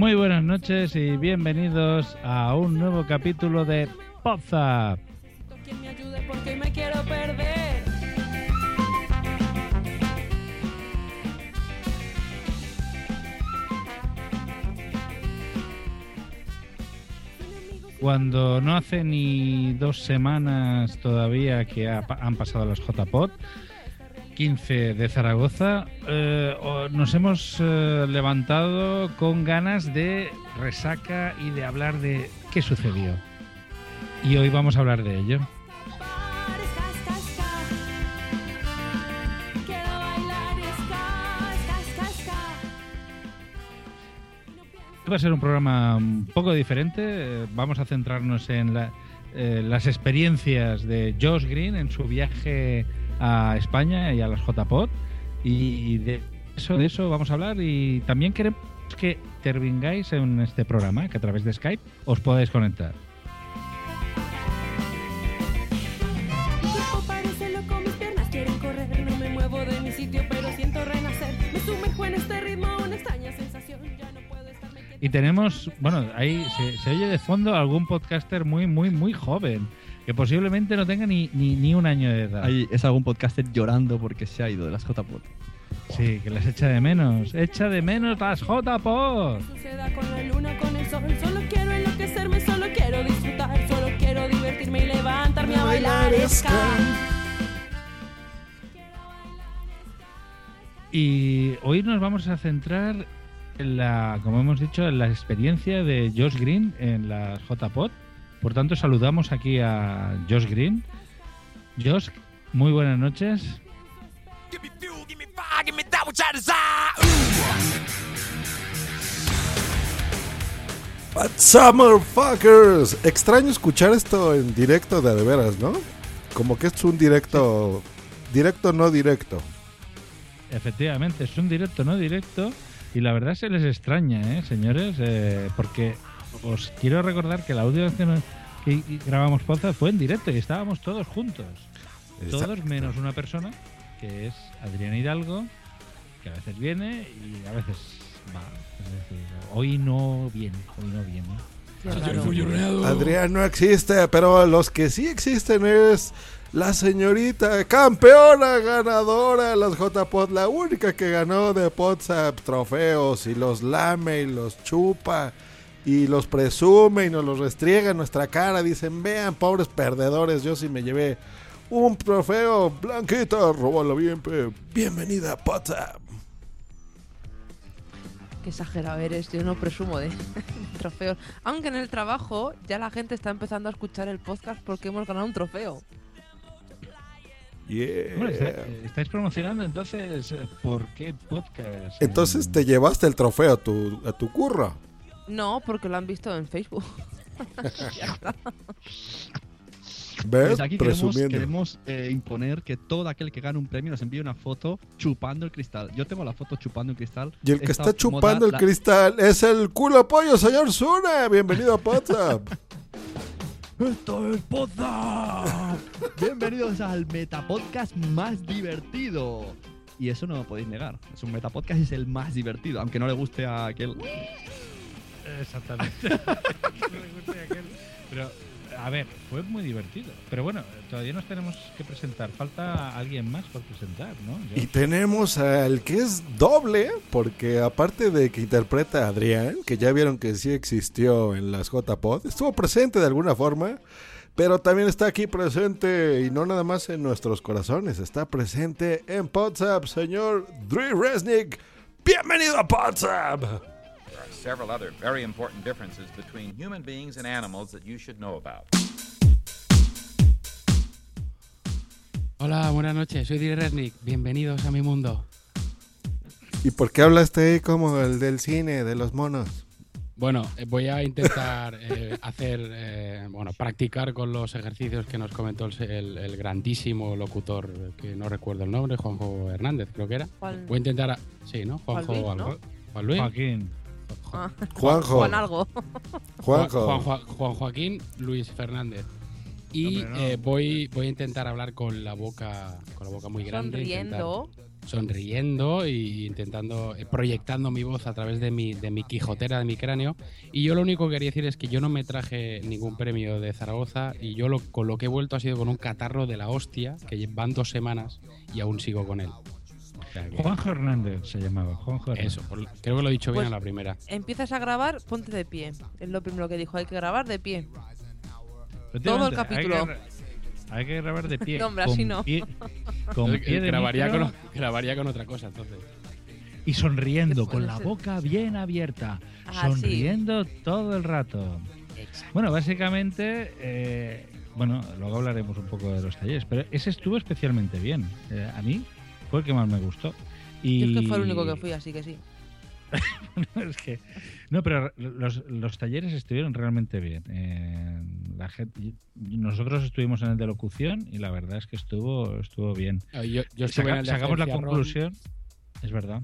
Muy buenas noches y bienvenidos a un nuevo capítulo de Podzap. Cuando no hace ni dos semanas todavía que ha- han pasado los JPOT, 15 de Zaragoza, eh, nos hemos eh, levantado con ganas de resaca y de hablar de qué sucedió. Y hoy vamos a hablar de ello. Va a ser un programa un poco diferente. eh, Vamos a centrarnos en la- eh, las experiencias de Josh Green en su viaje a España y a las JPOT. Y de eso, de eso vamos a hablar. Y también queremos que intervengáis en este programa, que a través de Skype os podáis conectar. Y tenemos, bueno, ahí se, se oye de fondo algún podcaster muy, muy, muy joven, que posiblemente no tenga ni, ni, ni un año de edad. Ahí es algún podcaster llorando porque se ha ido de las JPOT. Sí, que las echa de menos. Echa de menos las JPOT. Suceda con la luna, con el sol. Solo quiero enloquecerme, solo quiero disfrutar. Solo quiero divertirme y levantarme a bailar ska. Y hoy nos vamos a centrar en la, como hemos dicho, en la experiencia de Josh Green en las JPOT. Por tanto, saludamos aquí a Josh Green. Josh, muy buenas noches. Give me fuel, give me fire, give me that which I desire. What's up, motherfuckers? Extraño escuchar esto en directo de de veras, ¿no? Como que es un directo. Directo, no directo. Efectivamente, es un directo, no directo. Y la verdad se les extraña, ¿eh, señores? Eh, porque os quiero recordar que la última vez que, nos- que grabamos podcast fue en directo y estábamos todos juntos. Todos menos una persona, que es Adrián Hidalgo, que a veces viene y a veces va. Es decir, hoy no viene, hoy no viene. Adrián no existe, pero los que sí existen es la señorita campeona ganadora de las JPOT, la única que ganó de WhatsApp trofeos y los lame y los chupa y los presume y nos los restriega en nuestra cara. Dicen, vean, pobres perdedores, yo sí me llevé un trofeo. Blanquita, róbalo bien, pe. Bienvenida a WhatsApp. Qué exagerado eres, yo no presumo de trofeos. Aunque en el trabajo ya la gente está empezando a escuchar el podcast porque hemos ganado un trofeo. Yeah. Está- eh, estáis promocionando entonces, eh, ¿por qué podcast? Entonces te llevaste el trofeo a tu, a tu curro. No, porque lo han visto en Facebook. Ya está. ¿Ves? Desde aquí queremos, Presumiendo. queremos, eh, imponer que todo aquel que gane un premio nos envíe una foto chupando el cristal. Yo tengo la foto chupando el cristal. Y el que Esta está chupando moda el la- cristal es el culo pollo, señor Zuna. Bienvenido a WhatsApp. ¡Esto es Poza! Bienvenidos al Metapodcast más divertido. Y eso no lo podéis negar. Es un Metapodcast es el más divertido, aunque no le guste a aquel. Exactamente. Pero, a ver, fue muy divertido. Pero bueno, todavía nos tenemos que presentar. Falta alguien más por presentar, ¿no? Yo- Y tenemos al que es doble, porque aparte de que interpreta a Adrián, que ya vieron que sí existió en las JPod, estuvo presente de alguna forma, pero también está aquí presente, y no nada más en nuestros corazones, está presente en WhatsApp, señor Dre Resnick. Bienvenido a WhatsApp. Several other very important differences between human beings and animals that you should know about. Hola, buenas noches, soy Dire Resnick. Bienvenidos a mi mundo. ¿Y por qué hablaste ahí como el del cine, de los monos? Bueno, eh, voy a intentar eh, hacer, eh, bueno, practicar con los ejercicios que nos comentó el, el- el grandísimo locutor, que no recuerdo el nombre, Juanjo Hernández, creo que era. Juan- Voy a intentar, a- sí, ¿no? Juan Juanjo Luis, ¿no? algo. Juan Luis. Joaquín. Juanjo. Juan algo. Juanjo. Juan, Juan- Juan Joaquín Luis Fernández. Y no. eh, voy, voy a intentar hablar con la boca, con la boca muy grande. Sonriendo. sonriendo y intentando eh, proyectando mi voz a través de mi, de mi quijotera de mi cráneo y yo lo único que quería decir es que yo no me traje ningún premio de Zaragoza y yo lo, con lo que he vuelto ha sido con un catarro de la hostia que van dos semanas y aún sigo con él Juanjo Hernández se llamaba. Juanjo Hernández. eso por- creo que lo he dicho bien Pues- a la primera Empiezas a grabar, ponte de pie. Es lo primero que dijo, hay que grabar de pie. Todo el hay capítulo. Hay que, grabar de pie. No, hombre, con así no. pie- con pie de grabaría, micro con, grabaría con otra cosa entonces y sonriendo, con la boca bien abierta. Ah, sí. sonriendo todo el rato. Bueno, básicamente, eh, bueno, luego hablaremos un poco de los talleres, pero ese estuvo especialmente bien. Eh, a mí fue el que más me gustó. Y Yo es que fue el único que fui, así que sí. es que no, pero los, los talleres estuvieron realmente bien. Eh, la gente, nosotros estuvimos en el de locución y la verdad es que estuvo estuvo bien. Eh, yo, yo Saca- sacamos la Ron. conclusión, es verdad.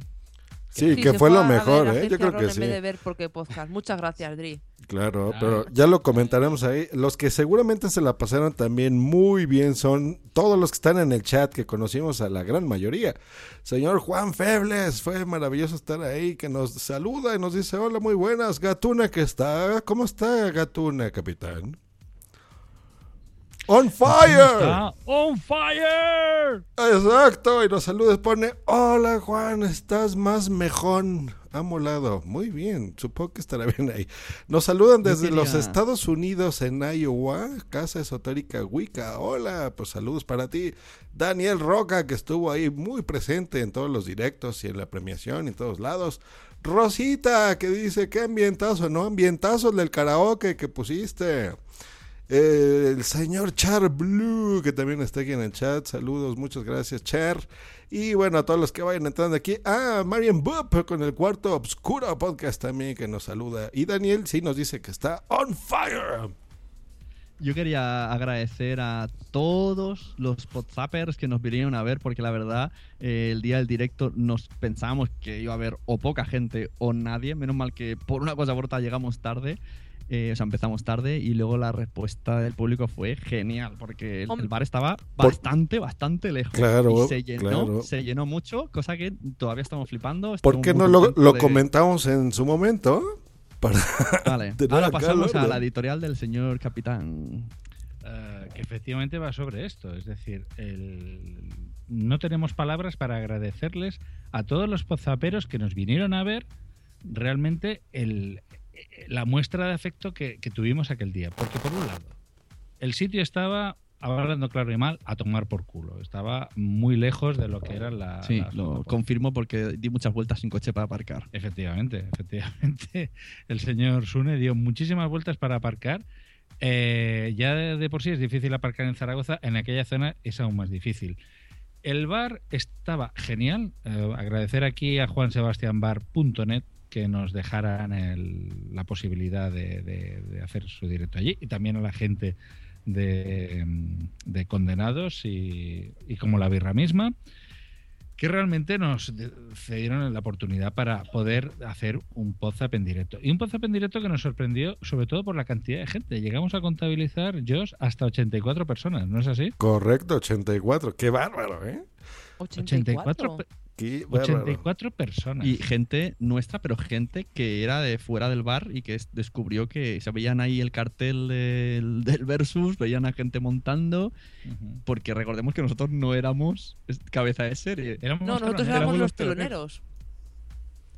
Sí, Sí, que fue lo ver mejor, ¿eh? Yo creo que En sí. vez de ver porque podcast. Muchas gracias, Dri. Claro, Ah. pero ya lo comentaremos ahí. Los que seguramente se la pasaron también muy bien son todos los que están en el chat, que conocimos a la gran mayoría. Señor Juan Febles, fue maravilloso estar ahí, que nos saluda y nos dice, hola, muy buenas. Gatuna, que está? ¿Cómo está Gatuna, capitán? ¡On fire! On fire. Exacto, y nos saluda y pone, hola Juan, estás más mejón, amolado. Muy bien, supongo que estará bien ahí. Nos saludan desde los Estados Unidos en Iowa, Casa Esotérica Wicca. Hola, pues saludos para ti. Daniel Roca, que estuvo ahí muy presente en todos los directos y en la premiación y en todos lados. Rosita, que dice, qué ambientazo, ¿no? Ambientazo el del karaoke que pusiste. Eh, el señor Char Blue, que también está aquí en el chat. Saludos, muchas gracias, Char. Y bueno, a todos los que vayan entrando aquí. Ah, Marian Boop con el cuarto Obscuro Podcast también que nos saluda. Y Daniel sí nos dice que está on fire. Yo quería agradecer a todos los podzappers que nos vinieron a ver, porque la verdad, eh, el día del directo nos pensábamos que iba a haber o poca gente o nadie. Menos mal que por una cosa u otra llegamos tarde. Eh, o sea, empezamos tarde y luego la respuesta del público fue genial, porque el, bar estaba Por- bastante, bastante lejos. Claro, y se llenó, claro. se llenó mucho, cosa que todavía estamos flipando. ¿Por qué no lo, contentos lo de- comentamos en su momento? Para Vale, ahora pasamos a la editorial del señor capitán. Eh, que efectivamente va sobre esto. Es decir, el- no tenemos palabras para agradecerles a todos los pozaperos que nos vinieron a ver realmente el, la muestra de afecto que, que tuvimos aquel día. Porque por un lado, el sitio estaba, hablando claro y mal, a tomar por culo. Estaba muy lejos de lo que era la... Sí, lo confirmo porque di muchas vueltas sin coche para aparcar. Efectivamente, efectivamente. El señor Sune dio muchísimas vueltas para aparcar. Eh, ya de, de por sí es difícil aparcar en Zaragoza, en aquella zona es aún más difícil. El bar estaba genial. Eh, agradecer aquí a juansebastianbar.net que nos dejaran el- la posibilidad de, de- de hacer su directo allí y también a la gente de, de condenados y, y como la birra misma. que realmente nos cedieron la oportunidad para poder hacer un WhatsApp en directo. Y un WhatsApp en directo que nos sorprendió sobre todo por la cantidad de gente. Llegamos a contabilizar, Josh, hasta 84 personas, ¿no es así? Correcto, 84. Qué bárbaro, ¿eh? 84, pe- Qué bárbaro. 84 personas. Y gente nuestra, pero gente que era de fuera del bar y que es- descubrió que se veían ahí el cartel del, del Versus, veían a gente montando, porque recordemos que nosotros no éramos cabeza de serie. Éramos No, nosotros teloneros. éramos los teloneros. teloneros.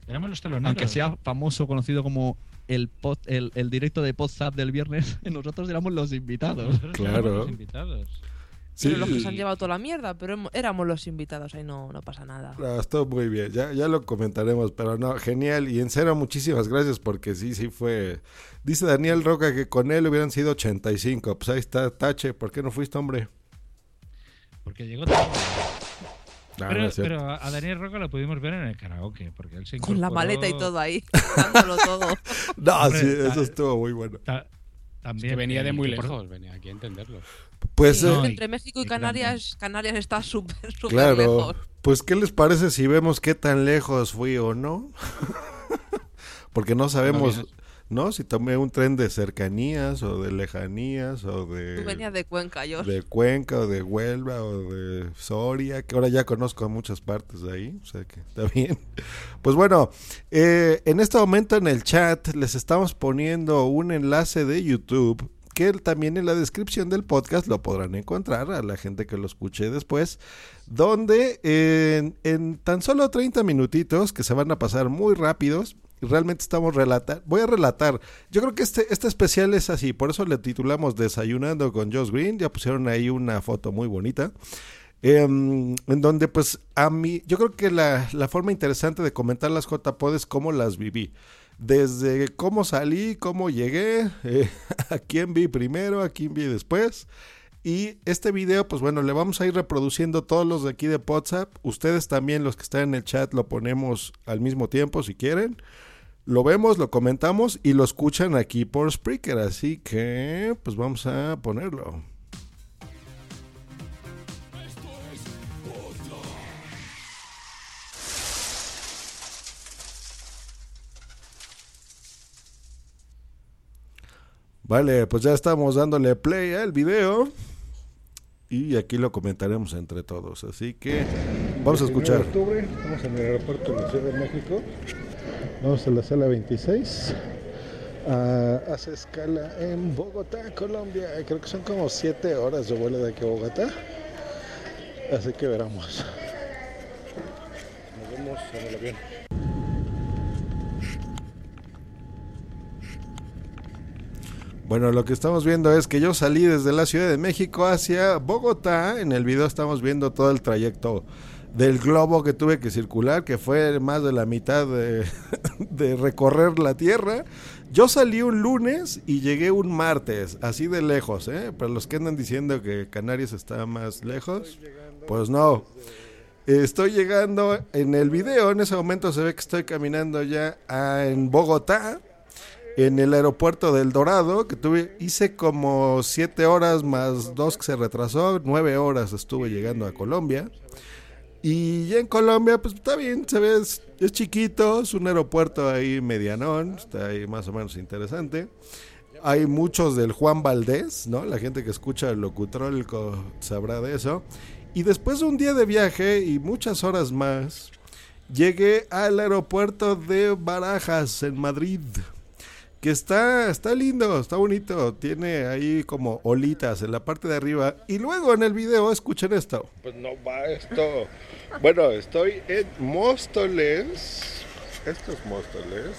Éramos los teloneros. Aunque sea famoso, conocido como el, pod- el, el directo de WhatsApp del viernes, nosotros éramos los invitados. Nosotros Claro. éramos los invitados. Sí, Pero los que se han llevado toda la mierda, pero éramos los invitados, ahí no, no pasa nada. Ah, estuvo muy bien, ya, ya lo comentaremos, pero no, genial. Y en serio, muchísimas gracias porque sí, sí fue. Dice Daniel Roca que con él hubieran sido 85. Pues ahí está, Tache, ¿por qué no fuiste, hombre? Porque llegó tarde. Ah, no pero, cierto. pero a Daniel Roca lo pudimos ver en el karaoke, porque él se Con la incorporó- maleta y todo ahí, dándolo todo. No, hombre, sí, eso estuvo muy bueno. Ta- Es que venía de muy por- lejos, venía aquí a entenderlo. Pues, Sí, eh, entre México y. Canarias, Canarias está súper, súper claro. lejos. Pues, ¿qué les parece si vemos qué tan lejos fui o no? porque no sabemos. ¿No? Si tomé un tren de cercanías o de lejanías o de. Tú venías de Cuenca, yo. de Cuenca o de Huelva o de Soria, que ahora ya conozco muchas partes de ahí, o sea que está bien. Pues bueno, eh, en este momento en el chat les estamos poniendo un enlace de YouTube que también en la descripción del podcast lo podrán encontrar a la gente que lo escuche después, donde en, en tan solo 30 minutitos, que se van a pasar muy rápidos, realmente estamos relatar, voy a relatar, yo creo que este, este especial es así, por eso le titulamos Desayunando con Josh Green, ya pusieron ahí una foto muy bonita. em, en donde pues a mí, yo creo que la, la forma interesante de comentar las JPod es cómo las viví. Desde cómo salí, cómo llegué, eh, a quién vi primero, a quién vi después. Y este video, pues bueno, le vamos a ir reproduciendo todos los de aquí de WhatsApp. Ustedes también, los que están en el chat, lo ponemos al mismo tiempo si quieren. Lo vemos, lo comentamos y lo escuchan aquí por Spreaker. Así que, pues vamos a ponerlo. Vale, pues ya estamos dándole play al video. Y aquí lo comentaremos entre todos. Así que vamos a escuchar. octubre, estamos en el aeropuerto de la Ciudad de México. Vamos a la sala 26. Ah, hace escala en Bogotá, Colombia. Creo que son como 7 horas de vuelo de aquí a Bogotá. Así que veremos. Nos vemos en el avión. Bueno, lo que estamos viendo es que yo salí desde la Ciudad de México hacia Bogotá. En el video estamos viendo todo el trayecto del globo que tuve que circular, que fue más de la mitad de, de recorrer la Tierra. Yo salí un lunes y llegué un martes, así de lejos, ¿eh? Para los que andan diciendo que Canarias está más lejos, pues no. Estoy llegando en el video, en ese momento se ve que estoy caminando ya a- en Bogotá en el aeropuerto del Dorado, que tuve, hice como siete horas más dos que se retrasó, nueve horas estuve llegando a Colombia. Y ya en Colombia, pues está bien, se ve, es, chiquito, es un aeropuerto ahí medianón, está ahí más o menos interesante. Hay muchos del Juan Valdés, ¿no? La gente que escucha el locutrólico sabrá de eso. Y después de un día de viaje y muchas horas más, llegué al aeropuerto de Barajas, en Madrid que está, está lindo, está bonito, tiene ahí como olitas en la parte de arriba. Y luego en el video escuchen esto. Pues no va esto. Bueno, estoy en Móstoles. Esto es Móstoles.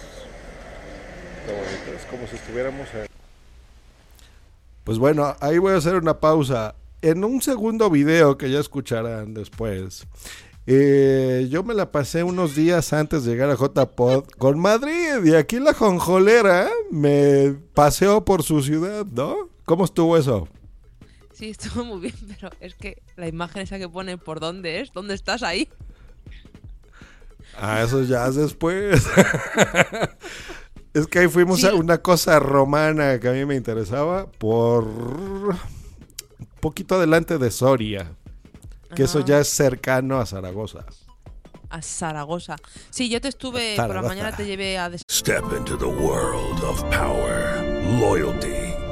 Está como si estuviéramos en... Pues bueno, ahí voy a hacer una pausa. En un segundo video que ya escucharán después, eh, yo me la pasé unos días antes de llegar a JPod con Madrid y aquí la jonjolera me paseó por su ciudad, ¿no? ¿Cómo estuvo eso? Sí, estuvo muy bien, pero es que la imagen esa que pone por dónde es, ¿dónde estás ahí? Ah, eso ya es después. es que ahí fuimos Sí. a una cosa romana que a mí me interesaba por un poquito adelante de Soria, que eso ya es cercano a Zaragoza. A Zaragoza. Sí, yo te estuve, por la Zaragoza. mañana te llevé a Step into the world of power, loyalty,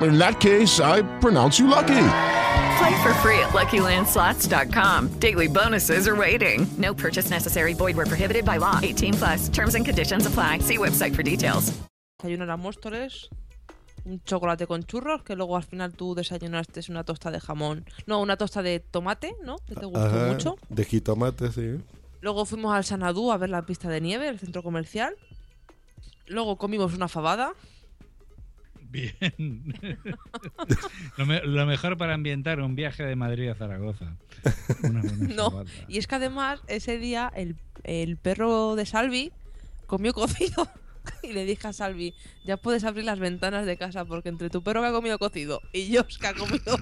In that case, I pronounce you lucky. Play for free at LuckyLandSlots.com. Daily bonuses are waiting. No purchase necessary. Void where prohibited by law. 18 plus. Terms and conditions apply. See website for details. desayuno era Móstoles, un chocolate con churros, que luego al final tú desayunaste una tosta de jamón. No, una tosta de tomate, ¿no? Que te gustó Ajá, mucho. De jitomate, sí. Luego fuimos al Sanadú a ver la pista de nieve, el centro comercial. Luego comimos una fabada. Bien. lo, me- lo mejor para ambientar un viaje de Madrid a Zaragoza. Una buena No, y es que además ese día el, el perro de Salvi comió cocido. Y le dije a Salvi, ya puedes abrir las ventanas de casa porque entre tu perro que ha comido cocido y yo que ha comido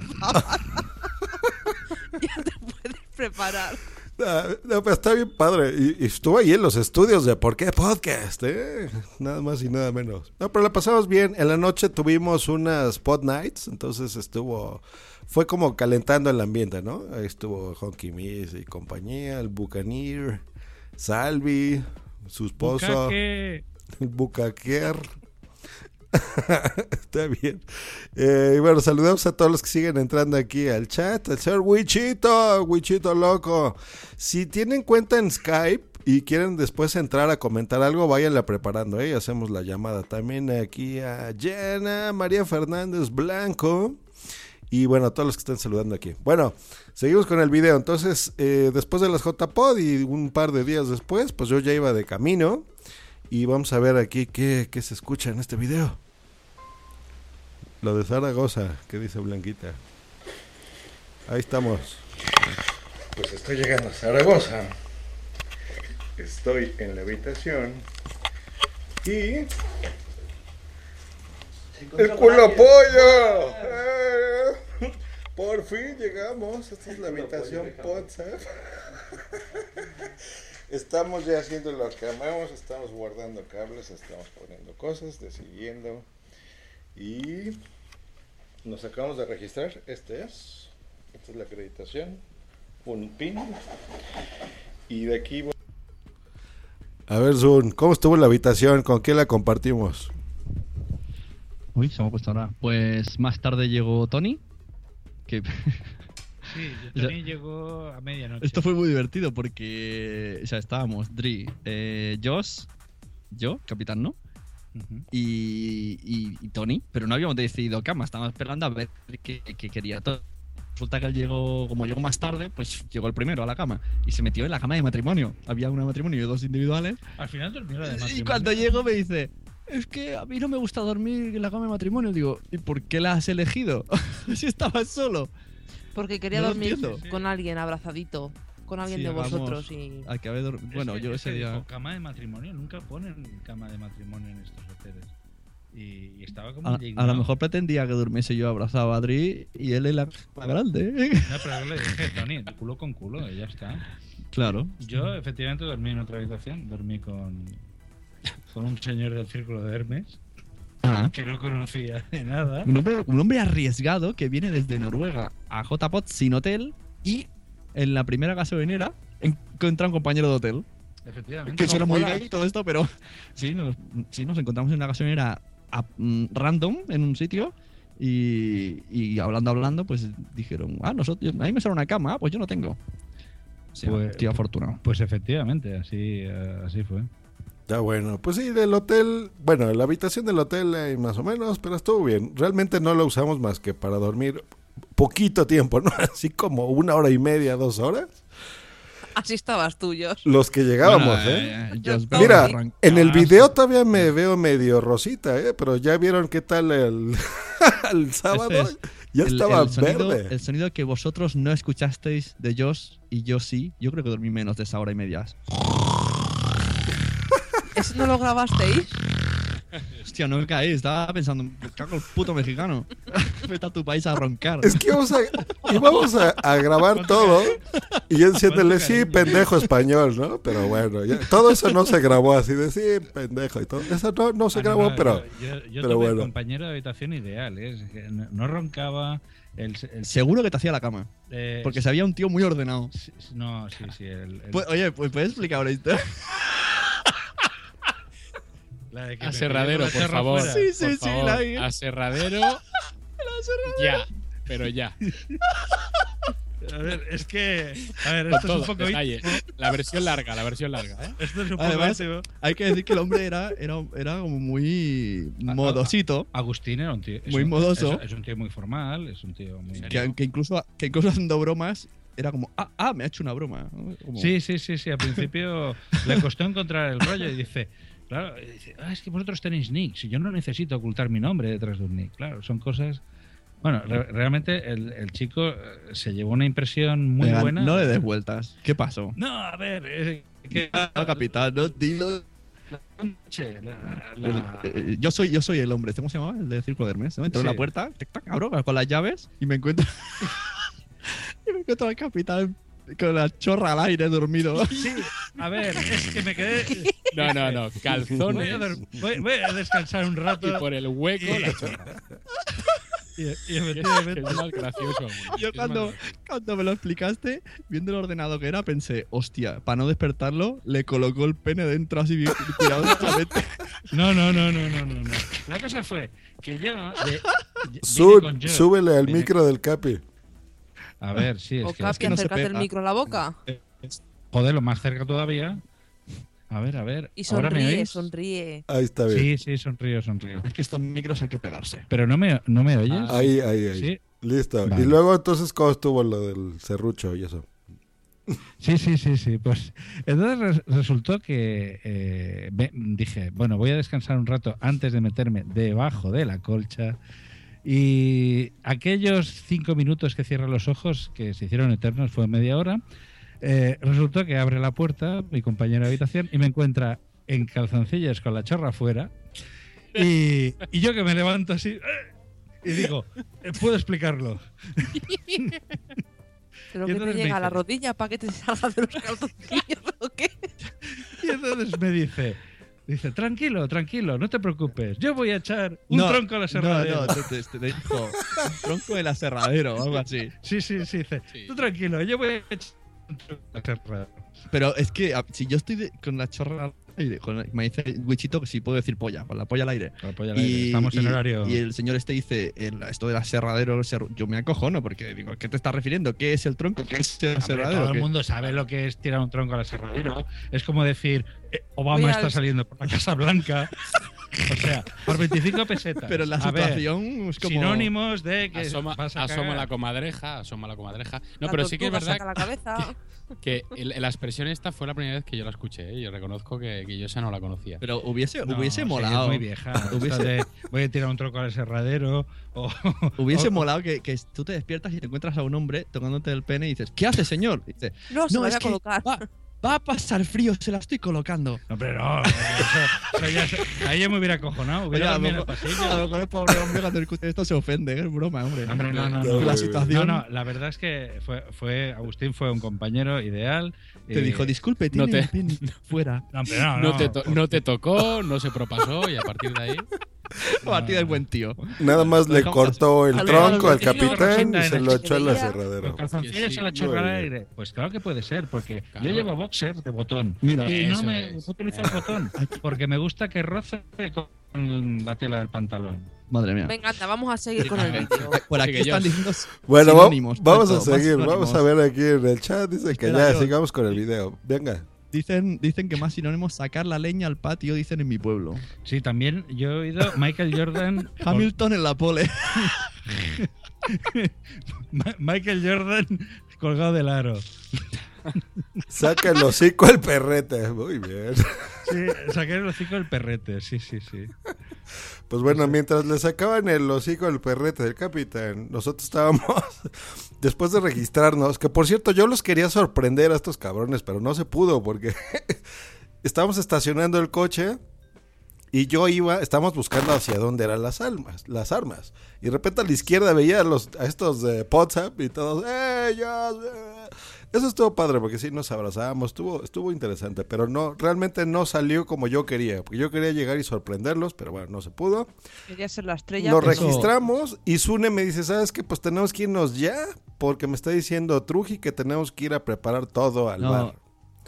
ya te puedes preparar. Ah, no, está bien padre. Y, y estuvo ahí en los estudios de ¿Por qué podcast? eh? Nada más y nada menos. No, pero la pasamos bien. En la noche tuvimos unas pod nights, entonces estuvo... Fue como calentando el ambiente, ¿no? Ahí estuvo Honky Miss y compañía, el Buccaneer, Salvi, su esposo, Bucaque. el Bucaquer. Está bien. Eh, y bueno, saludamos a todos los que siguen entrando aquí al chat. El señor Wichito, Wichito loco. Si tienen cuenta en Skype y quieren después entrar a comentar algo, váyanla preparando. ¿eh? Hacemos la llamada también aquí a Jenna, María Fernández Blanco. Y bueno, a todos los que están saludando aquí. Bueno, seguimos con el video. Entonces, eh, después de las JPod y un par de días después, pues yo ya iba de camino. Y vamos a ver aquí qué, qué se escucha en este video. Lo de Zaragoza, que dice Blanquita. Ahí estamos. Pues estoy llegando a Zaragoza. Estoy en la habitación. Y. ¡El culo pollo! ¡Eh! Por fin llegamos. Esta es la habitación WhatsApp. Estamos ya haciendo lo que amamos, estamos guardando cables, estamos poniendo cosas, decidiendo. Y nos acabamos de registrar. Este es. Esta es la acreditación. Un pin. Y de aquí. voy- A ver, Zun, ¿cómo estuvo la habitación? ¿Con quién la compartimos? Uy, se me ha puesto ahora. Pues más tarde llegó Tony. Que Sí, O sea, Tony llegó a medianoche. esto fue muy divertido porque o sea, estábamos Dri, eh, Josh, yo, capitán, ¿no? Y, y- y Tony, pero no habíamos decidido cama, estábamos esperando a ver qué, qué quería Tony. Resulta que él llegó, como llegó más tarde, pues llegó el primero a la cama y se metió en la cama de matrimonio. Había una de matrimonio y dos individuales. Al final durmió la de Y matrimonio. cuando llego me dice, es que a mí no me gusta dormir en la cama de matrimonio. Digo, ¿y por qué la has elegido? si estabas solo. Porque quería No dormir entiendo. con alguien abrazadito, con alguien Sí, de vosotros y Hay que haber dor- Es Bueno, que- yo es ese día. dijo, cama de matrimonio, nunca ponen cama de matrimonio en estos hoteles. Y, estaba como A, a lo mejor pretendía que durmiese yo abrazado a Adri y él en la cama grande. ¿eh? No, pero le dije, Tony, culo con culo, y ya está. Claro. Yo, efectivamente, dormí en otra habitación. Dormí con, con un señor del círculo de Hermes, Ah. que no conocía de nada. Un hombre, un hombre arriesgado que viene desde Noruega a JPOT sin hotel y en la primera gasolinera encuentra un compañero de hotel. Efectivamente. Que suena No, muy todo esto, pero sí nos, sí, nos encontramos en una gasolinera a- mm, random en un sitio y, y hablando, hablando, pues dijeron, ah, nosotros, a mí me sale una cama, ah, pues yo no tengo. Sí, Pues- estoy afortunado. Pues efectivamente, así, eh, así fue. Ya bueno, pues sí, del hotel, bueno, la habitación del hotel eh, más o menos, pero estuvo bien. Realmente no lo usamos más que para dormir poquito tiempo, ¿no? Así como una hora y media, dos horas. Así estabas tú, Josh. Los que llegábamos, Bueno, ¿eh? eh, Josh Mira, en el video todavía me veo medio rosita, ¿eh? Pero ya vieron qué tal el, el sábado. Es ya el- estaba el sonido, verde. El sonido que vosotros no escuchasteis de Josh y yo sí. Yo creo que dormí menos de esa hora y media. ¿Eso no lo grabasteis? Hostia, no me caí. Estaba pensando, me cago el puto mexicano. Vete a tu país a roncar. Es que íbamos a, íbamos a, a grabar todo y yo diciéndole, sí, pendejo español, ¿no? Pero bueno, ya- todo eso no se grabó así de sí, pendejo y todo. Eso no, no se Ah, no, grabó, no, pero, yo, yo- yo pero tuve bueno. compañero de habitación ideal, ¿eh? No, no roncaba. El, el- Seguro que te hacía la cama. Eh, porque se había un tío muy ordenado. No, sí, sí. El, el- oye, pues puedes explicar historia. La de que me Aserradero, por favor. fuera. Sí, sí, por sí, favor. la. Aserradero. Ya, pero ya. A ver, es que. A ver, esto todo, es un poco. detalle. La versión larga, la versión larga. ¿eh? Esto es un poco. Además, hay que decir que el hombre era, era, era como muy modosito. Agustín era un tío. es Muy un- modoso. Es, es un tío muy formal, es un tío muy. Que, que incluso, que incluso haciendo bromas era como, ah, ah, me ha hecho una broma. Sí, sí, sí, sí. Al principio le costó encontrar el rollo y dice, claro, dice, ah, es que vosotros tenéis nicks y yo no necesito ocultar mi nombre detrás de un nick. Claro, son cosas. Bueno, re- realmente el, el chico eh, se llevó una impresión muy Venga, buena. No le des vueltas. ¿Qué pasó? No, a ver, eh, que No, capitán, no, dilo. Che, la- la- Eh, Yo soy, yo soy el hombre. ¿Cómo se llamaba? El del Círculo de Hermes. ¿no? Entro en la puerta, tic, tac, abro con las llaves y me encuentro. y me encuentro al capitán con la chorra al aire dormido. Sí, a ver, es que me quedé. No, no, no. Voy a, Calzones. voy- voy a descansar un rato. Y por el hueco la chorra. Y, y Que es, que efectivamente. es más gracioso. Yo cuando, más- cuando me lo explicaste, viendo el ordenado que era, pensé, hostia, para no despertarlo, le colocó el pene dentro así bien cuidadosamente. No, no, no, no, no, no. La cosa fue que yo. de- de- vine Sú- con yo. súbele al micro del Capi. A ver, sí, O es que. Capi, es que no se el micro a la boca. Joder, lo más cerca todavía. A ver, a ver. Y ¿Ahora me sonríe, sonríe. Ahí está bien. Sí, sí, sonrío, sonrío. es que estos micros hay que pegarse. Pero no me, no me oyes. Ahí, ahí, ahí. Sí. Listo. Vale. Y luego entonces, ¿cómo estuvo lo del serrucho y eso? Sí, sí, sí, sí. Pues entonces res- resultó que eh, dije, bueno, voy a descansar un rato antes de meterme debajo de la colcha. Y aquellos cinco minutos que cierra los ojos, que se hicieron eternos, fue media hora. eh, resultó que abre la puerta mi compañero de habitación y me encuentra en calzoncillos con la chorra afuera. Y, y yo que me levanto así ¡eh! y digo, eh, ¿puedo explicarlo? Pero Y que te llega a la rodilla para que te salga de los calzoncillos o qué. Y entonces me dice, dice, tranquilo, tranquilo, no te preocupes, yo voy a echar un No, tronco a la No, no, te, te- te dijo, un tronco del aserradero o algo así. Sí, sí, sí, dice, tú tranquilo, yo voy a echar un tronco a la serradera. Pero es que si yo estoy de- con la chorra al aire, me dice Wichito que si puedo decir polla, con la polla al aire. Con la polla al aire, estamos en horario- Y el señor este dice, el- esto del aserradero, yo me acojono porque digo, ¿qué te estás refiriendo? ¿Qué es el tronco? ¿Qué es el aserradero? todo el ¿Qué- mundo sabe lo que es tirar un tronco a la serradera. Es como decir, eh, Voy Obama al- está saliendo por la Casa Blanca. O sea, por 25 pesetas. Pero la ver, situación es como... Sinónimos de que Asoma, vas a asoma cagar. la comadreja, asoma la comadreja. No, La pero sí que es verdad saca la cabeza. que el- la expresión esta fue la primera vez que yo la escuché. ¿eh? Yo reconozco que, que yo esa no la conocía. Pero hubiese, No, hubiese sí, es molado. muy vieja. Esto Hubiese- de, voy a tirar un tronco al serradero. O, Hubiese o- molado que, que tú te despiertas y te encuentras a un hombre tocándote el pene y dices, ¿qué hace, señor? Y dice, No, se No, voy es a que- colocar. va, va a pasar frío, se la estoy colocando. No, pero no. Eso, eso ya se- ahí yo me hubiera acojonado. Hubiera Oye, a lo mejor- pasillo. a lo mejor el pobre hombre cuando escuche esto se ofende, es broma, hombre. Hombre, no, no, no. La No, situación no, la verdad es que fue, fue Agustín fue un compañero ideal. te dijo, disculpe, no tiene te- el pene fuera. No, pero no, No, no. te to- no te tocó, no se propasó y a partir de ahí. Partida del buen tío. Nada más le cortó el tronco al ver, ¿tiene capitán y se lo echó al aserradero. A al aire. Pues claro que puede ser, porque Claro. yo llevo boxer de botón. Mira, y no me es. utilizo el botón. Porque me gusta que roce con la tela del pantalón. Madre mía. Venga, anda, vamos a seguir con el vídeo. Por aquí están diciendo Bueno, vamos a seguir. Vamos a ver aquí en el chat. Dice que ya sigamos con el video. Venga. Dicen, dicen que más sinónimos sacar la leña al patio, dicen en mi pueblo. Sí, también yo he oído Michael Jordan. Hamilton en la pole. Michael Jordan colgado del aro. Saca el hocico el perrete. Muy bien. Sí, sacar el hocico del perrete, sí, sí, sí. Pues bueno, mientras le sacaban el hocico al perrete del capitán, nosotros estábamos, después de registrarnos, que por cierto yo los quería sorprender a estos cabrones, pero no se pudo porque estábamos estacionando el coche y yo iba, estábamos buscando hacia dónde eran las almas, las armas. Y de repente a la izquierda veía a, los, a estos de WhatsApp y todos, ¡eh, eh". Eso estuvo padre porque sí nos abrazábamos, estuvo, estuvo interesante, pero no, realmente no salió como yo quería, porque yo quería llegar y sorprenderlos, pero bueno, no se pudo. Quería ser la estrella. Nos pero- registramos y Sune me dice, ¿sabes qué? Pues tenemos que irnos ya, porque me está diciendo Truji que tenemos que ir a preparar todo al No, bar.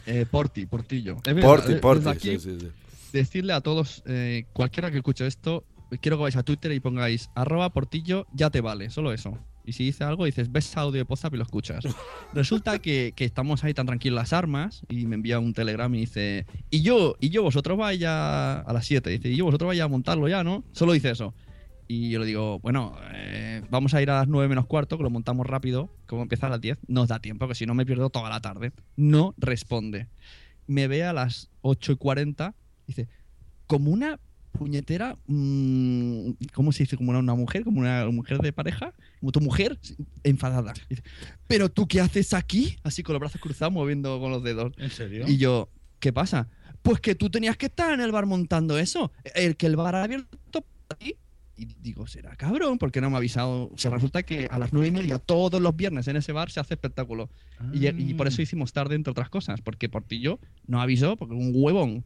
eh, Porti, Portillo. Porti, Desde Porti, aquí, sí, sí, sí. Decirle a todos, eh, cualquiera que escuche esto, quiero que vayáis a Twitter y pongáis arroba Portillo, ya te vale, solo eso. Y si dice algo, dices, ves audio de WhatsApp y lo escuchas. Resulta que, que estamos ahí tan tranquilos las armas y me envía un telegram y dice, y yo, y yo vosotros vais a, las 7, dice, y yo vosotros vais a montarlo ya, ¿no? Solo dice eso. Y yo le digo, bueno, eh, vamos a ir a las 9 menos cuarto, que lo montamos rápido, como empieza a las 10, nos da tiempo, que si no me pierdo toda la tarde. No responde. Me ve a las 8 y 40, dice, como una puñetera, mm, ¿cómo se dice? Como una, una mujer, como una mujer de pareja, como tu mujer, enfadada. Dice, ¿pero tú qué haces aquí? Así con los brazos cruzados, moviendo con los dedos. ¿En serio? Y yo, ¿qué pasa? Pues que tú tenías que estar en el bar montando eso. El que el bar ha abierto para ti. Y digo, será cabrón, porque no me ha avisado. Se resulta que a las nueve y media, todos los viernes en ese bar se hace espectáculo. Y, y por eso hicimos tarde, entre otras cosas, porque Portillo no avisó, porque un huevón.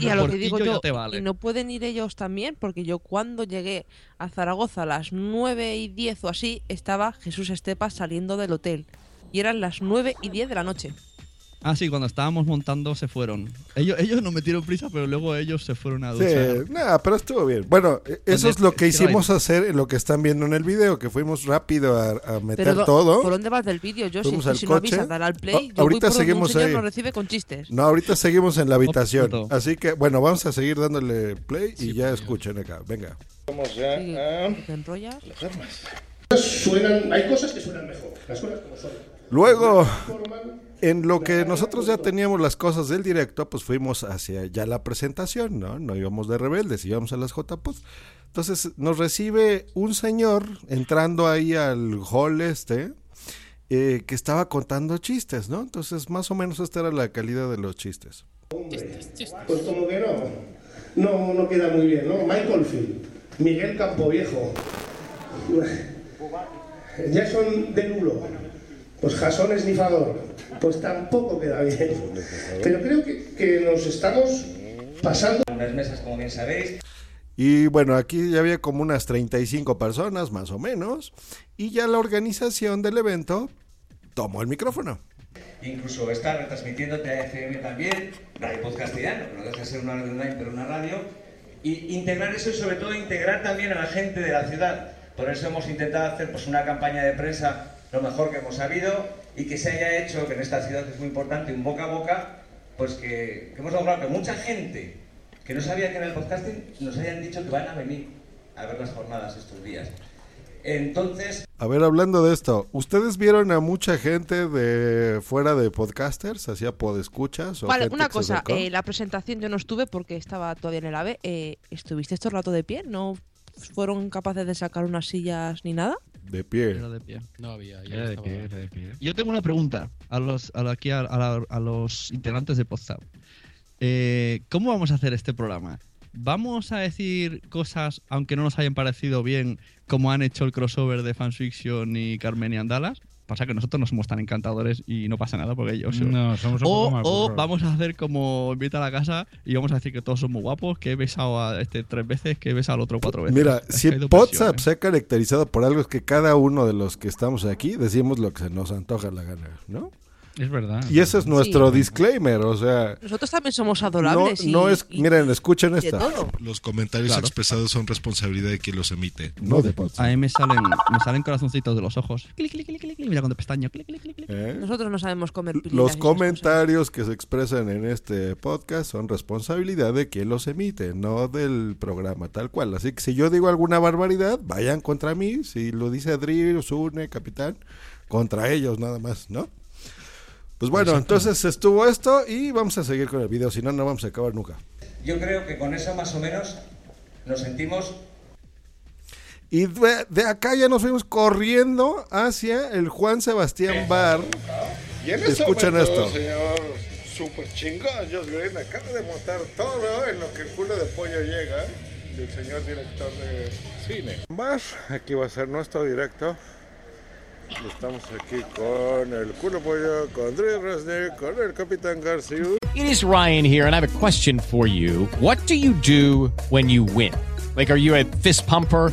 Y a lo que digo yo, te vale. y no pueden ir ellos también, porque yo cuando llegué a Zaragoza a las 9 y 10 o así, estaba Jesús Estepa saliendo del hotel. Y eran las 9 y 10 de la noche. Ah, sí, cuando estábamos montando se fueron. Ellos, ellos no metieron prisa, pero luego ellos se fueron a Sí, duchar. nada, pero estuvo bien. Bueno, eh, eso es lo que hicimos hacer en lo que están viendo en el video, que fuimos rápido a, a meter Pero todo. ¿por dónde vas del vídeo? Yo si, al si no avisa, dar al play, Ah, yo voy ahorita por donde seguimos un señor ahí. nos recibe con chistes. No, ahorita seguimos en la habitación. Así que, bueno, vamos a seguir dándole play y ya escuchen acá. Venga. Vamos ya a ¿Te enrollas? las armas. Suenan, hay cosas que suenan mejor, las cosas como son. Luego, en lo que nosotros ya teníamos las cosas del directo, pues fuimos hacia ya la presentación, ¿no? No íbamos de rebeldes, íbamos a las JPOS. Entonces nos recibe un señor entrando ahí al hall este, eh, que estaba contando chistes, ¿no? Entonces más o menos esta era la calidad de los chistes. Pues como que no, no, no queda muy bien, ¿no? Michael Field, Miguel Campoviejo, Jason Derulo, pues Jason Esnifador, pues tampoco queda bien. Pero creo que, que nos estamos pasando unas mesas, como bien sabéis. Y bueno, aquí ya había como unas 35 personas, más o menos, y ya la organización del evento tomó el micrófono. Incluso está retransmitiendo TFM también, Radio Pod Castellano, no deja de ser una radio online, pero una radio. Y integrar eso y sobre todo integrar también a la gente de la ciudad. Por eso hemos intentado hacer pues, una campaña de prensa lo mejor que hemos sabido y que se haya hecho, que en esta ciudad es muy importante, un boca a boca, pues que, que hemos logrado que mucha gente que no sabía que era el podcasting nos hayan dicho que van a venir a ver las jornadas estos días. Entonces, A ver, hablando de esto, ¿ustedes vieron a mucha gente de fuera de podcasters, hacía podescuchas? o Vale, gente una cosa, eh, la presentación yo no estuve porque estaba todavía en el AVE. Eh, ¿Estuviste todo el rato de pie? ¿No fueron capaces de sacar unas sillas ni nada? De pie. Era de pie. No había. ya Era de pie, era de pie. Yo tengo una pregunta a los, a, aquí a, a la- a los integrantes de Podzap. Eh, ¿Cómo vamos a hacer este programa? ¿Vamos a decir cosas, aunque no nos hayan parecido bien, como han hecho el crossover de Fansfiction y Carmen y Andalas? Pasa que nosotros no somos tan encantadores y no pasa nada porque ellos... No, somos un o, poco más o burros. vamos a hacer como invita a la casa y vamos a decir que todos somos guapos, que he besado a este tres veces, que he besado al otro cuatro veces. Mira, Es si WhatsApp se ha caracterizado por algo es que cada uno de los que estamos aquí decimos lo que se nos antoja la gana, ¿no? Es verdad. Y ese es nuestro disclaimer, o sea, Nosotros también somos no, adorables. y- no es, y- miren, escuchen esta. Los comentarios Claro. expresados son responsabilidad de quien los emite. No de Potsdam. A mí me salen, me salen corazoncitos de los ojos. Clic, clic, clic, clic, clic, mira cuando pestaño. Clic, clic, clic, clic. ¿Eh? Nosotros no sabemos comer Los comentarios que se expresan en este podcast son responsabilidad de quien los emite, no del programa tal cual. Así que si yo digo alguna barbaridad, vayan contra mí. Si lo dice Adri, Sune, Capitán, contra ellos nada más, ¿no? Pues bueno, entonces estuvo esto y vamos a seguir con el video, si no, no vamos a acabar nunca. Yo creo que con eso más o menos nos sentimos Y de, de acá ya nos fuimos corriendo hacia el Juan Sebastián Bar. Y en Escuchen momento, esto. señor super chingón, Josh Green acaba de montar todo en lo que el culo de pollo llega del señor director de cine. Más, aquí va a ser nuestro directo. Estamos aquí con el culo pollo, con Resnick, con el Capitán García. It is Ryan here, and I have a question for you. What do you do when you win? Like, are you a fist pumper?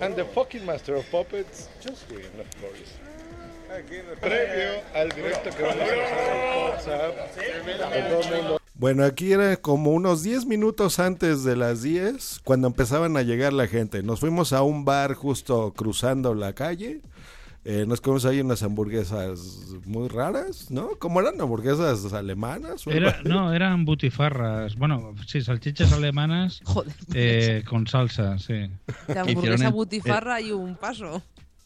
And the fucking master of puppets, Josh Green, of course. Previo al directo que vamos a hacer. Bueno, aquí era como unos 10 minutos antes de las 10, cuando empezaban a llegar la gente. Nos fuimos a un bar justo cruzando la calle. Eh, nos comimos ahí unas hamburguesas muy raras, ¿no? ¿Cómo eran? ¿Hamburguesas alemanas? Era, no, eran butifarras. Bueno, sí, salchichas alemanas eh, con salsa, sí. De Hicieron hamburguesa el- butifarra y un paso.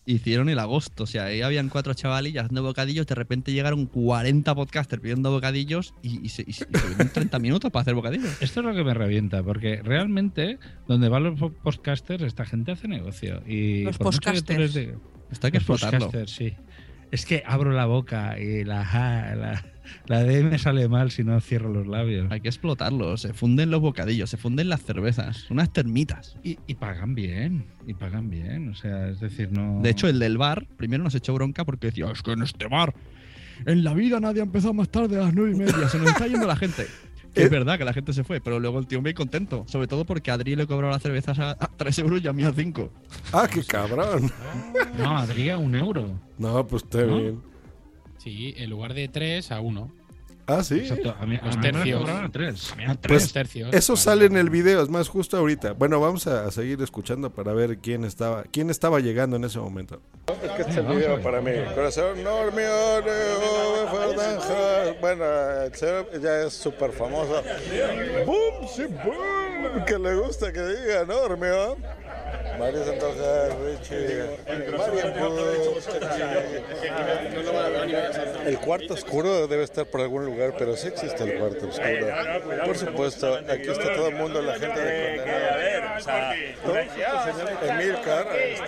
Hicieron el agosto, o sea, ahí habían cuatro chavalillas haciendo bocadillos, de repente llegaron 40 podcasters pidiendo bocadillos y, y se, y se- y se tuvieron 30 minutos para hacer bocadillos. Esto es lo que me revienta, porque realmente donde van los po- podcasters, esta gente hace negocio. Y Los podcasters. Esto hay que explotarlo. sí. Es que abro la boca y la, la, la D me sale mal si no cierro los labios. Hay que explotarlo, se funden los bocadillos, se funden las cervezas, unas termitas. Y, y pagan bien, y pagan bien, o sea, es decir, no... De hecho, el del bar primero nos echó bronca porque decía, es que en este bar, en la vida nadie ha empezado más tarde a las nueve y media, se nos está yendo la gente. Que es verdad que la gente se fue, pero luego el tío muy contento. Sobre todo porque a Adri le cobró las cervezas a, a 3 euros y a mí a 5. Ah, qué cabrón. No, Adrián, un euro. No, pues está ¿No? bien. Sí, en lugar de 3 a 1. Ah, sí. Exacto, a mí, a Los mí me tercios. cobraron tres. Pues tercios. eso sale en el video, es más justo ahorita. Bueno, vamos a seguir escuchando para ver quién estaba, quién estaba llegando en ese momento. Es que este es el video para mí. Corazón Normio, Leo, Ferdinand. Bueno, ya es súper famoso. ¡Boom! ¡Sí, boom! Que le gusta que diga Normio. María Santoja, Richie, El cuarto oscuro debe estar por algún lugar, pero sí existe el cuarto oscuro. Por supuesto, aquí está todo el mundo, la gente de Condenado. Todos estos señores, Emil Carr, ahí está.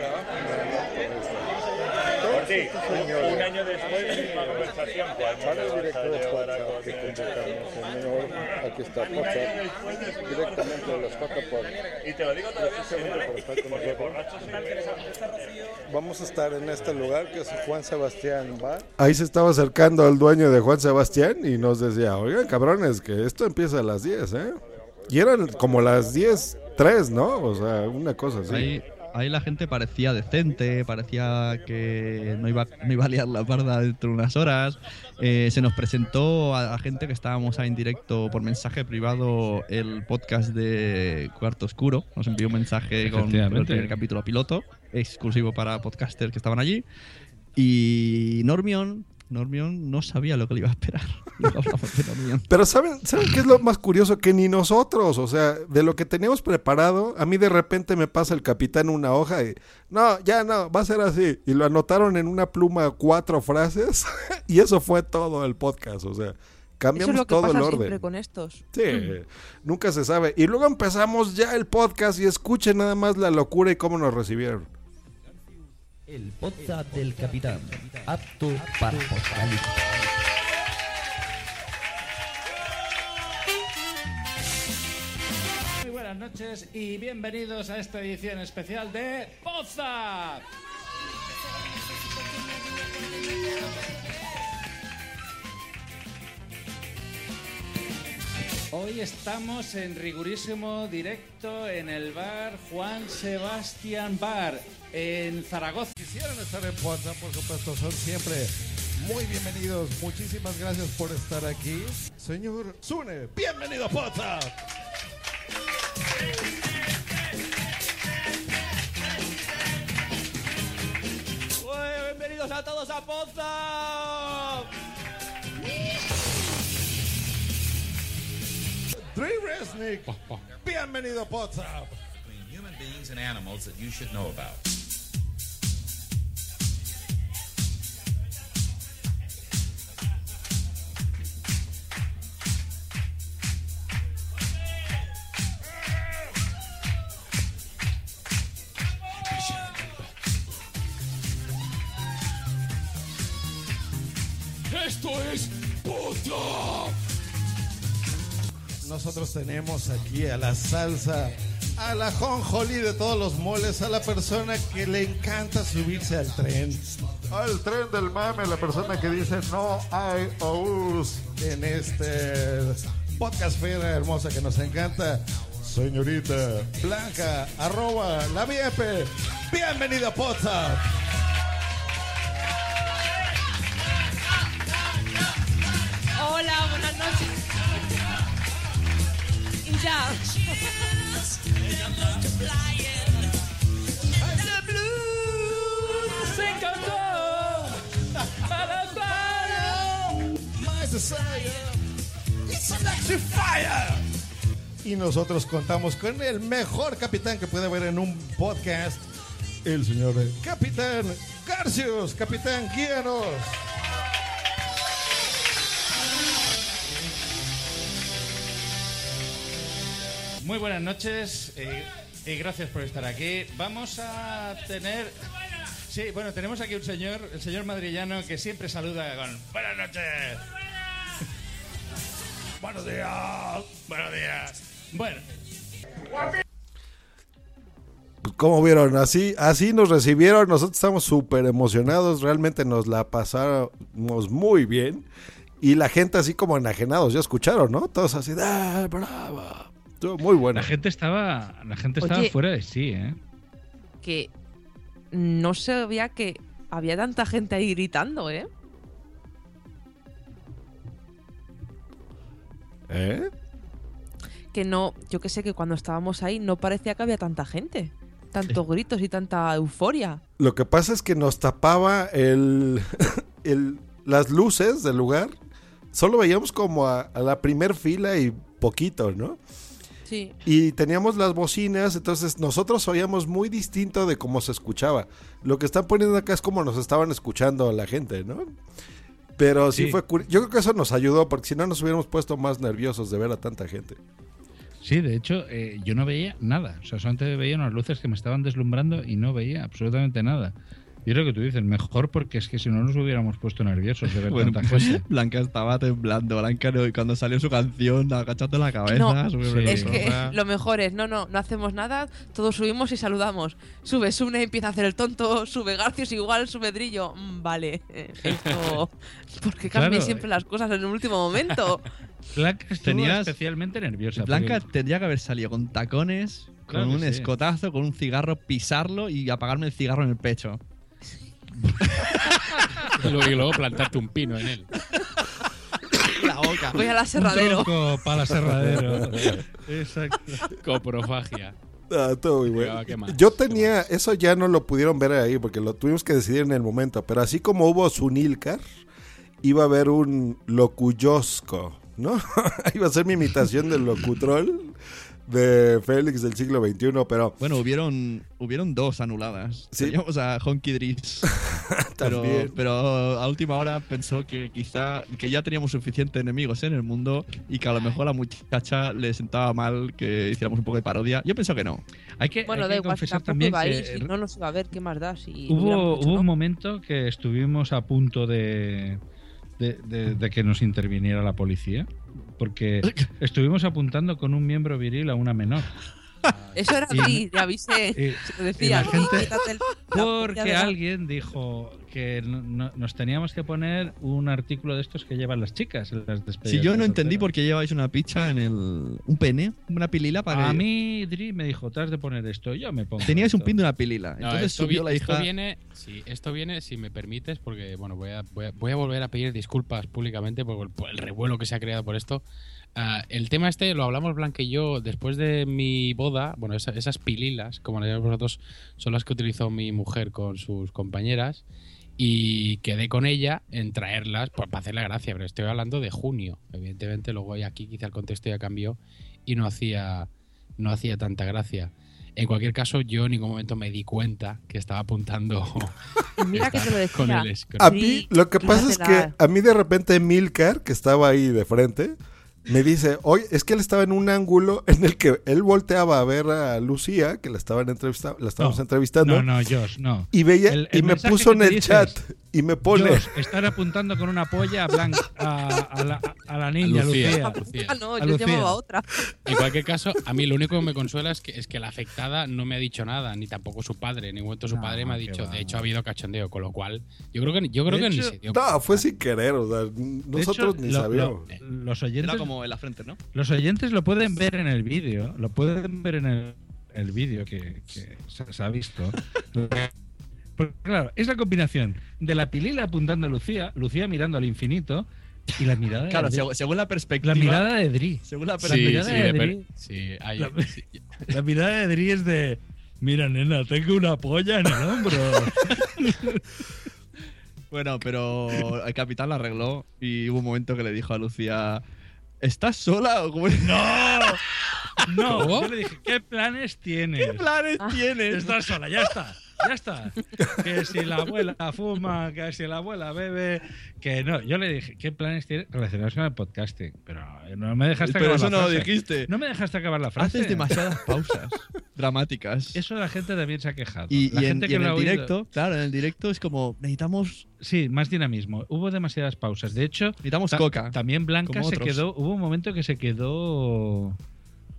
Estos señores. Un año después de mi conversación Para el director que convocamos, aquí está WhatsApp, directamente de los JPOD. Y te lo digo Precisamente por estar con nosotros. Vamos a estar en este lugar que es Juan Sebastián Bar. Ahí se estaba acercando al dueño de Juan Sebastián y nos decía, oigan cabrones, que esto empieza a las 10, ¿eh? Y eran como las 10, 3, ¿no? O sea, una cosa así. Ahí, ahí la gente parecía decente, parecía que no iba, no iba a liar la parda dentro de unas horas. Eh, se nos presentó a, a gente que estábamos ahí en directo por mensaje privado el podcast de Cuarto Oscuro. Nos envió un mensaje con el primer capítulo piloto, exclusivo para podcasters que estaban allí. Y Normion Normion no sabía lo que le iba a esperar. De. Pero ¿saben, ¿saben qué es lo más curioso? Que ni nosotros, o sea, de lo que teníamos preparado, a mí de repente me pasa el capitán una hoja y, no, ya no, va a ser así. Y lo anotaron en una pluma cuatro frases y eso fue todo el podcast, o sea, Eso cambiamos es lo que todo pasa el siempre orden. con estos. Sí, nunca se sabe. Y luego empezamos ya el podcast y escuchen nada más la locura y cómo nos recibieron. El podcast del capitán, apto para. Muy buenas noches y bienvenidos a esta edición especial de Poza. Hoy estamos en rigurísimo directo en el bar Juan Sebastián Bar en Zaragoza. Quisieran estar en Poza, por supuesto, son siempre muy bienvenidos. Muchísimas gracias por estar aquí. Señor Zune, bienvenido a Poza. Bienvenidos a todos a Poza. Dre Resnick, bienvenido a Poza. human beings and animals that you should know about. Esto es Poza. Nosotros tenemos aquí a la salsa, a la jonjolí de todos los moles, a la persona que le encanta subirse al tren. Al tren del mame, la persona que dice no hay OUs en este podcast fera hermosa que nos encanta. Señorita Blanca, arroba la viepe. Bienvenida a Poza. Hola, buenas noches. Y ya. Y nosotros contamos con el mejor capitán que puede haber en un podcast, el señor Capitán Garcius. Capitán, guíanos. Muy buenas noches eh, y gracias por estar aquí. Vamos a tener... Sí, bueno, tenemos aquí un señor, el señor madrillano, que siempre saluda con buenas noches. Buenos días. Buenos días. Bueno, Como vieron, así, así nos recibieron, nosotros estamos súper emocionados, realmente nos la pasamos muy bien. Y la gente así como enajenados, ya escucharon, ¿no? Todos así, ¡ah, brava! Estuvo muy bueno. la gente estaba, la gente estaba Oye. fuera de sí, ¿eh? Que no sabía que había tanta gente ahí gritando, ¿eh? ¿Eh? Que no, yo que sé que cuando estábamos ahí no parecía que había tanta gente. Tantos gritos y tanta euforia. Lo que pasa es que nos tapaba el, el- las luces del lugar. Solo veíamos como a, a la primer fila y poquito, ¿no? Sí. Y teníamos las bocinas, entonces nosotros oíamos muy distinto de cómo se escuchaba. Lo que están poniendo acá es como nos estaban escuchando la gente, ¿no? Pero sí, Sí. fue curi- Yo creo que eso nos ayudó, porque si no nos hubiéramos puesto más nerviosos de ver a tanta gente. Sí, de hecho, eh, yo no veía nada. O sea, solamente veía unas luces que me estaban deslumbrando y no veía absolutamente nada. Y es lo que tú dices, mejor porque es que si no nos hubiéramos puesto nerviosos de ver Bueno, tanta pues, gente. Blanca estaba temblando. Blanca no- y cuando salió su canción, agachando la cabeza. No, súper es que lo mejor es, no, no, no hacemos nada, todos subimos y saludamos. Sube Sune, empieza a hacer el tonto, sube Garcius igual, sube Drillo. Mm, vale, eh, esto... Porque cambian Claro. siempre las cosas en el último momento. Blanca Tenías- especialmente nerviosa. Blanca porque- tendría que haber salido con tacones, Claro con un sí. escotazo, con un cigarro, pisarlo y apagarme el cigarro en el pecho. Y luego, plantarte un pino en él. La boca. Voy al aserradero. Un tronco para el aserradero. Exacto. Coprofagia. Ah, todo muy bueno. ¿qué más? Yo tenía, eso ya no lo pudieron ver ahí porque lo tuvimos que decidir en el momento, pero así como hubo Sunilcar iba a haber un locuyosco, ¿no? iba a ser mi imitación del locutrol de Félix del siglo XXI, pero... Bueno, hubieron, hubieron dos anuladas. Sí. Teníamos a Honky Driss. pero, pero a última hora pensó que quizá que ya teníamos suficientes enemigos en el mundo y que a lo mejor a la muchacha le sentaba mal que hiciéramos un poco de parodia. Yo pienso que no. Hay que, Bueno, hay da que igual, confesar también iba a que ir, si no nos iba a ver, ¿qué más da? Si hubo, hubo no. un momento que estuvimos a punto de, de, de- de que nos interviniera la policía. Porque estuvimos apuntando con un miembro viril a una menor. Eso era Y- así, te avisé. y- y decía, la gente- el- Porque la- alguien dijo que no- no- nos teníamos que poner un artículo de estos que llevan las chicas en las despedidas. Si yo no entendí por qué lleváis una picha en el. un pene, una pilila para A que- mí, Dri me dijo, te has de poner esto. Yo me pongo. Teníais un esto". pin de una pilila. No, Entonces esto, subió vi- la esto hija. viene, sí, esto viene, si me permites, porque bueno, voy a, voy a, voy a volver a pedir disculpas públicamente por por el revuelo que se ha creado por esto. Ah, el tema este lo hablamos Blanca y yo después de mi boda. Bueno, esa- esas pililas, como las llamáis vosotros, son las que utilizó mi mujer con sus compañeras. Y quedé con ella en traerlas pues, para hacerle gracia, pero estoy hablando de junio. Evidentemente, luego aquí quizá el contexto ya cambió y no hacía, no hacía tanta gracia. En cualquier caso, yo en ningún momento me di cuenta que estaba apuntando Mira que te lo decía. con el escroto. A mí, lo que pasa es que a mí de repente Milcar, que estaba ahí de frente, me dice, oye, es que él estaba en un ángulo en el que él volteaba a ver a Lucía, que la estaban entrevista la estábamos No, entrevistando. No, no, Josh, no. Y veía, El- y me puso en el dices, chat y me pone. Josh, estar apuntando con una polla a, Blanc- a, a la, a la niña, Lucía. Lucía. Ah, no, A yo Lucía. llamaba a otra. En cualquier caso, a mí lo único que me consuela es que, es que la afectada no me ha dicho nada, ni tampoco su padre, ni momento su No, padre me ha dicho. va. De hecho, ha habido cachondeo, con lo cual yo creo que, yo creo De que ni hecho, se dio No, fue sin querer, o sea, nosotros hecho, ni lo- sabíamos. lo- los oyentes Era como en la frente, ¿no? Los oyentes lo pueden ver en el vídeo, lo pueden ver en el, el vídeo que, que se, se ha visto. Porque, claro, es la combinación de la pilila apuntando a Lucía, Lucía mirando al infinito y la mirada Claro, de seg- según la perspectiva. la mirada de Dri. Según la La Sí, mirada sí, de Dri. sí, hay- La, la mirada de Dri es de mira nena, tengo una polla en el hombro. Bueno, pero el capitán la arregló y hubo un momento que le dijo a Lucía: ¿Estás sola o cómo es? ¡No! No, ¿Cómo? yo le dije, ¿qué planes tienes? ¿Qué planes Ah. tienes? Estás sola, ya está. Ya está. Que si la abuela fuma, que si la abuela bebe, que no. Yo le dije, ¿qué planes tienes relacionados con el podcasting? Pero no me dejaste Pero acabar eso la no lo dijiste. No me dejaste acabar la frase. Haces demasiadas pausas dramáticas. Eso la gente también se ha quejado. y, la y en, gente y que en lo ha el oído- directo, claro, en el directo es como necesitamos Sí, más dinamismo. Hubo demasiadas pausas. De hecho, necesitamos ta- coca. también Blanca como se otros. quedó. Hubo un momento que se quedó.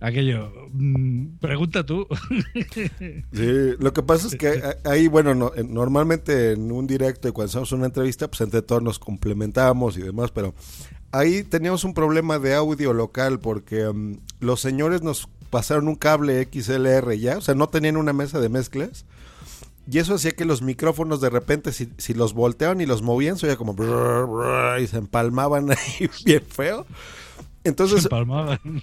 Aquello. mm, pregunta tú. Sí, lo que pasa es que ahí, bueno, no- eh, normalmente en un directo y cuando hacemos una entrevista, pues entre todos nos complementamos y demás, pero ahí teníamos un problema de audio local porque mm, los señores nos pasaron un cable XLR ya, o sea, no tenían una mesa de mezclas. Y eso hacía que los micrófonos de repente, si, si los volteaban y los movían, se oía como brrr, brrr, y se empalmaban ahí bien feo. Entonces,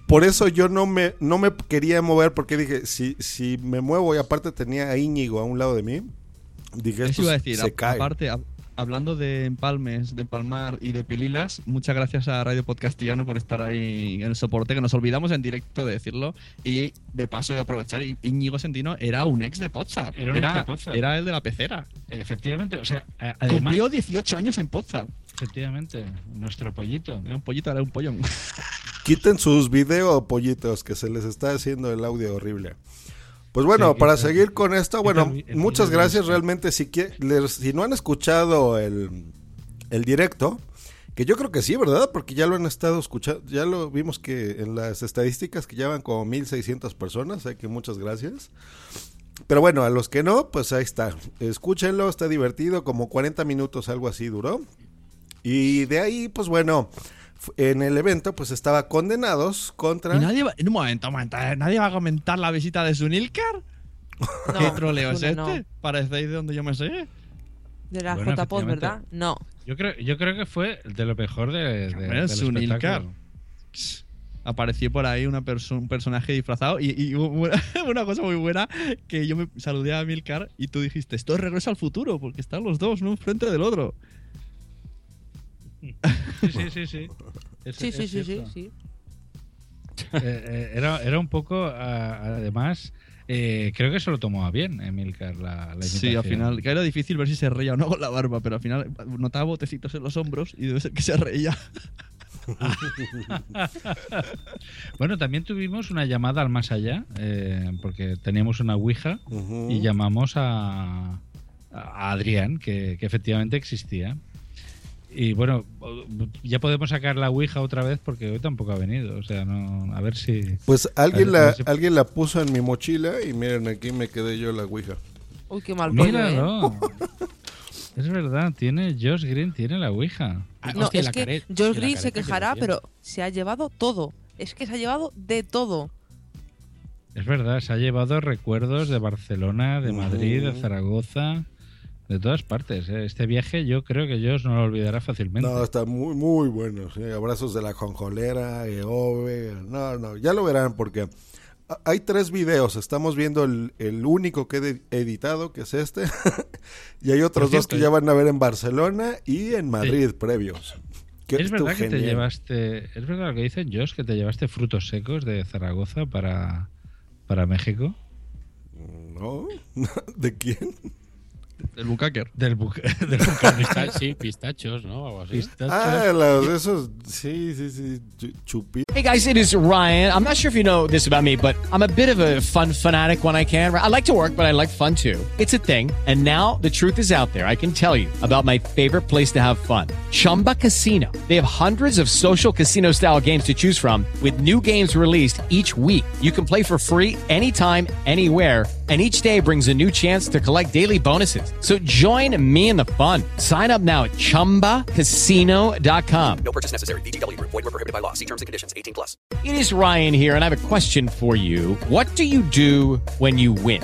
por eso yo no me, no me quería mover porque dije, si, si me muevo y aparte tenía a Íñigo a un lado de mí, dije, esto iba a decir, se a- cae. aparte, hab- hablando de empalmes, de empalmar y de pililas, muchas gracias a Radio Podcastillano por estar ahí en el soporte, que nos olvidamos en directo de decirlo. Y de paso de aprovechar, Íñigo Sentino era un ex de Potsdam. Era un ex de Potsdam. era el de la pecera. Efectivamente, o sea, a- además, Cumplió 18 años en Potsdam. Efectivamente, nuestro pollito. Era un pollito, era un pollón. Quiten sus video pollitos que se les está haciendo el audio horrible. Pues bueno, Sí, para seguir con esto, bueno, el vi- el muchas gracias realmente. Si, les- si no han escuchado el, el directo, que yo creo que sí, ¿verdad? Porque ya lo han estado escuchando, ya lo vimos que en las estadísticas que llevan como 1600 personas, así que muchas gracias. Pero bueno, a los que no, pues ahí está. Escúchenlo, está divertido, como 40 minutos, algo así duró. Y de ahí, pues bueno, en el evento, pues estaba condenados contra. Y nadie va, en un momento, un momento, eh, nadie va a comentar la visita de Sunilcar. No, ¿Qué troleo es este? no. ¿Parecéis de donde yo me sé? De la Bueno, JPOD. ¿verdad? No. Yo creo, yo creo que fue de lo mejor de, de- Hombre, del Sunil espectáculo. Apareció por ahí una perso- un personaje disfrazado y, y hubo una, una cosa muy buena que yo me saludé a Milcar y tú dijiste, esto es regreso al futuro porque están los dos, uno enfrente del otro. Sí, sí, sí. sí. Es- Sí, sí, es sí, sí, sí. Eh, eh, era, era un poco, además, eh, creo que se lo tomó bien Emilcar la, la Sí, al final, que era difícil ver si se reía o no con la barba, pero al final notaba botecitos en los hombros y debe ser que se reía. bueno, también tuvimos una llamada al más allá, eh, porque teníamos una Ouija y llamamos a, a Adrián, que, que efectivamente existía. Y bueno, ya podemos sacar la Ouija otra vez porque hoy tampoco ha venido. O sea, no, a ver si. Pues alguien ver- la, si- alguien la puso en mi mochila y miren, aquí me quedé yo la ouija. Uy, qué mal pollo, ¿eh? Es verdad, tiene Josh Green tiene la Ouija. No, es que Josh Green se quejará, pero se ha llevado todo. Es que se ha llevado de todo. Es verdad, se ha llevado recuerdos de Barcelona, de Madrid, de. Zaragoza, de todas partes. ¿eh? Este viaje yo creo que Josh no lo olvidará fácilmente. No, está muy, muy bueno. sí, Abrazos de la conjolera, Eove. No, no, ya lo verán porque hay tres videos. Estamos viendo el, el único que he editado, que es este. y hay otros Por dos cierto, que ya van a ver en Barcelona y en Madrid previos. Que es verdad que te genial. llevaste, es verdad lo que dicen Josh, que te llevaste frutos secos de Zaragoza para, para México. ¿No? ¿De quién? Del bucaker. Del, buca- del bucaque. Sí, pistachos, ¿no? Algo así. Ah, los, esos, sí, sí, sí, chupi. Hey guys, it is Ryan. I'm not sure if you know this about me, but I'm a bit of a fun fanatic when I can. I like to work, but I like fun too. It's a thing. And now the truth is out there. I can tell you about my favorite place to have fun Chumba Casino. They have hundreds of social casino style games to choose from, with new games released each week. You can play for free anytime, anywhere. And each day brings a new chance to collect daily bonuses. So join me in the fun. Sign up now at chumbacasino.com. No purchase necessary. VGW Group. Void were prohibited by law. See terms and conditions. 18 plus. It is Ryan here, and I have a question for you. What do you do when you win?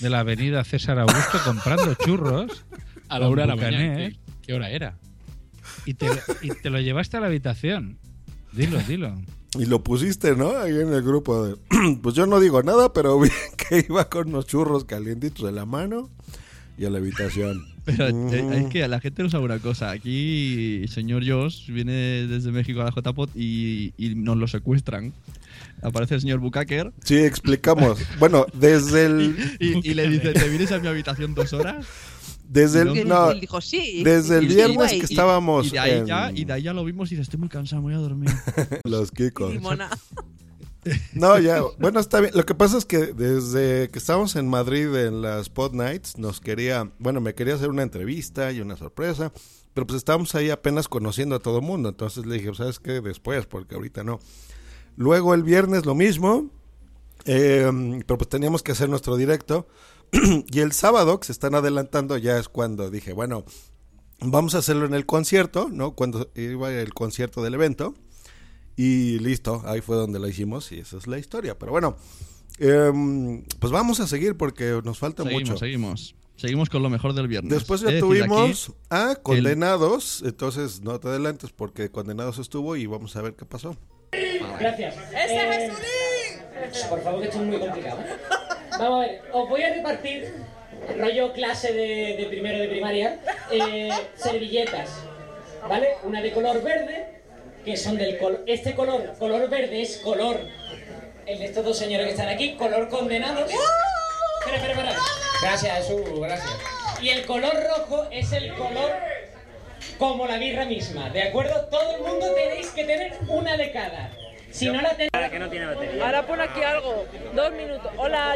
de la avenida César Augusto comprando churros. A la una de la mañana. ¿Qué, qué hora era? Y te, y te lo llevaste a la habitación. Dilo, dilo. Y lo pusiste, ¿no? Ahí en el grupo de... pues yo no digo nada, pero vi que iba con unos churros calientitos en la mano y a la habitación. Pero es que a la gente no sabe una cosa. Aquí, el señor Josh viene desde México a la JPOT y, y nos lo secuestran. Aparece el señor Bukaker Sí, explicamos. Bueno, desde el... y, y le dice: ¿Te vienes a mi habitación dos horas? Desde el... Y No, él dijo sí. desde el viernes y- que estábamos Y de, ahí en ya, y de ahí ya lo vimos y dice: Estoy muy cansado, me voy a dormir. los Kikos. No, ya, bueno, está bien. Lo que pasa es que desde que estábamos en Madrid en las Pod Nights, nos quería, bueno, me quería hacer una entrevista y una sorpresa, pero pues estábamos ahí apenas conociendo a todo el mundo, entonces le dije, ¿sabes qué? Después, porque ahorita no. Luego el viernes lo mismo, eh, pero pues teníamos que hacer nuestro directo. y el sábado, que se están adelantando, ya es cuando dije, bueno, vamos a hacerlo en el concierto, ¿no? Cuando iba el concierto del evento. Y listo, ahí fue donde la hicimos y esa es la historia. Pero bueno, em, pues vamos a seguir porque nos falta seguimos, mucho. seguimos. Seguimos con lo mejor del viernes. Después ya decir tuvimos a el- Condenados, entonces no te adelantes porque Condenados estuvo y vamos a ver qué pasó. Gracias. ¡Ese Eh, Por favor, que esto es muy complicado. Vamos a ver, os voy a repartir, rollo clase de, de primero de primaria, eh, servilletas, ¿vale? Una de color verde, que son del color... Este color, color verde es color... El de estos dos señores que están aquí, color condenados. Espera, espera, espera. Gracias, Jesús, gracias. Y el color rojo es el color como la birra misma, ¿de acuerdo? Todo el mundo tenéis que tener una de cada. Si no la tenéis... que no tiene batería. Ahora pon aquí algo. Dos minutos. Hola.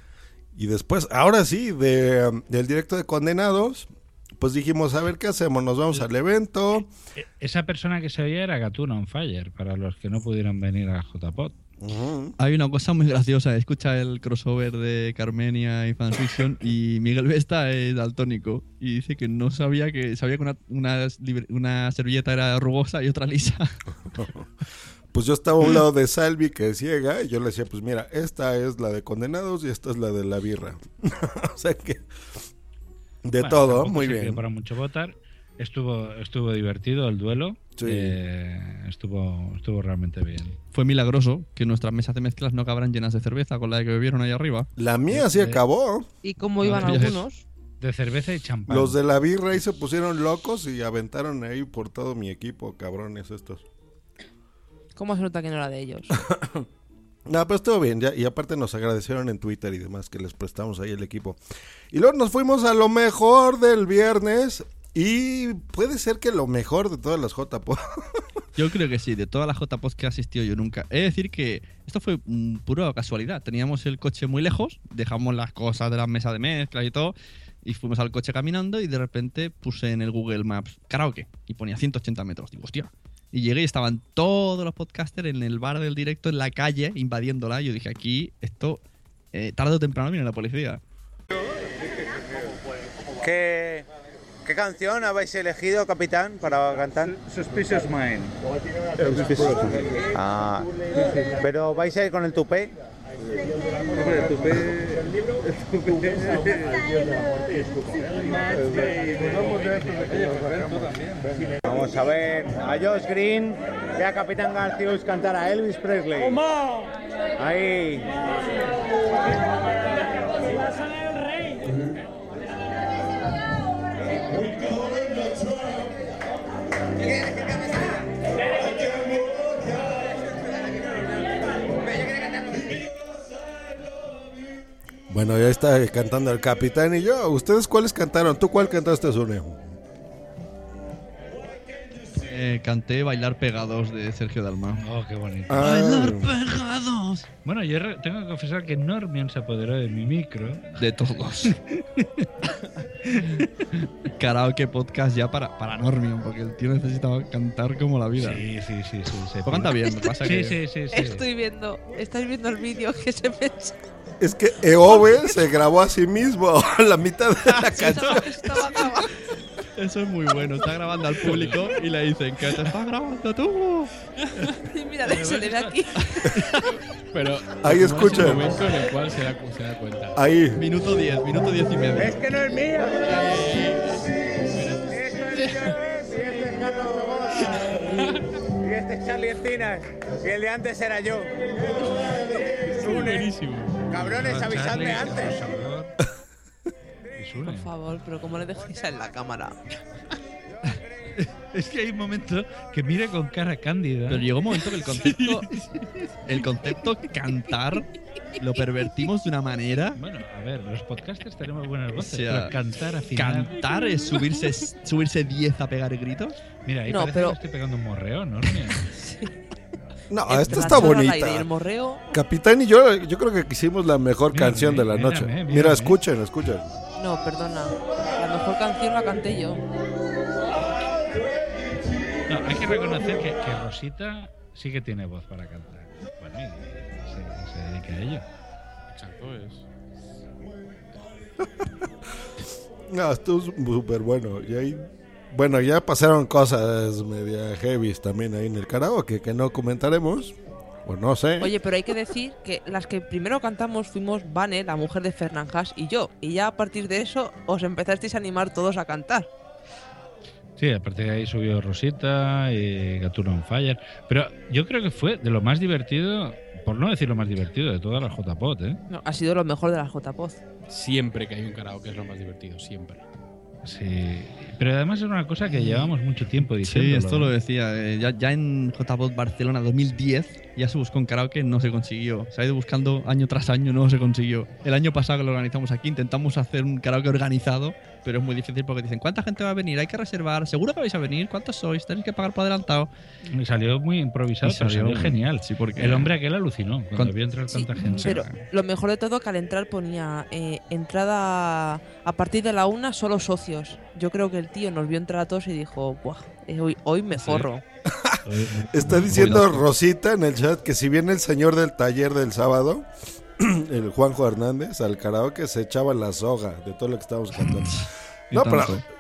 Y después, ahora sí, de, del directo de Condenados, pues dijimos, a ver qué hacemos, nos vamos al evento. E- Esa persona que se oía era Gatuna on Fire, para los que no pudieron venir a JPOT. Hay una cosa muy graciosa. Escucha el crossover de Carmenia y Fanfiction y Miguel Vesta es daltónico y dice que no sabía que sabía que una, una, servilleta era rugosa y otra lisa. Pues yo estaba a un lado de Salvi que es ciega y yo le decía, pues mira, esta es la de condenados y esta es la de la birra. o sea que de Bueno, todo, muy bien. Para mucho votar. Estuvo, estuvo divertido el duelo. Sí. Eh, estuvo, estuvo realmente bien. Fue milagroso que nuestras mesas de mezclas no acabaran llenas de cerveza con la que bebieron ahí arriba. La mía sí Eh, acabó. ¿Y cómo iban algunos? De cerveza y champán. Los de la birra ahí se pusieron locos y aventaron ahí por todo mi equipo, cabrones estos. ¿Cómo se nota que no era de ellos? No, pero estuvo bien, ya, y aparte nos agradecieron en Twitter y demás que les prestamos ahí el equipo. Y luego nos fuimos a lo mejor del viernes y puede ser que lo mejor de todas las JPO. Yo creo que sí, de todas las JPOs que he asistido yo nunca. De decir que esto fue mm, pura casualidad. Teníamos el coche muy lejos, dejamos las cosas de la mesa de mezcla y todo, y fuimos al coche caminando y de repente puse en el Google Maps karaoke y ponía 180 metros. Digo, hostia. Y llegué y estaban todos los podcasters en el bar del directo, en la calle, invadiéndola. Y yo dije, aquí, esto, eh, tarde o temprano viene la policía. ¿Qué, ¿Qué canción habéis elegido, capitán, para cantar? Suspicious Mind. Ah, pero vais a ir con el tupé. Hombre, el tupé. El tupé. Vamos a ver a Josh Green y a Capitán Garcius cantar a Elvis Presley. Ahí. Bueno, ya está cantando el capitán y yo. ¿Ustedes cuáles cantaron? ¿Tú cuál cantaste, Zune? Eh, canté Bailar Pegados de Sergio Dalma. Oh, qué bonito. Ah. Bailar pegados. Bueno, yo tengo que confesar que Normion se apoderó de mi micro. De todos. Karaoke podcast ya para, para Normion, porque el tío necesitaba cantar como la vida. Sí, sí, sí, sí. se Pues canta bien, que pasa Sí, que- sí, sí, sí. Estoy viendo, estáis viendo el vídeo que se me Es que Eove se grabó a sí mismo la mitad de la canción. estaba grabando. Eso es muy bueno. Está grabando al público y le dicen que te está grabando tú. Y mira, se le ve aquí. Pero Ahí ¿cómo es escucha. el momento en el cual se da, se da cuenta. Ahí. Minuto 10, minuto 10 y medio. Es que no es mío. Y este es Charlie Encinas. Y el de antes era yo. Buenísimo. Cabrones, avisadme antes. Por favor, pero ¿cómo le dejáis en la cámara? Es que hay un momento que mira con cara cándida. Pero llegó un momento que el concepto, el concepto cantar lo pervertimos de una manera. Bueno, a ver, los podcasters tenemos buenas O voces, sea, pero cantar afinar. cantar es subirse subirse 10 a pegar gritos. Mira, ahí No, parece pero- que estoy pegando un morreo, ¿no? Normion? No, Entre esta está al bonita. el morreo. Capitán y yo, yo creo que hicimos la mejor Mírame, canción de la mírame, noche. mírame. Mira, escuchen, escuchen. No, perdona. La mejor canción la canté yo. No, hay que reconocer que, que Rosita sí que tiene voz para cantar. Bueno, y se, se dedica a ello. Exacto, es. No, estuvo súper bueno. Y ahí, bueno, ya pasaron cosas media heavy también ahí en el karaoke que no comentaremos. Pues no sé. Oye, pero hay que decir que las que primero cantamos fuimos Vane, la mujer de Fernán Haas, y yo. Y ya a partir de eso os empezasteis a animar todos a cantar. Sí, a partir de ahí subió Rosita y Gatuno on Fire. Pero yo creo que fue de lo más divertido, por no decir lo más divertido, de todas las JPOT, ¿eh? No, ha sido lo mejor de las JPOZ. Siempre que hay un karaoke es lo más divertido, siempre. Sí. Pero además es una cosa que llevamos mucho tiempo diciendo. Sí, esto lo decía. eh, ya, ya en JBot Barcelona 2010 ya se buscó un karaoke, no se consiguió. Se ha ido buscando año tras año, no se consiguió. El año pasado que lo organizamos aquí intentamos hacer un karaoke organizado, pero es muy difícil porque dicen, ¿cuánta gente va a venir? Hay que reservar. ¿Seguro que vais a venir? ¿Cuántos sois? Tenéis que pagar por adelantado. Y salió muy improvisado, Y pero salió- salió genial. sí, porque- El hombre aquel alucinó cuando Con- vio entrar tanta gente. Pero lo mejor de todo que al entrar ponía eh, entrada a partir de la una solo socios. Yo creo que el tío nos vio entrar a todos y dijo, Buah, eh, hoy, hoy me Sí. Está diciendo Rosita en el chat que si viene el señor del taller del sábado, el Juanjo Hernández, al karaoke se echaba la soga de todo lo que estábamos cantando. No,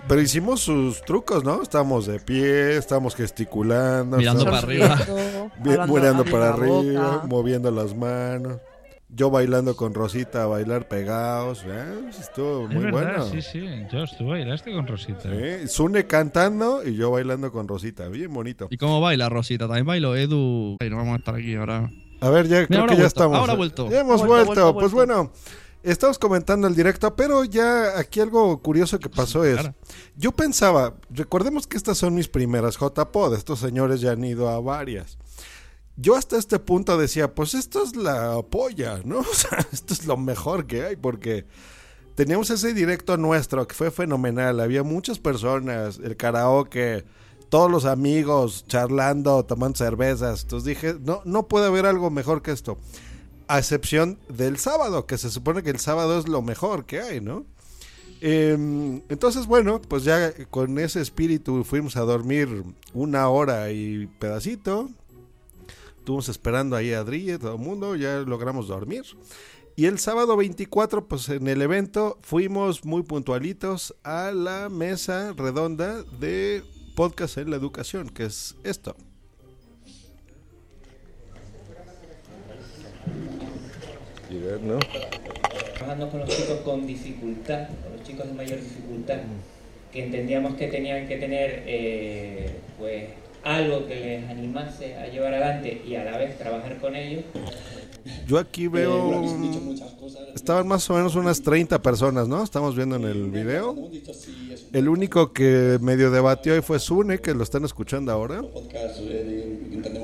pero, hicimos sus trucos, ¿no? Estábamos de pie, estábamos gesticulando. Mirando para arriba. Mirando para arriba, moviendo las manos. Yo bailando con Rosita, a bailar pegados. ¿eh? Estuvo Es muy verdad, bueno. sí, sí. Yo estuve bailaste con Rosita. Sí, Sune cantando y yo bailando con Rosita. Bien bonito. ¿Y cómo baila Rosita? También bailo Edu. Ay, no vamos a estar aquí ahora. A ver, ya Mira, creo que ya estamos. ahora eh. vuelto. Ya hemos vuelto. vuelto, vuelto, Pues vuelto. bueno, estamos comentando el directo, pero ya aquí algo curioso que pasó es. Yo pensaba, recordemos que estas son mis primeras JPod. Estos señores ya han ido a varias. Yo hasta este punto decía, pues esto es la polla, ¿no? O sea, esto es lo mejor que hay, porque teníamos ese directo nuestro que fue fenomenal. Había muchas personas, el karaoke, todos los amigos charlando, tomando cervezas. Entonces dije, no, no puede haber algo mejor que esto. A excepción del sábado, que se supone que el sábado es lo mejor que hay, ¿no? Em, entonces, bueno, pues ya con ese espíritu fuimos a dormir una hora y pedacito. Estuvimos esperando ahí a Adri y todo el mundo, ya logramos dormir. Y el sábado 24, pues en el evento fuimos muy puntualitos a la mesa redonda de podcast en la educación, que es esto. ¿no? Trabajando con los chicos con dificultad, con los chicos de mayor dificultad, que entendíamos que tenían que tener eh, pues algo que les animase a llevar adelante y a la vez trabajar con ellos. Yo aquí veo... Estaban más o menos unas 30 personas, ¿no? Estamos viendo en el video. El único que medio debatió hoy fue Sune, que lo están escuchando ahora.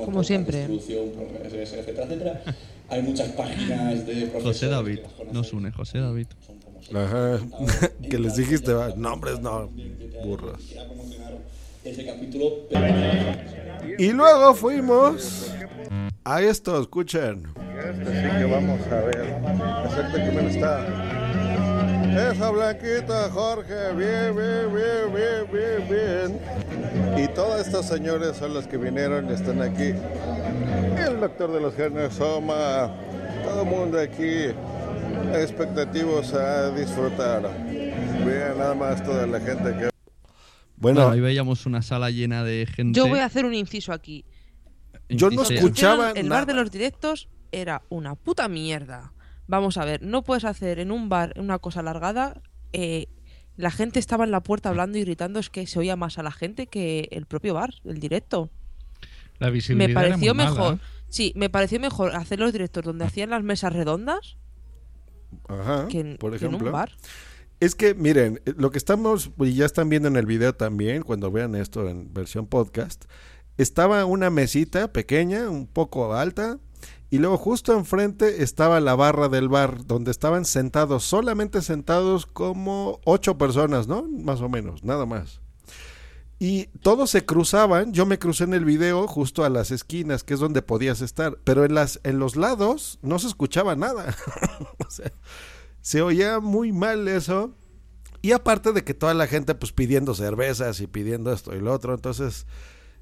Como siempre. Hay muchas páginas de José David. No Sune, José David. Ajá. que les dijiste, nombres no, burros. Ese capítulo. Y luego fuimos a esto, escuchen. Este sí que vamos a ver. Exacto, ¿quién está? Esa blanquita, Jorge, bien, bien, bien, bien, bien, bien. Y todos estos señores son los que vinieron y están aquí. El doctor de los genes, Soma, todo el mundo aquí expectativos a disfrutar. Bien, nada más toda la gente que... Bueno, ahí veíamos una sala llena de gente. Yo voy a hacer un inciso aquí. Yo no escuchaba El bar de los directos era una puta mierda. Vamos a ver, no puedes hacer en un bar una cosa alargada. eh, la gente estaba en la puerta hablando y gritando, es que se oía más a la gente que el propio bar, el directo. La visibilidad Me era pareció mala, mejor. ¿eh? Sí, me pareció mejor hacer los directos donde hacían las mesas redondas Ajá, que en, por que en un ejemplo. bar. Es que, miren, eh, lo que estamos, y ya están viendo en el video también, cuando vean esto en versión podcast, estaba una mesita pequeña, un poco alta, y luego justo enfrente estaba la barra del bar, donde estaban sentados, solamente sentados como ocho personas, ¿no? Más o menos, nada más. Y todos se cruzaban, yo me crucé en el video justo a las esquinas, que es donde podías estar, pero en, las, en los lados no se escuchaba nada. o sea, se oía muy mal eso. Y aparte de que toda la gente pues pidiendo cervezas y pidiendo esto y lo otro, entonces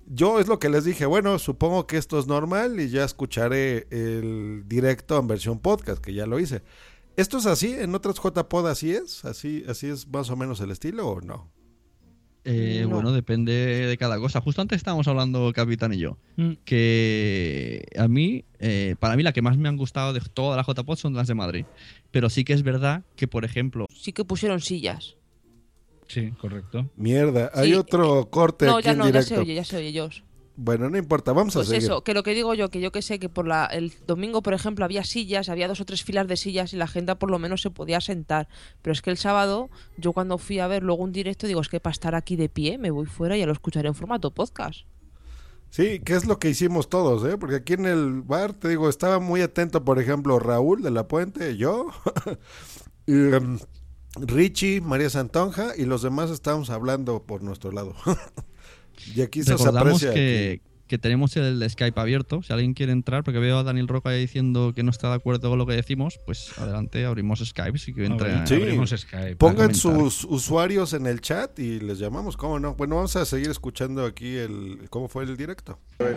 yo es lo que les dije, bueno, supongo que esto es normal y ya escucharé el directo en versión podcast, que ya lo hice. ¿Esto es así? ¿En otras JPod así es? ¿Así, ¿Así es más o menos el estilo o no? Eh, No. Bueno, depende de cada cosa. Justo antes estábamos hablando, Capitán y yo, Mm. que a mí, eh, para mí, la que más me han gustado de todas las JPOD son las de Madrid. Pero sí que es verdad que, por ejemplo, Sí que pusieron sillas. Sí, correcto. Mierda, hay Sí, otro corte No, aquí ya en no, ya se oye, ya se oye, Josh. Bueno, no importa, vamos Pues a seguir. eso, que lo que digo yo, que yo que sé que por la, el domingo, por ejemplo, había sillas, había dos o tres filas de sillas y la gente por lo menos se podía sentar. Pero es que el sábado, yo cuando fui a ver luego un directo, digo, es que para estar aquí de pie me voy fuera y ya lo escucharé en formato podcast. Sí, que es lo que hicimos todos, ¿eh? Porque aquí en el bar, te digo, estaba muy atento, por ejemplo, Raúl de la Puente, yo, y, em, Richie, María Santonja, y los demás estábamos hablando por nuestro lado. y aquí se recordamos aprecia que, que tenemos el Skype abierto. Si alguien quiere entrar, porque veo a Daniel Roca ahí diciendo que no está de acuerdo con lo que decimos, pues adelante, abrimos Skype. Si quieren entrar, Sí, abrimos Skype. pongan sus usuarios en el chat y les llamamos, ¿cómo no? Bueno, vamos a seguir escuchando aquí el cómo fue el directo. aquí.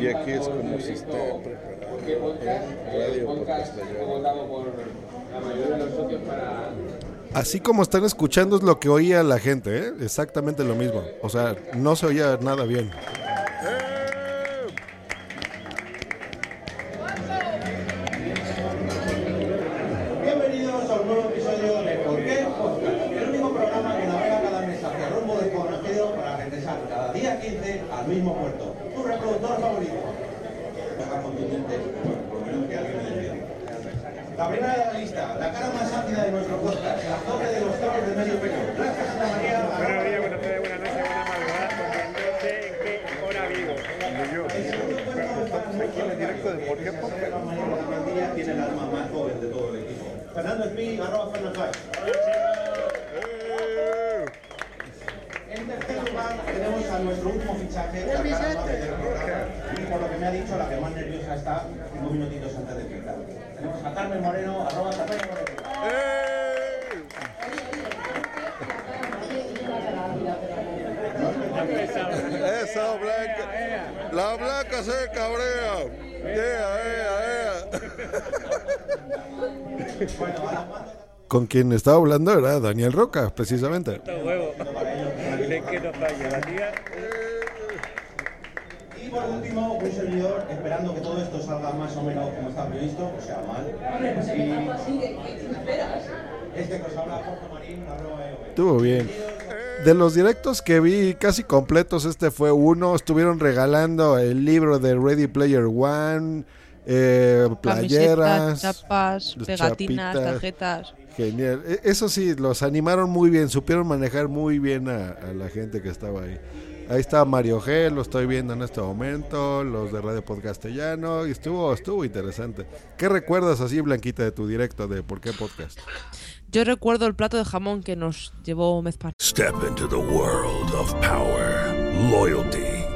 Y aquí es como se está preparando el radio podcastellano. Así como están escuchando es lo que oía la gente, ¿eh? exactamente lo mismo. O sea, no se oía nada bien. Espí, arroba Fernando Fay. En tercer lugar tenemos a nuestro último fichaje, la cara del programa, y por lo que me ha dicho, la que más nerviosa está cinco minutitos antes de empezar. Tenemos a Carmen Moreno, arroba Carmen Moreno. Esa blanca. La blanca se cabrea. Yeah, yeah, yeah. Con quien estaba hablando era Daniel Roca, precisamente. huevo. Es que no falla la tía. Y por último, un servidor esperando que todo esto salga más o menos como está previsto, o sea, mal. Y este que os habla Jorge Marín, EOB. Estuvo bien. De los directos que vi casi completos, este fue uno. Estuvieron regalando el libro de Ready Player One, eh, playeras, chapas, pegatinas, chapitas. tarjetas. Genial. E- Eso sí, los animaron muy bien, supieron manejar muy bien a, a la gente que estaba ahí. Ahí está Mario G, lo estoy viendo en este momento, los de Radio Podcastellano, y estuvo, estuvo interesante. ¿Qué recuerdas así, Blanquita, de tu directo de ¿Por qué Podcast? Yo recuerdo el plato de jamón que nos llevó Mezpa. Step into the world of power, loyalty,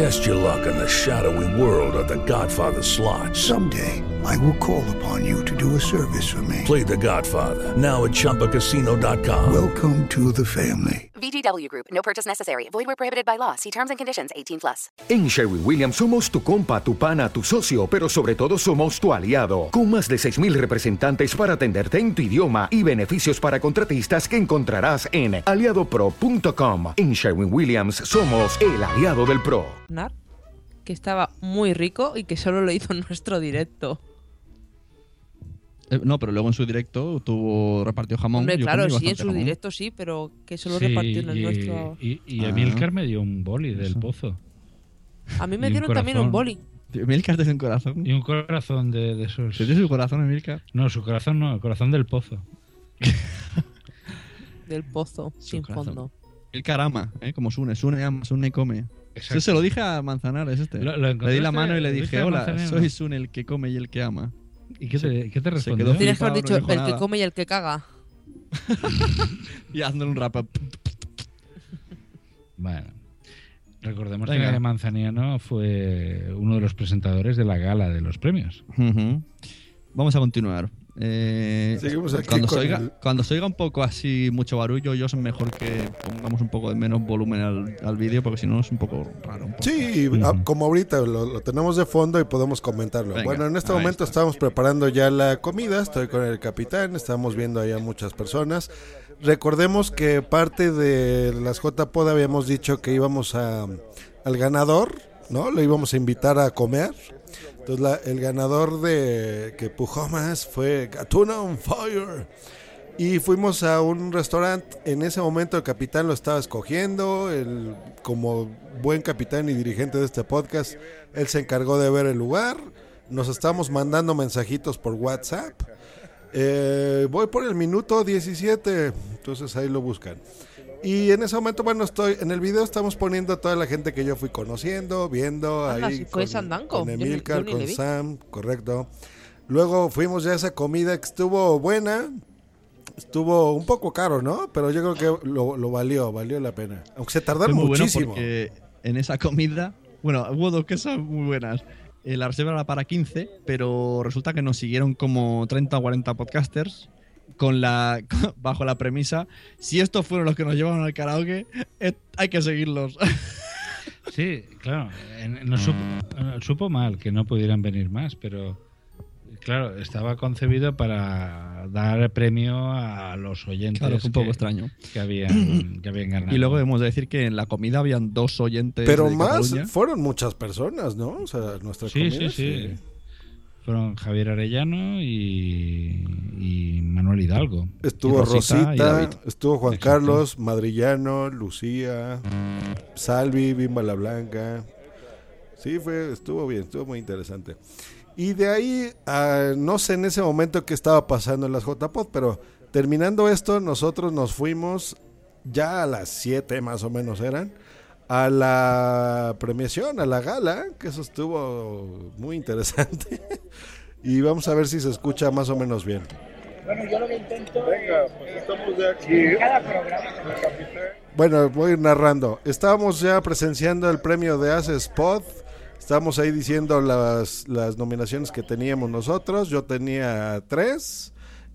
Test your luck in the shadowy world of The Godfather slot. Someday, I will call upon you to do a service for me. Play The Godfather now at ChumbaCasino.com. Welcome to the family. VGW Group. No purchase necessary. Void where prohibited by law. See terms and conditions. 18 plus. En Sherwin Williams somos tu compa, tu pana, tu socio, pero sobre todo somos tu aliado, con más de 6.000 representantes para atenderte en tu idioma y beneficios para contratistas que encontrarás en aliadopro.com. En Sherwin Williams somos el aliado del PRO. Que estaba muy rico y que solo lo hizo en nuestro directo. Eh, no, pero luego en su directo tuvo repartió jamón. Hombre, Yo claro, sí, en su jamón. directo sí, pero que solo Sí, repartió en el y, nuestro. Y, y Ah. Emilcar me dio un boli del pozo. A mí me Y un dieron también un boli. Emilcar te dio un corazón. Y un corazón de, de esos. ¿Te dio su corazón, Emilcar? No, su corazón no, el corazón del pozo. Del pozo, sin corazón. fondo. Emilcar ama, ¿eh? como Sune. Sune ama, Sune come. Exacto. Yo se lo dije a Manzanares este. Lo- lo le di la mano y le dije, hola, Manzanares". soy Sune el que come y el que ama. ¿Y qué te, qué te respondió? Tienes que haber dicho no el que come y el que caga. Y haciendo un rap. Bueno. Recordemos Venga. que Manzaniano fue uno de los presentadores de la gala de los premios. Ujú. Vamos a continuar. Eh, Seguimos aquí cuando, se oiga, el- cuando se oiga un poco así mucho barullo, yo es mejor que pongamos un poco de menos volumen al, al vídeo porque si no es un poco raro. un poco. Sí, como ahorita lo, lo tenemos de fondo y podemos comentarlo. Venga, bueno, en este momento estamos preparando ya la comida, estoy con el capitán, estamos viendo ahí a muchas personas. Recordemos que parte de las JPod habíamos dicho que íbamos a al ganador, ¿no? Lo íbamos a invitar a comer. Entonces la- el ganador de que pujó más fue Gatuna on Fire. Y fuimos a un restaurante. En ese momento el capitán lo estaba escogiendo. El, como buen capitán y dirigente de este podcast, él se encargó de ver el lugar. Nos estamos mandando mensajitos por WhatsApp. Eh, voy por el minuto 17. Entonces ahí lo buscan. Y en ese momento, bueno, estoy en el video estamos poniendo a toda la gente que yo fui conociendo, viendo Anda, ahí con Yo ni- Emilcar, con. Sam, correcto. Luego fuimos ya a esa comida que estuvo buena. Estuvo un poco caro, ¿no? Pero yo creo que lo, lo valió, valió la pena. Aunque se tardaron muy bueno muchísimo. porque en esa comida, bueno, hubo dos cosas muy buenas. Eh, la reserva era para 15, pero resulta que nos siguieron como 30 o 40 podcasters con la bajo la premisa, si estos fueron los que nos llevaron al karaoke, eh, hay que seguirlos. Sí, claro. nos supo, supo mal que no pudieran venir más, pero claro, estaba concebido para dar premio a los oyentes. Claro, fue un poco que- extraño. Que habían, que habían ganado. Y luego hemos de decir que en la comida habían dos oyentes Pero de más, Cataluña. fueron muchas personas, ¿no? O sea, nuestra Sí, comida. sí, sí. Fueron Javier Arellano y, y Manuel Hidalgo. Estuvo Y Rosita Rosita, y David. estuvo Juan Carlos, Madrillano, Lucía, Salvi, Bimba la Blanca. Sí, fue, estuvo bien, estuvo muy interesante. Y de ahí, ah, no sé en ese momento qué estaba pasando en las JPod, pero terminando esto, nosotros nos fuimos ya a las 7 más o menos eran, a la premiación, a la gala, que eso estuvo muy interesante. y vamos a ver si se escucha más o menos bien. Bueno, yo lo que intento. Venga, pues estamos de aquí. En cada programa. Bueno, voy narrando. Estábamos ya presenciando el premio de Ace Spot. Estábamos ahí diciendo las, las nominaciones que teníamos nosotros. Yo tenía tres.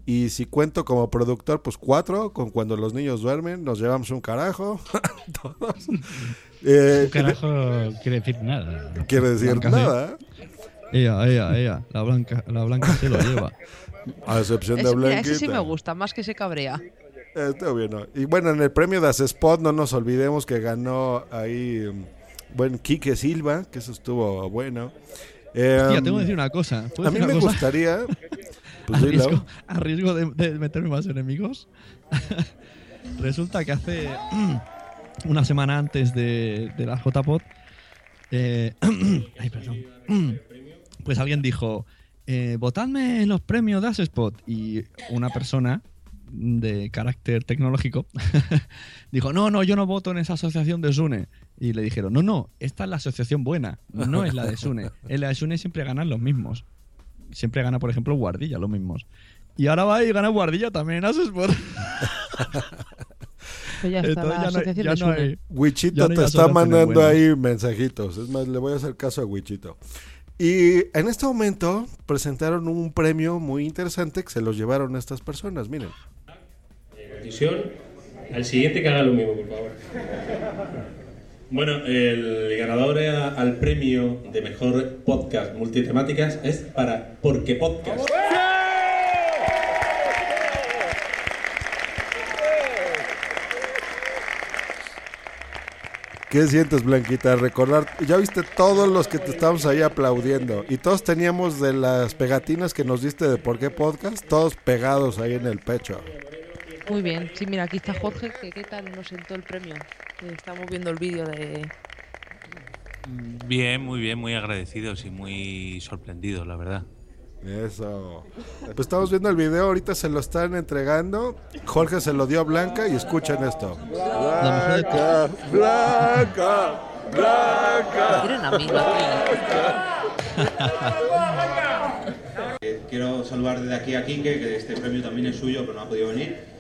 Y si cuento como productor, pues cuatro. Con cuando los niños duermen, nos llevamos un carajo. Todos. Eh, Un carajo quiere decir nada. Quiere decir Blanca, nada. Ella, ella, ella. La blanca, la blanca se lo lleva. A excepción de Ese, mira, Blanquita. ese sí me gusta, más que se cabrea. Eh, Está bien, ¿no? Y bueno, en el premio de Spot no nos olvidemos que ganó ahí, mm, bueno, Quique Silva, que eso estuvo bueno. Eh, Hostia, tengo que decir una cosa. ¿Puedo A mí me cosa? gustaría... Pues a, riesgo, a riesgo de, de meterme más enemigos. Resulta que hace una semana antes de, de la JPod, eh, ay, perdón, pues alguien dijo, eh, votadme en los premios de Spot y una persona de carácter tecnológico dijo, no, no, yo no voto en esa asociación de Sune. Y le dijeron, no, no, esta es la asociación buena, no es la de Sune. En la de Sune siempre ganan los mismos. Siempre gana, por ejemplo, Guardilla, los mismos. Y ahora va y gana Guardilla también en Asesport. Pues ya está, la. Wichito no hay te está mandando ahí mensajitos. Es más, le voy a hacer caso a Wichito. Y en este momento presentaron un premio muy interesante que se los llevaron estas personas. Miren. Decisión. Al siguiente que haga lo mismo, por favor. Bueno, el ganador a- al premio de mejor podcast multitemáticas es para Porque Podcast. ¿Qué sientes, Blanquita? Recordar, ya viste todos los que te estábamos ahí aplaudiendo. Y todos teníamos de las pegatinas que nos diste de por qué podcast, todos pegados ahí en el pecho. Muy bien. Sí, mira, aquí está Jorge, que qué tal nos sentó el premio. Estamos viendo el vídeo de... Bien, muy bien, muy agradecidos y muy sorprendidos, la verdad. Eso. Pues estamos viendo el video, ahorita se lo están entregando. Jorge se lo dio a Blanca y escuchen esto. Blanca, Blanca, Blanca. Miren a mí, Eh, Quiero saludar desde aquí a Quique, que este premio también es suyo, pero no ha podido venir.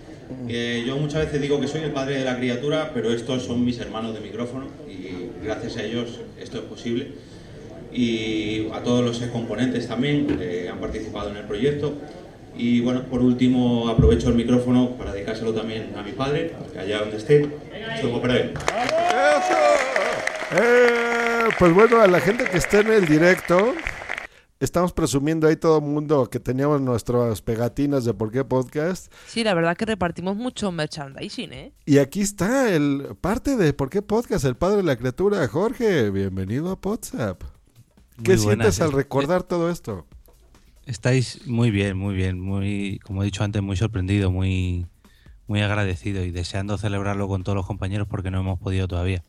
Eh, yo muchas veces digo que soy el padre de la criatura, pero estos son mis hermanos de micrófono y gracias a ellos esto es posible. Y a todos los componentes también que han participado en el proyecto. Y bueno, por último aprovecho el micrófono para dedicárselo también a mi padre, que allá donde esté, subo para él. Eh, pues bueno, a la gente que esté en el directo, estamos presumiendo ahí todo el mundo que teníamos nuestras pegatinas de por qué podcast. Sí, la verdad que repartimos mucho merchandising, ¿eh? Y aquí está el parte de por qué podcast, el padre de la criatura, Jorge. Bienvenido a WhatsApp. ¿Qué buenas, sientes al eh. recordar todo esto? Estáis muy bien, muy bien, muy, como he dicho antes, muy sorprendido, muy, muy agradecido y deseando celebrarlo con todos los compañeros porque no hemos podido todavía.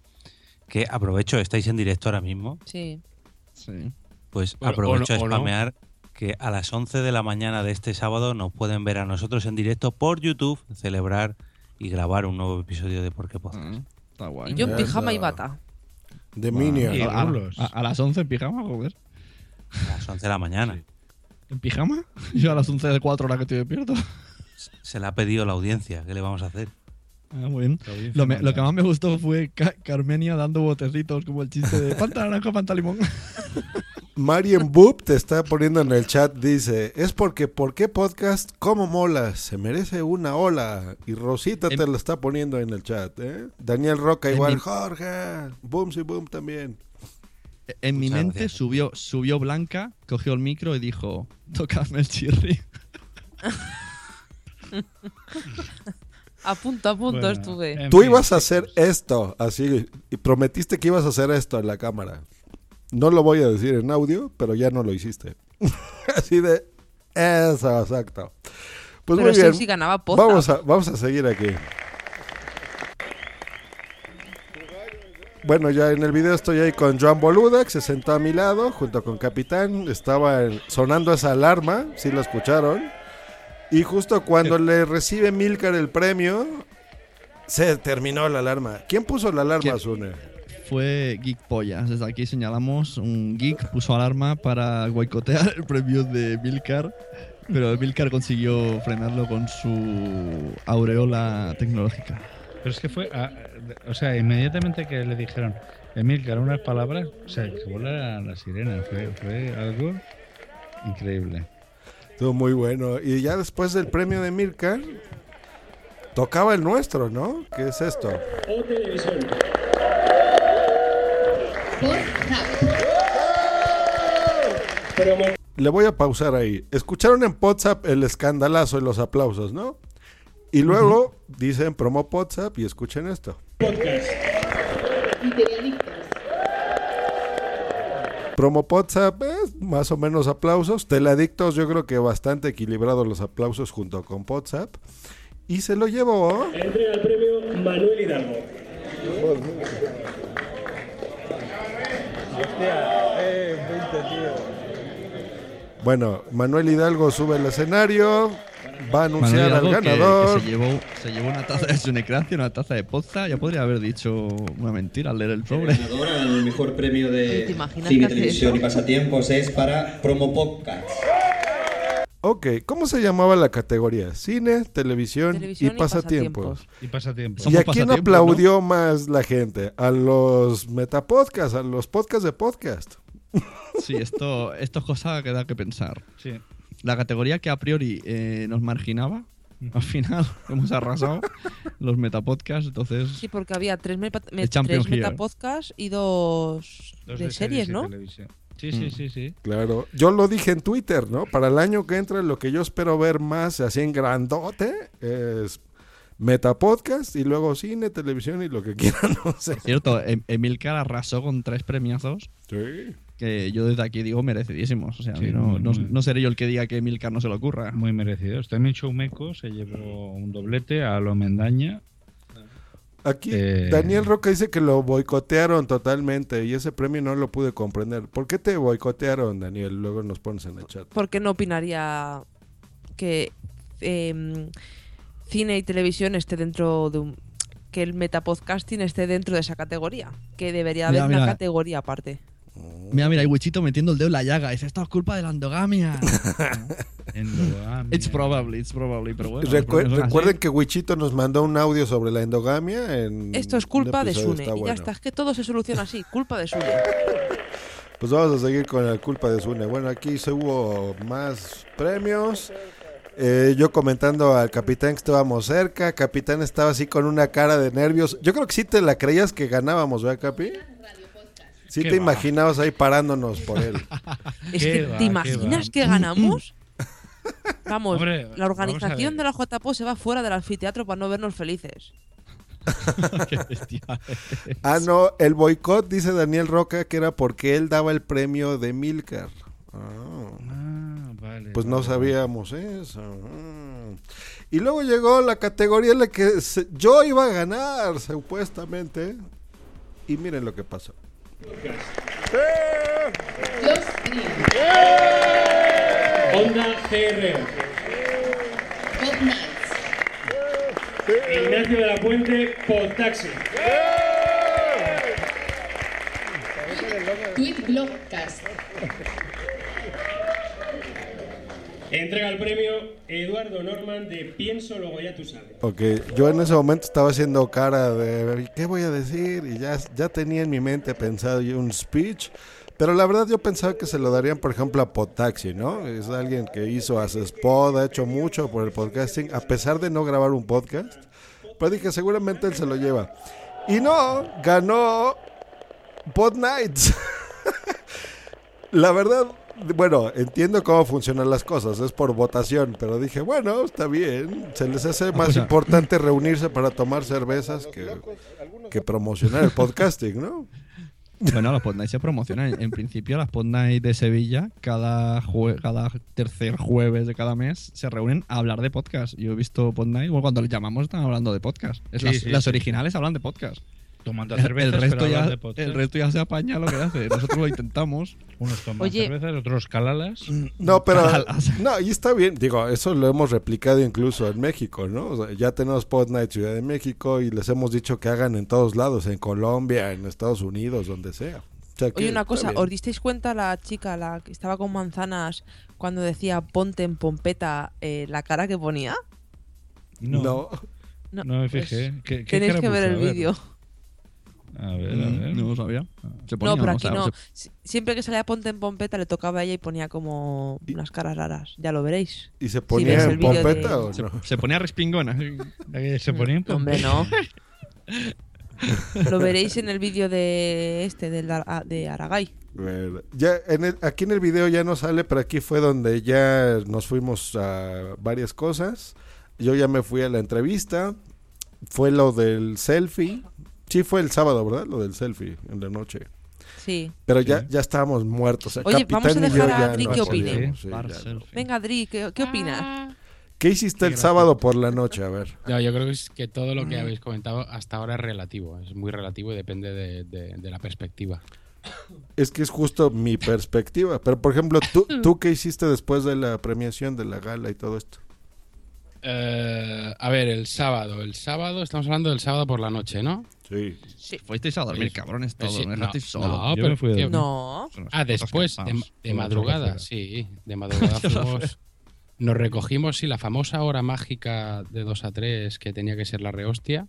Que aprovecho, estáis en directo ahora mismo, Sí. Sí. Pues Bueno, aprovecho o no- a o no. spamear que a las 11 de la mañana de este sábado nos pueden ver a nosotros en directo por YouTube celebrar y grabar un nuevo episodio de Por qué Podcast. Mm, Está guay. Y yo en pijama y bata. De Bueno, Minion. a, a- a las 11 en pijama, joder. A las 11 de la mañana. ¿En pijama? Yo a las 11 de 4 horas que estoy despierto. Se la ha pedido la audiencia. ¿Qué le vamos a hacer? Ah, muy bien. Lo, me- manda. lo que más me gustó fue Ca- Carmenia dando botecitos como el chiste de panta naranja, panta limón. Marian Boop te está poniendo en el chat, dice, es porque ¿por qué podcast como mola? Se merece una ola. Y Rosita te lo está poniendo en el chat, ¿eh? Daniel Roca igual, mi- Jorge, Boom y Boom también. En mi mente gracias. subió, subió Blanca, cogió el micro y dijo, tocadme el chirri. A punto, a punto Bueno, estuve. Tú ibas a hacer esto, así, y prometiste que ibas a hacer esto en la cámara. No lo voy a decir en audio, pero ya no lo hiciste. así de, eso, exacto. Pues Pero muy ese bien. sí ganaba Poza. vamos, a, vamos a seguir aquí. Bueno, ya en el video estoy ahí con Joan Boluda, que se sentó a mi lado, junto con Capitán. Estaba sonando esa alarma, si lo escucharon. Y justo cuando le recibe Milcar el premio, se terminó la alarma. ¿Quién puso la alarma, Sune? Fue Geek Pollas. Desde aquí señalamos, un geek puso alarma para boicotear el premio de Milcar, pero Milcar consiguió frenarlo con su aureola tecnológica. Pero es que fue. a- o sea, inmediatamente que le dijeron, Emilcar, unas palabras, o sea, que volara la sirena. Fue, fue algo increíble. Estuvo muy bueno. Y ya después del premio de Milcar, tocaba el nuestro, ¿no? ¿Qué es esto? Le voy a pausar ahí. Escucharon en WhatsApp el escandalazo y los aplausos, ¿no? Y luego dicen promo WhatsApp y escuchen esto. Promo WhatsApp es más o menos aplausos. Teladictos, yo creo que bastante equilibrados los aplausos junto con WhatsApp. Y se lo llevó. Entrega el premio Manuel Hidalgo. Eh, 20, tío. Bueno, Manuel Hidalgo sube al escenario. Va a anunciar al que- ganador. Que, se, llevó, se llevó una taza de Sunecracia, una taza de Poza. Ya podría haber dicho una mentira al leer el sobre. Ahora el mejor premio ¿Te de imaginas cine, televisión y pasatiempos es para Promo Podcast. Ok, ¿cómo se llamaba la categoría? Cine, televisión, Televisión y y pasatiempos. Y pasatiempos. ¿Y a quién aplaudió más la gente? A los metapodcasts, a los podcasts de podcast. Sí, esto, esto es cosa que da que pensar. Sí. La categoría que a priori eh, nos marginaba, al final hemos arrasado los metapodcasts, entonces... Sí, porque había tres, me- tres metapodcasts y dos, Dos de, series, ¿no? televisión. Sí, sí, Mm. sí, sí. Claro, yo lo dije en Twitter, ¿no? Para el año que entra, lo que yo espero ver más, así en grandote, es metapodcast y luego cine, televisión y lo que quieran, no sé. Cierto, Em- Emilcar arrasó con tres premiazos. Sí. Que yo desde aquí digo merecidísimos. O sea, Sí, no, muy, no- muy. no seré yo el que diga que Emilcar no se le ocurra. Muy merecidos. También Showmeco se llevó un doblete a lo Mendaña. Aquí Eh, Daniel Roca dice que lo boicotearon totalmente y ese premio no lo pude comprender. ¿Por qué te boicotearon, Daniel? Luego nos pones en el chat. ¿Por qué no opinaría que em, cine y televisión esté dentro de un. que el metapodcasting esté dentro de esa categoría? Que debería haber Mira, una categoría aparte. Mira, mira, hay Wichito metiendo el dedo en la llaga. Dice, esto es culpa de la endogamia. Endogamia. it's probably, it's probably, pero bueno. Recu- así. recuerden que Wichito nos mandó un audio sobre la endogamia. En Esto es culpa de Sune. Y ya bueno. está, es que todo se soluciona así. Culpa de Sune. Pues vamos a seguir con la culpa de Sune. Bueno, aquí se hubo más premios. Eh, yo comentando al capitán que estábamos cerca. Capitán estaba así con una cara de nervios. Yo creo que sí te la creías que ganábamos, ¿verdad, Capi? Sí ¿Qué te va? imaginabas ahí parándonos por él. Es ¿Qué que, va, ¿te imaginas que ganamos? Vamos, Hombre, la organización de la JPO se va fuera del anfiteatro para no vernos felices. Qué bestia. Ah, no, el boicot, dice Daniel Roca, que era porque él daba el premio de Milcar. Ah. Ah, vale. Pues no vale, sabíamos eso. Mm. Y luego llegó la categoría en la que se- yo iba a ganar, supuestamente. Y miren lo que pasó. Honda GR. Ignacio de la Puente, Podtaxi. Tweet Blogcast. Entrega el premio Eduardo Norman de Pienso, luego ya tú sabes. Ok, yo en ese momento estaba haciendo cara de ¿qué voy a decir? Y ya, ya tenía en mi mente pensado yo un speech. Pero la verdad yo pensaba que se lo darían, por ejemplo, a Podtaxi, ¿no? Es alguien que hizo spot, ha hecho mucho por el podcasting, a pesar de no grabar un podcast. Pero dije, seguramente él se lo lleva. Y no, ganó Pod Nights. la verdad, bueno, entiendo cómo funcionan las cosas, es por votación, pero dije, bueno, está bien. Se les hace más importante reunirse para tomar cervezas que, que promocionar el podcasting, ¿no? Bueno, los Pod Nights se promocionan. En principio, las Pod Nights de Sevilla, cada, jue- cada tercer jueves de cada mes, se reúnen a hablar de podcast. Yo he visto Pod Night, bueno, cuando les llamamos están hablando de podcast. Es Sí, las, sí, las sí. originales hablan de podcast. Tomando El- cervezas, el resto ya, de. El resto ya se apaña lo que hace. Nosotros lo intentamos. Unos toman Oye. cervezas, otros calalas. No, pero no, y está bien, digo, eso lo hemos replicado incluso en México, ¿no? O sea, ya tenemos Pod Night Ciudad de México y les hemos dicho que hagan en todos lados, en Colombia, en Estados Unidos, donde sea. O sea, que Oye, una cosa, bien. ¿os disteis cuenta la chica, la que estaba con manzanas, cuando decía ponte en pompeta, eh, la cara que ponía? No. No, No me pues, fijé. ¿Qué- qué tenéis que ver el vídeo. A ver, a Mm, ver. No lo sabía. Se No, ponía, pero o aquí sea, no. se- Siempre que salía ponte en pompeta le tocaba a ella y ponía como unas caras raras. Ya lo veréis. ¿Y se ponía en de- pompeta o se, no? se ponía respingona. Se ponía en Hombre, pompeta. no. Lo veréis en el vídeo de este, del Ar- de Aragay. Bueno, ya en el- aquí en el video ya no sale, pero aquí fue donde ya nos fuimos a varias cosas. Yo ya me fui a la entrevista. Fue lo del selfie. Sí, fue el sábado, ¿verdad? Lo del selfie en la noche. Sí. Pero ya, ya estábamos muertos. El Oye, capitán vamos a dejar a Adri no que opine. sí, ya no. Venga, Adri, ¿qué, qué opinas? ¿Qué hiciste el sábado por la noche? A ver. No, yo creo que, es que todo lo que habéis comentado hasta ahora es relativo. Es muy relativo y depende de, de- de la perspectiva. Es que es justo mi perspectiva. Pero, por ejemplo, ¿tú, ¿tú qué hiciste después de la premiación de la gala y todo esto? Eh, a ver, el sábado. El sábado, estamos hablando del sábado por la noche, ¿no? Sí. Sí. Fuisteis a dormir, cabrones, pues todos. sí, me no, solo. no, pero me fui a. No. Ah, después, de, de madrugada, sí. De madrugada fuimos. Nos recogimos, sí, la famosa hora mágica de 2 a 3 que tenía que ser la rehostia.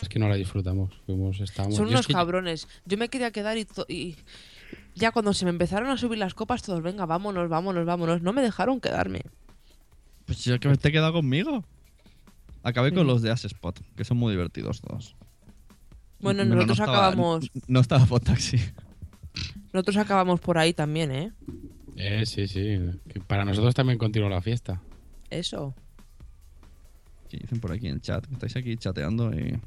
Es que no la disfrutamos. Fuimos, estábamos. Son yo es unos que- cabrones. Yo me quería quedar y, ya cuando se me empezaron a subir las copas, todos, venga, vámonos, vámonos, vámonos. No me dejaron quedarme. Pues yo que te he quedado conmigo. Acabé con los de As Spot, que son muy divertidos todos. Bueno, nosotros no estaba- acabamos. No estaba por taxi. Nosotros acabamos por ahí también, ¿eh? Eh, sí, sí. Que para nosotros también continuó la fiesta. Eso. ¿Qué dicen por aquí en el chat? Que Estáis aquí chateando y...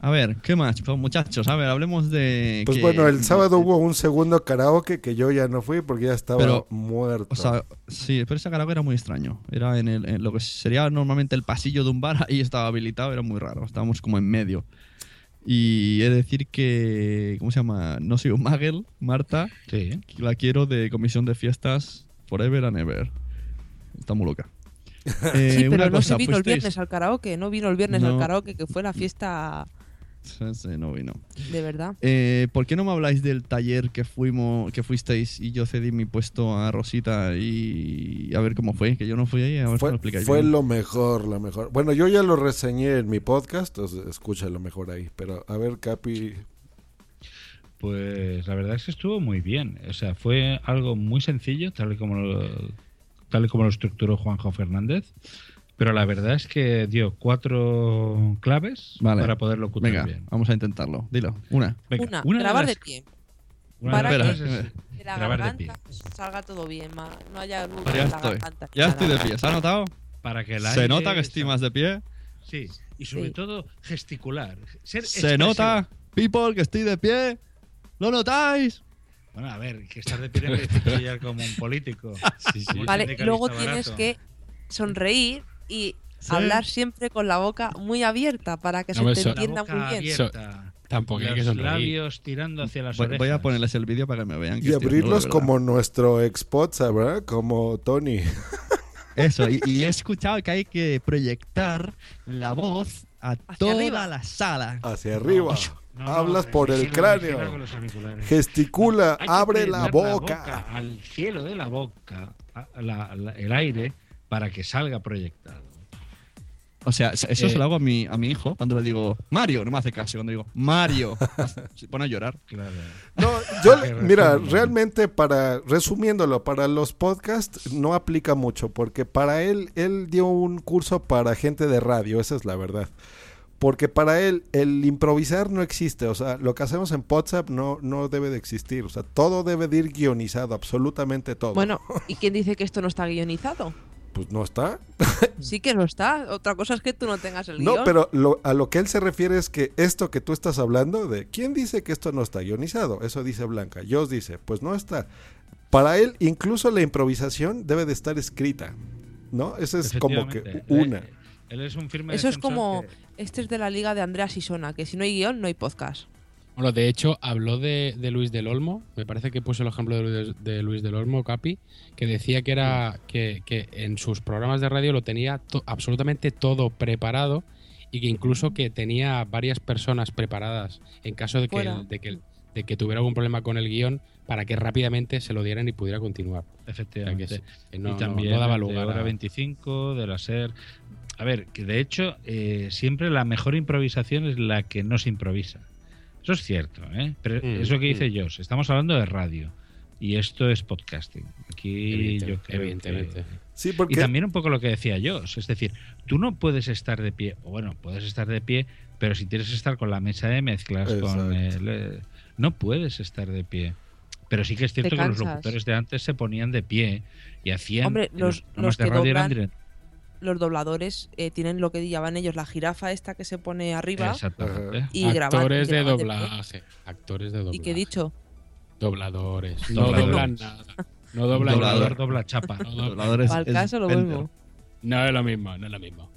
A ver, ¿qué más? Pues, muchachos, a ver, hablemos de... Pues que- bueno, el sábado hubo un segundo karaoke que yo ya no fui porque ya estaba Pero, muerto. O sea, sí, pero ese karaoke era muy extraño. Era en, el, en lo que sería normalmente el pasillo de un bar, ahí estaba habilitado, era muy raro. Estábamos como en medio. Y he de decir que. ¿Cómo se llama? No soy un Magel, Marta. Sí. La quiero de comisión de fiestas Forever and Ever. Está muy loca. Eh, sí, pero una no se vino el viernes al karaoke. No vino el viernes al karaoke, que fue la fiesta Sí, sí, no vino. de verdad. Eh, ¿Por qué no me habláis del taller que fuimos, que fuisteis y yo cedí mi puesto a Rosita y a ver cómo fue? Que yo no fui ahí, a ver si me Fue, lo explicáis. fue bien. lo mejor, lo mejor. Bueno, yo ya lo reseñé en mi podcast, entonces escúchalo mejor ahí. Pero a ver, Capi, Pues la verdad es que estuvo muy bien. O sea, fue algo muy sencillo, tal y como lo, tal y como lo estructuró Juanjo Fernández. Pero la verdad es que dio cuatro claves Vale. para poder locutar Venga, bien. vamos a intentarlo. Dilo, una. Venga, Una, de grabar las- de pie. una Para de las que de la grabar de garganta salga todo bien, ma- no haya luz Ya en la estoy. garganta. Ya estoy de pie. ¿Se ha notado? Para que el Se aire nota que estoy más de pie. Sí, y sobre Sí. todo gesticular. Ser Se expresivo. nota, people, que estoy de pie. ¿Lo notáis? Bueno, a ver, que estar de pie chillar como un político. Como Vale, sindicalista luego barato. tienes que sonreír y Sí. hablar siempre con la boca muy abierta para que No, se te entienda La boca muy bien. abierta. Tampoco hay que Los sonreír. labios tirando hacia las Voy, orejas. voy a ponerles el vídeo para que me vean. que Y abrirlos como nuestro ex ¿verdad? Como Tony. Eso, y, y he escuchado que hay que proyectar la voz a toda arriba. la sala. Hacia arriba. No, Hablas por el cráneo. Gesticula, abre la boca. al cielo de la boca, a- la- la- el aire, para que salga proyectado. O sea, eso Eh. se lo hago a mi, a mi hijo cuando le digo Mario, no me hace caso. Cuando digo Mario, se pone a llorar. Claro. No, yo, mira, realmente para, resumiéndolo, para los podcasts no aplica mucho, porque para él, él dio un curso para gente de radio, esa es la verdad. Porque para él el improvisar no existe, o sea, lo que hacemos en WhatsApp no, no debe de existir, o sea, todo debe de ir guionizado, absolutamente todo. Bueno, ¿y quién dice que esto no está guionizado? Pues no está. Sí que no está. Otra cosa es que tú no tengas el No, guion. pero lo- a lo que él se refiere es que esto que tú estás hablando de quién dice que esto no está guionizado, eso dice Blanca. Jos dice, pues no está. Para él, incluso la improvisación debe de estar escrita, ¿no? Esa es como que una. Él, él es un firme Eso es como. que- Este es de la liga de Andreas Isona, que si no hay guion, no hay podcast. Bueno, de hecho, habló de, de Luis del Olmo. Me parece que puso el ejemplo de, Luis- de Luis del Olmo, Capi, que decía que era que, que en sus programas de radio lo tenía to- absolutamente todo preparado y que incluso que tenía varias personas preparadas en caso de que, de que, de que tuviera algún problema con el guion para que rápidamente se lo dieran y pudiera continuar. Efectivamente. O sea, que no- y no- también no daba de lugar hora a- 25, de la SER. A ver, que de hecho eh, siempre la mejor improvisación es la que no se improvisa. Eso es cierto, ¿eh? Pero Mm, eso que dice mm. Josh, estamos hablando de radio y esto es podcasting. Aquí Evidente- yo creo evidentemente. que- Sí, porque Y también un poco lo que decía Josh, es decir, tú no puedes estar de pie, o bueno, puedes estar de pie, pero si quieres estar con la mesa de mezclas, con el, eh, no puedes estar de pie. Pero sí que es cierto que los locutores de antes se ponían de pie y hacían Hombre, los- de radio eran doblan- direct- Los dobladores eh, tienen lo que llaman ellos la jirafa esta que se pone arriba. Exactamente. Y graban- actores de graban de pie. doblaje. Actores de doblaje. ¿Y qué he dicho? Dobladores. No Dobladores. doblan nada. No doblan Doblador nada. dobla chapa. No Dobladores Al caso lo mismo. No es lo mismo, no es lo mismo.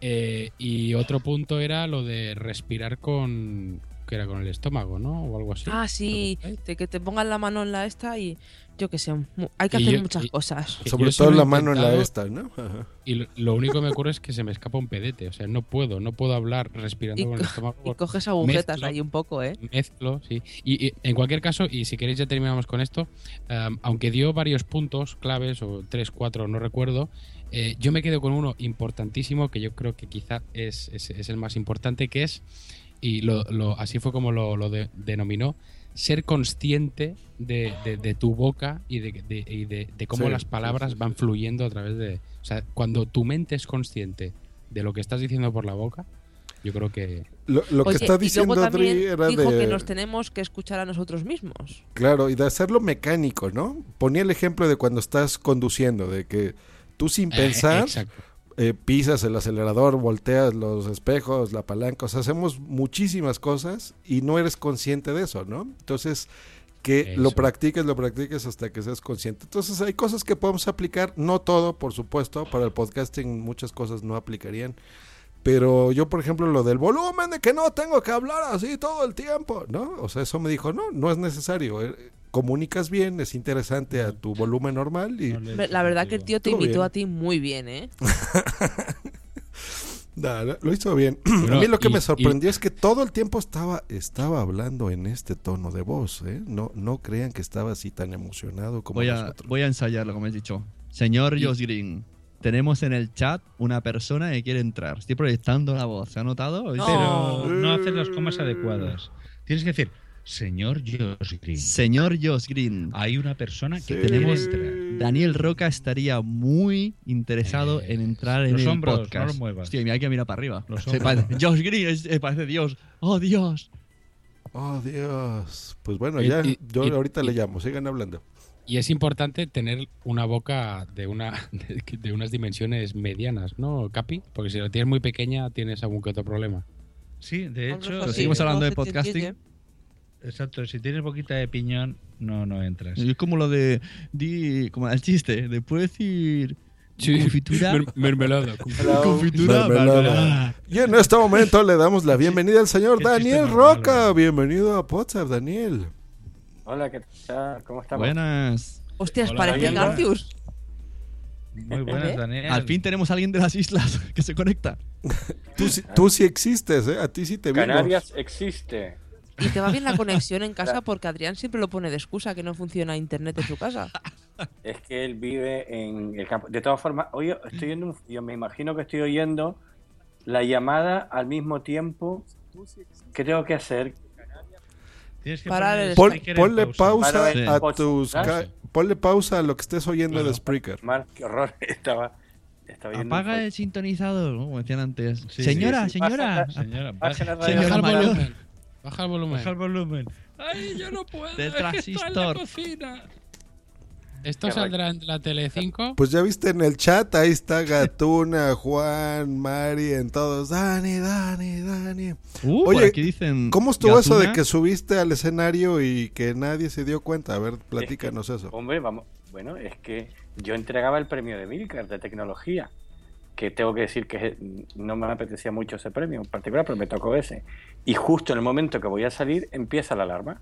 Eh, y otro punto era lo de respirar con. que era con el estómago, ¿no? O algo así. Ah, sí, de que te pongan la mano en la esta y yo que sé, hay que Y hacer yo- muchas y- cosas. sobre todo la mano en la esta, ¿no? Ajá. Y lo, lo único que me ocurre es que se me escapa un pedete. O sea, no puedo, no puedo hablar respirando Y con el estómago. Y coges agujetas Mezclo- ahí un poco, ¿eh? Mezclo, sí. Y, y en cualquier caso, y si queréis ya terminamos con esto, um, aunque dio varios puntos claves, o tres, cuatro, no recuerdo, eh, yo me quedo con uno importantísimo que yo creo que quizá es, es- es el más importante, que es, y lo, lo- así fue como lo, lo de- denominó, ser consciente de, de- de tu boca y de, de- y de- de cómo Sí, las palabras sí, sí. van fluyendo a través de... O sea, cuando tu mente es consciente de lo que estás diciendo por la boca, yo creo que... Lo, lo que está diciendo también Adri era dijo de... que nos tenemos que escuchar a nosotros mismos. Claro, y de hacerlo mecánico, ¿no? Ponía el ejemplo de cuando estás conduciendo, de que tú sin Eh, pensar exacto. Eh, pisas el acelerador, volteas los espejos, la palanca, o sea, hacemos muchísimas cosas y no eres consciente de eso, ¿no? Entonces, que lo practiques, lo practiques hasta que seas consciente. Entonces, hay cosas que podemos aplicar, no todo, por supuesto, para el podcasting muchas cosas no aplicarían. Pero yo, por ejemplo, lo del volumen, de que no tengo que hablar así todo el tiempo, ¿no? O sea, eso me dijo, no, no es necesario. Comunicas bien, es interesante a tu volumen normal y... La verdad que el tío te bien. a ti muy bien, ¿eh? Lo hizo bien. A mí lo que y- me y- sorprendió es que todo el tiempo estaba, estaba hablando en este tono de voz. ¿eh? No, no crean que estaba así tan emocionado como Voy a, nosotros. voy a ensayarlo, como he dicho. Señor Josh Green, tenemos en el chat una persona que quiere entrar. Estoy proyectando la voz. ¿Se ha notado? Pero no haces las comas adecuadas. Tienes que decir, señor Josh Green. Señor Josh Green. Hay una persona que Tenemos. Daniel Roca estaría muy interesado en entrar en los el hombros, no podcast. los muevas. Hostia, mira que mira para arriba. Los hombros. parece- Josh Green es- eh, parece Dios. Oh, Dios. Oh, Dios. Pues bueno, Y- ya, y- yo y- ahorita y- le llamo. Sigan hablando. Y es importante tener una boca de, una, de, de unas dimensiones medianas, ¿no, Capi? Porque si la tienes muy pequeña tienes algún que otro problema. Sí, de hecho. Pero seguimos hablando de podcasting. Exacto, si tienes boquita de piñón, no, no entras. Es como lo de. Di, como el chiste, de puedo decir. Confitura. Mer- mermelada. Confitura. Mermelada. mermelada. Y en este momento le damos la bienvenida al señor Daniel Roca. Bienvenido a WhatsApp, Daniel. Hola, ¿qué tal? ¿Cómo estamos? Buenas. Hostias, Hola, parece ¿oyendo? Garcius. Muy buenas, ¿Eh? Daniel. Al fin tenemos a alguien de las islas que se conecta. Tú, sí- tú sí existes, ¿eh? A ti sí te vimos. Canarias existe. Y te va bien la conexión en casa porque Adrián siempre lo pone de excusa que no funciona internet en su casa. Es que él vive en el campo. De todas formas, hoy estoy oyendo, yo me imagino que estoy oyendo la llamada al mismo tiempo. ¿Qué tengo que hacer? Tienes que Parar poner el- Pon- speaker ponle pausa. pausa ver a tus. Ponle pausa a lo que estés oyendo de Spreaker. Mar, qué horror. Estaba, Apaga un- el sintonizador, como decían antes. Sí, señora, sí. señora. Baja- Señora, Baja la baja, radio. Señora Baja el volumen. Baja el volumen. ¡Ay, yo no puedo! Del es que está en la transistor. cocina. ¿Esto saldrá en la Tele 5? Pues ya viste en el chat, ahí está Gatuna, Juan, Mari, en todos. Dani, Dani, Dani. Uh, Oye, aquí dicen. ¿Cómo estuvo eso de que subiste al escenario y que nadie se dio cuenta? A ver, platícanos eso. Hombre, vamos. Bueno, es que yo entregaba el premio de Milcar de tecnología. Que tengo que decir que no me apetecía mucho ese premio en particular, pero me tocó ese. Y justo en el momento que voy a salir, empieza la alarma.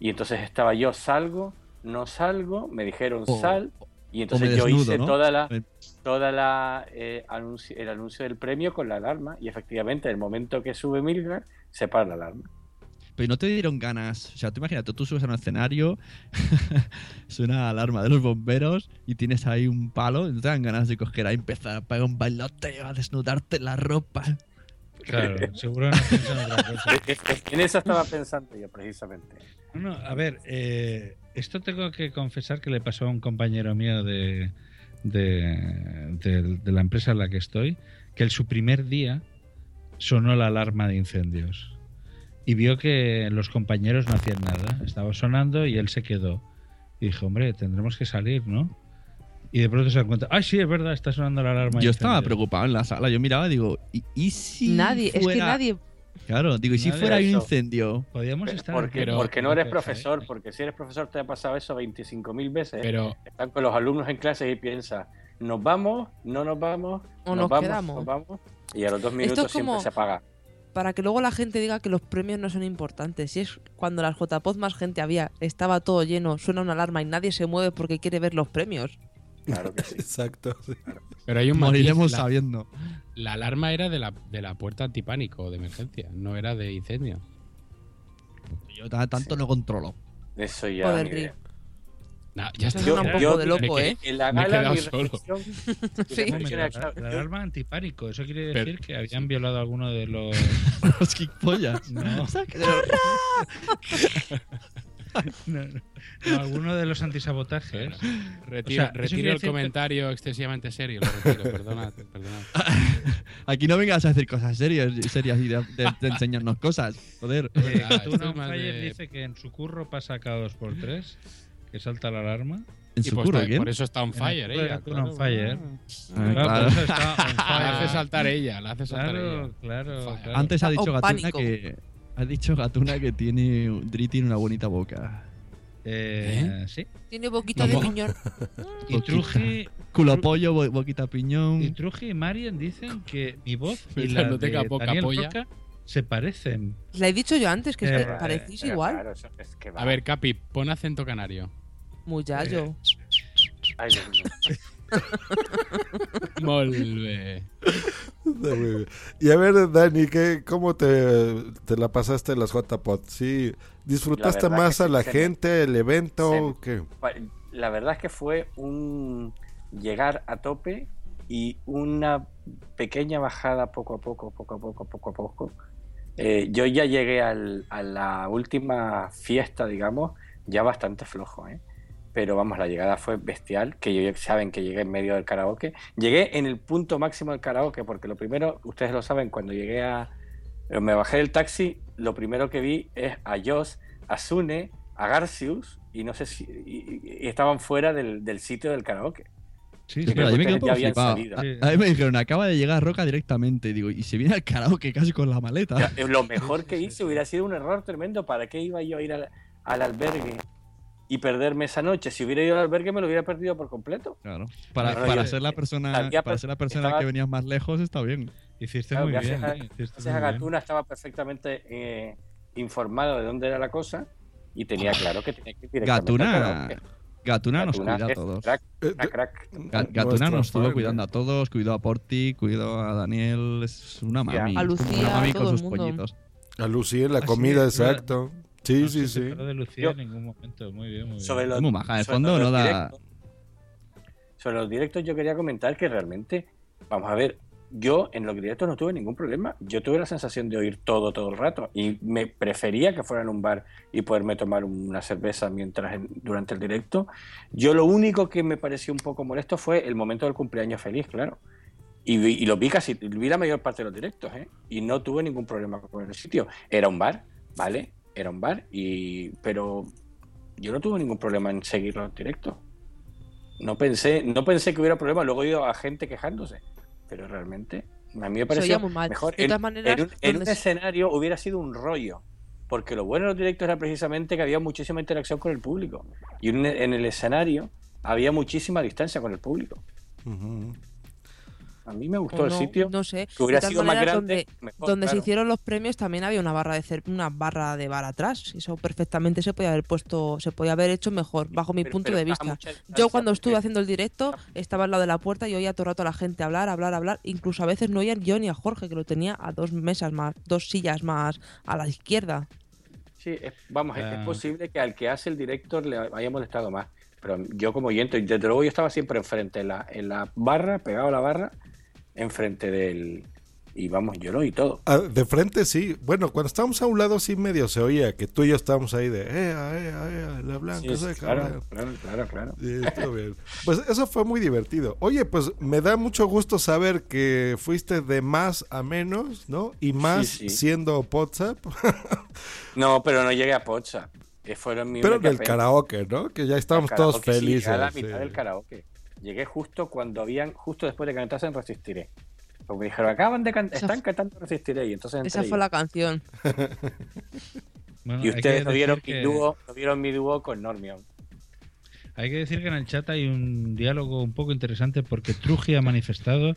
Y entonces estaba yo, salgo, no salgo, me dijeron O- sal. Y entonces me yo desnudo, hice ¿no? toda la, toda la eh, anuncio, el anuncio del premio con la alarma. Y efectivamente, en el momento que sube Milcar, se para la alarma. Pero no te dieron ganas. O sea, tú imagínate, tú subes a un escenario, suena la alarma de los bomberos y tienes ahí un palo y no te dan ganas de coger ahí, empezar a pegar un bailoteo, a desnudarte la ropa. Claro, seguro no piensan en otra cosa. en eso estaba pensando yo, precisamente. No, no, a ver, eh, esto tengo que confesar que le pasó a un compañero mío de, de, de- de la empresa en la que estoy, que en su primer día sonó la alarma de incendios y vio que los compañeros no hacían nada, estaba sonando y él se quedó. Y dijo, hombre, tendremos que salir, ¿no? Y de pronto se da cuenta, ¡ay, sí, es verdad, está sonando la alarma! Yo estaba incendios". preocupado en la sala, yo miraba y digo, ¿y, y si nadie, es que nadie. Claro, digo, ¿y si Nadie fuera un incendio? Podíamos estar Porque, aquí, porque no eres ¿eh? profesor, porque si eres profesor te ha pasado eso 25.000 veces. Pero- Están con los alumnos en clases y piensas, ¿nos vamos? ¿No nos vamos? O nos vamos? quedamos. ¿Nos vamos? Y a los dos minutos es como- siempre se apaga. Para que luego la gente diga que los premios no son importantes. Si es cuando las JPOD más gente había, estaba todo lleno, suena una alarma y nadie se mueve porque quiere ver los premios. Claro que sí. Exacto. sí. Pero hay un matiz, Moriremos la- sabiendo. La alarma era de la, de la puerta antipánico de emergencia, no era de incendio. Yo ta- tanto no controlo. Eso ya. Joder, Nah, ya está. Suena un poco yo- de loco, ¿eh? En la gala mi solo. reflexión- Sí. la, la yo- alarma antipánico, eso quiere Pero- decir que habían violado a alguno de los... Los kickpollas. No. No, no. No, alguno de los antisabotajes. Retiro, O sea, retiro el decir que- comentario excesivamente serio, lo retiro, perdonad, perdonad. Aquí no vengas a decir cosas serias, serias y de, de- de enseñarnos cosas. Joder. Eh, Ah, Fire de- dice que en su curro pasa cada dos por tres, que salta la alarma. ¿En Y su pues curro está- por eso está on el fire de ella. Gatuna on claro. Fire. Ah, Claro, claro. por eso está on La hace fire. saltar ella, la hace saltar Claro, ella. claro, Fire. claro. Antes ha dicho Gatuna pánico. que. Ha dicho Gatuna que tiene. Dri tiene una bonita boca. Eh, Sí. Tiene boquita No, de piñón. Y. Truji, Culo pollo, bo- boquita y piñón. Truji y Marian dicen que mi voz y la no tenga de boca Daniel polla. Roca se parecen. La he dicho yo antes, que es que Eh, parecís igual. claro, es que va. A ver, Capi, pon acento canario. Muchacho. Ay, Dios mío. Molve. Está muy bien. Y a ver, Dani, ¿qué, ¿cómo te, te la pasaste en las JPOT? ¿Sí disfrutaste más a la se gente, el evento? se- ¿Qué? La verdad es que fue un llegar a tope y una pequeña bajada poco a poco, poco a poco, poco a poco. Eh, yo ya llegué al- a la última fiesta, digamos, ya bastante flojo, ¿eh? Pero vamos, la llegada fue bestial, que yo, saben que llegué en medio del karaoke. Llegué en el punto máximo del karaoke, porque lo primero, ustedes lo saben, cuando llegué a... Me bajé del taxi, lo primero que vi es a Joss, a Sune, a Garcius, y no sé si y- estaban fuera del sitio del karaoke. Sí, Espera, creo yo me que quedo poco flipado. A, a mí me dijeron, acaba de llegar Roca directamente. Digo, y se viene al karaoke casi con la maleta. Eh, Lo mejor que hice hubiera sido un error tremendo. ¿Para qué iba yo a ir al, al albergue y perderme esa noche? Si hubiera ido al albergue me lo hubiera perdido por completo. Claro. Para, para yo- ser la persona, para ser la persona estaba- que venías más lejos está bien. Hiciste Claro, muy gracias bien. a, ¿eh? Hiciste gracias muy a bien. Gatuna estaba perfectamente eh, informado de dónde era la cosa y tenía claro que tenía que ir directamente al Gatuna, nos cuida a todos. Crack, Eh, crack, crack. Ga- Gatuna nos estuvo cuidando a todos, cuidó a Porti, cuidó a Daniel, es una mami. A es una mami a con sus mundo. pollitos. A Lucía en la Ah, comida, exacto. Sí, No sí, se sí. de Lucía Yo- en ningún momento. Muy bien, muy bien. Sobre Es los, muy maja, en el fondo no da... directos- sobre los directos yo quería comentar que realmente, vamos a ver, yo en los directos no tuve ningún problema. Yo tuve la sensación de oír todo todo el rato y me prefería que fuera en un bar y poderme tomar una cerveza mientras en- durante el directo. Yo lo único que me pareció un poco molesto fue el momento del cumpleaños feliz, claro. Y, vi- y lo vi casi, vi la mayor parte de los directos, ¿eh? Y no tuve ningún problema con el sitio. Era un bar, ¿vale? Era un bar, y pero yo no tuve ningún problema en seguir los directos. No pensé, no pensé que hubiera problema. Luego he oído a gente quejándose, pero realmente a mí me pareció mal. mejor. De En, todas maneras, en un, en donde un se- escenario hubiera sido un rollo. Porque lo bueno de los directos era precisamente que había muchísima interacción con el público. Y en, el escenario había muchísima distancia con el público. A mí me gustó el sitio. No sé. Que hubiera de todas sido más maneras, grande. donde, mejor, donde se hicieron los premios también había una barra de cer- una barra de bar atrás. Eso perfectamente se podía haber puesto, se podía haber hecho mejor, bajo mi Pero- punto pero de vista. Yo cuando estuve porque- haciendo el directo estaba al lado de la puerta y oía todo el rato a la gente hablar, hablar, hablar. Incluso a veces no oía yo ni a Jorge, que lo tenía a dos mesas más, dos sillas más a la izquierda. Sí, es- vamos, es- Ah. es posible que al que hace el director le haya molestado más. Pero yo como oyente, desde luego yo estaba siempre enfrente, en la, en la barra, pegado a la barra, enfrente del... Y vamos, yo lo oí todo. Ah, de frente sí. Bueno, cuando estábamos a un lado sí medio se oía que tú y yo estábamos ahí de, ea, ea, ea, la blanca Sí, sí, claro, cabrón". claro, claro, claro. Sí, bien. Pues eso fue muy divertido. Oye, pues me da mucho gusto saber que fuiste de más a menos, ¿no? Y más siendo WhatsApp, No, pero no llegué a. Eh, Fueron mi pero en el karaoke, ¿no? Que ya estábamos todos felices. a la mitad del karaoke. Llegué justo cuando habían, justo después de que cantasen Resistiré. Porque me dijeron, acaban de cantar, están cantando Resistiré. Y entonces Esa fue yo. la canción. Bueno, Y ustedes no vieron, mi dúo, no vieron mi dúo con Normion. Hay que decir que en el chat hay un diálogo un poco interesante porque Truji ha manifestado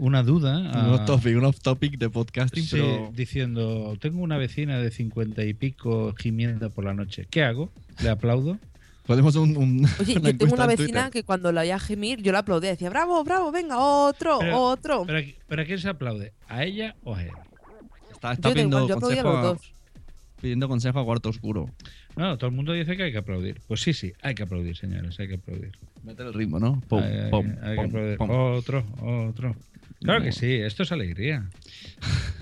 una duda. Un a- off topic, un off topic de podcasting, Sí, pero diciendo, tengo una vecina de cincuenta y pico gimiendo por la noche. ¿Qué hago? ¿Le aplaudo? podemos un, un- Oye, una yo tengo una vecina que cuando la oía gemir, yo la aplaudía. Decía, bravo, bravo, venga, otro, Pero- otro. ¿Pero, a- pero a quién se aplaude? ¿A ella o a él? Está, está Yo da igual, pidiendo, yo aplaudía a consejo a, pidiendo consejo a Cuarto Oscuro. No, todo el mundo dice que hay que aplaudir. Pues sí, sí, hay que aplaudir, señores, hay que aplaudir. Meter el ritmo, ¿no? Pum, Hay- hay- pum, hay que pum, aplaudir. pum. Otro, otro. Claro que sí, esto es alegría.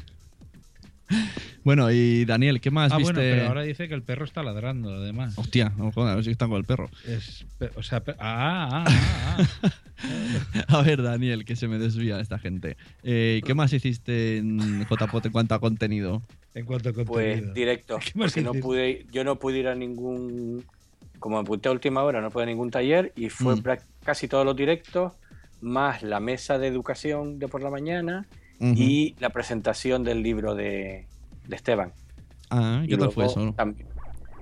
Bueno, y Daniel, ¿qué más Ah, viste? bueno, pero ahora dice que el perro está ladrando, además. Hostia, no jodas, a ver si están con el perro. Es, o sea, pe- ah, ah, ah, A ver, Daniel, que se me desvía esta gente. Eh, ¿Qué más hiciste en JPOT en cuanto a contenido? En cuanto a Pues contenido. directo. ¿Qué más Porque no pude, yo no pude ir a ningún. Como me apunté a última hora, no pude a ningún taller y fue Mm. casi todos los directos, más la mesa de educación de por la mañana y la presentación del libro de, de Esteban. Ah, ¿qué tal fue luego eso? también-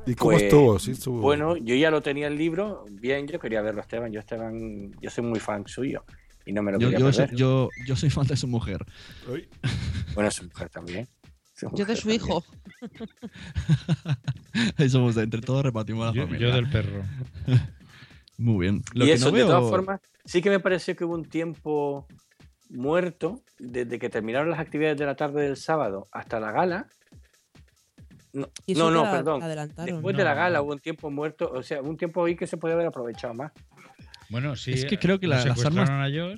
¿Y cómo Pues, estuvo? Sí, estuvo. Bueno, yo ya lo tenía el libro, bien, yo quería verlo a Esteban. Yo Esteban, yo soy muy fan suyo y no me lo Yo, quería yo, soy, perder. yo, yo soy fan de su mujer. Uy. Bueno, su mujer también. Su Yo de mujer su también. hijo. Ahí somos de entre todos repartimos la Yo, familia. yo del perro. Muy bien. Lo y que eso, no de todas formas, sí que me pareció que hubo un tiempo muerto desde que terminaron las actividades de la tarde del sábado hasta la gala. No, no, no, perdón. Después de la gala no. hubo un tiempo muerto, o sea, un tiempo ahí que se podía haber aprovechado más. Bueno, sí. es que creo que la- las armas,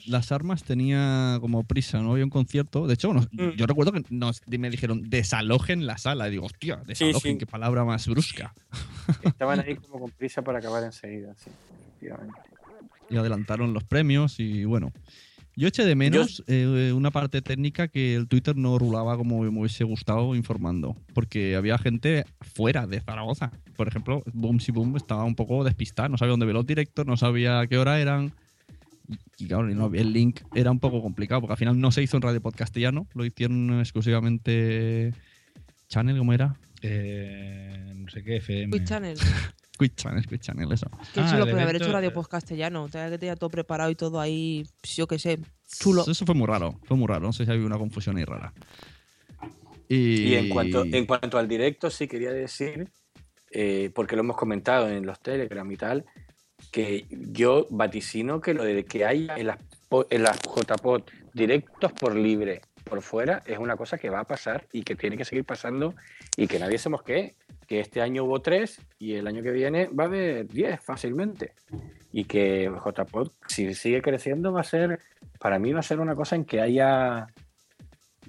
las armas tenía como prisa, ¿no? Había un concierto. De hecho, nos- Mm. yo recuerdo que nos, me dijeron desalojen la sala. Y digo, hostia, desalojen, sí. qué palabra más brusca. Estaban ahí como con prisa para acabar enseguida, sí, efectivamente. Y adelantaron los premios y bueno. Yo eché de menos eh, una parte técnica que el Twitter no rulaba como me hubiese gustado informando. Porque había gente fuera de Zaragoza. Por ejemplo, Boom Si Boom estaba un poco despistada. No sabía dónde ver los directos, no sabía qué hora eran. Y, claro, y no había- el link era un poco complicado porque al final no se hizo en Radio Podcastellano. Lo hicieron exclusivamente. ¿Channel cómo era? Eh, no sé qué, FM. Channel. Quick Channel, Quick Channel, eso. Que Ah, eso lo el puede haber hecho Radio Post Castellano. Tenía que tenía todo preparado y todo ahí, yo qué sé, chulo. Eso fue muy raro, fue muy raro. No sé si había una confusión ahí rara. Y, Y en cuanto, en cuanto al directo, sí quería decir, eh, porque lo hemos comentado en los Telegram y tal, que yo vaticino que lo de que hay en las, po- en las JPod directos por libre por fuera es una cosa que va a pasar y que tiene que seguir pasando y que nadie se mosquee. Que este año hubo tres y el año que viene va a haber diez fácilmente. Y que JPod, si sigue creciendo, va a ser, para mí va a ser una cosa en que haya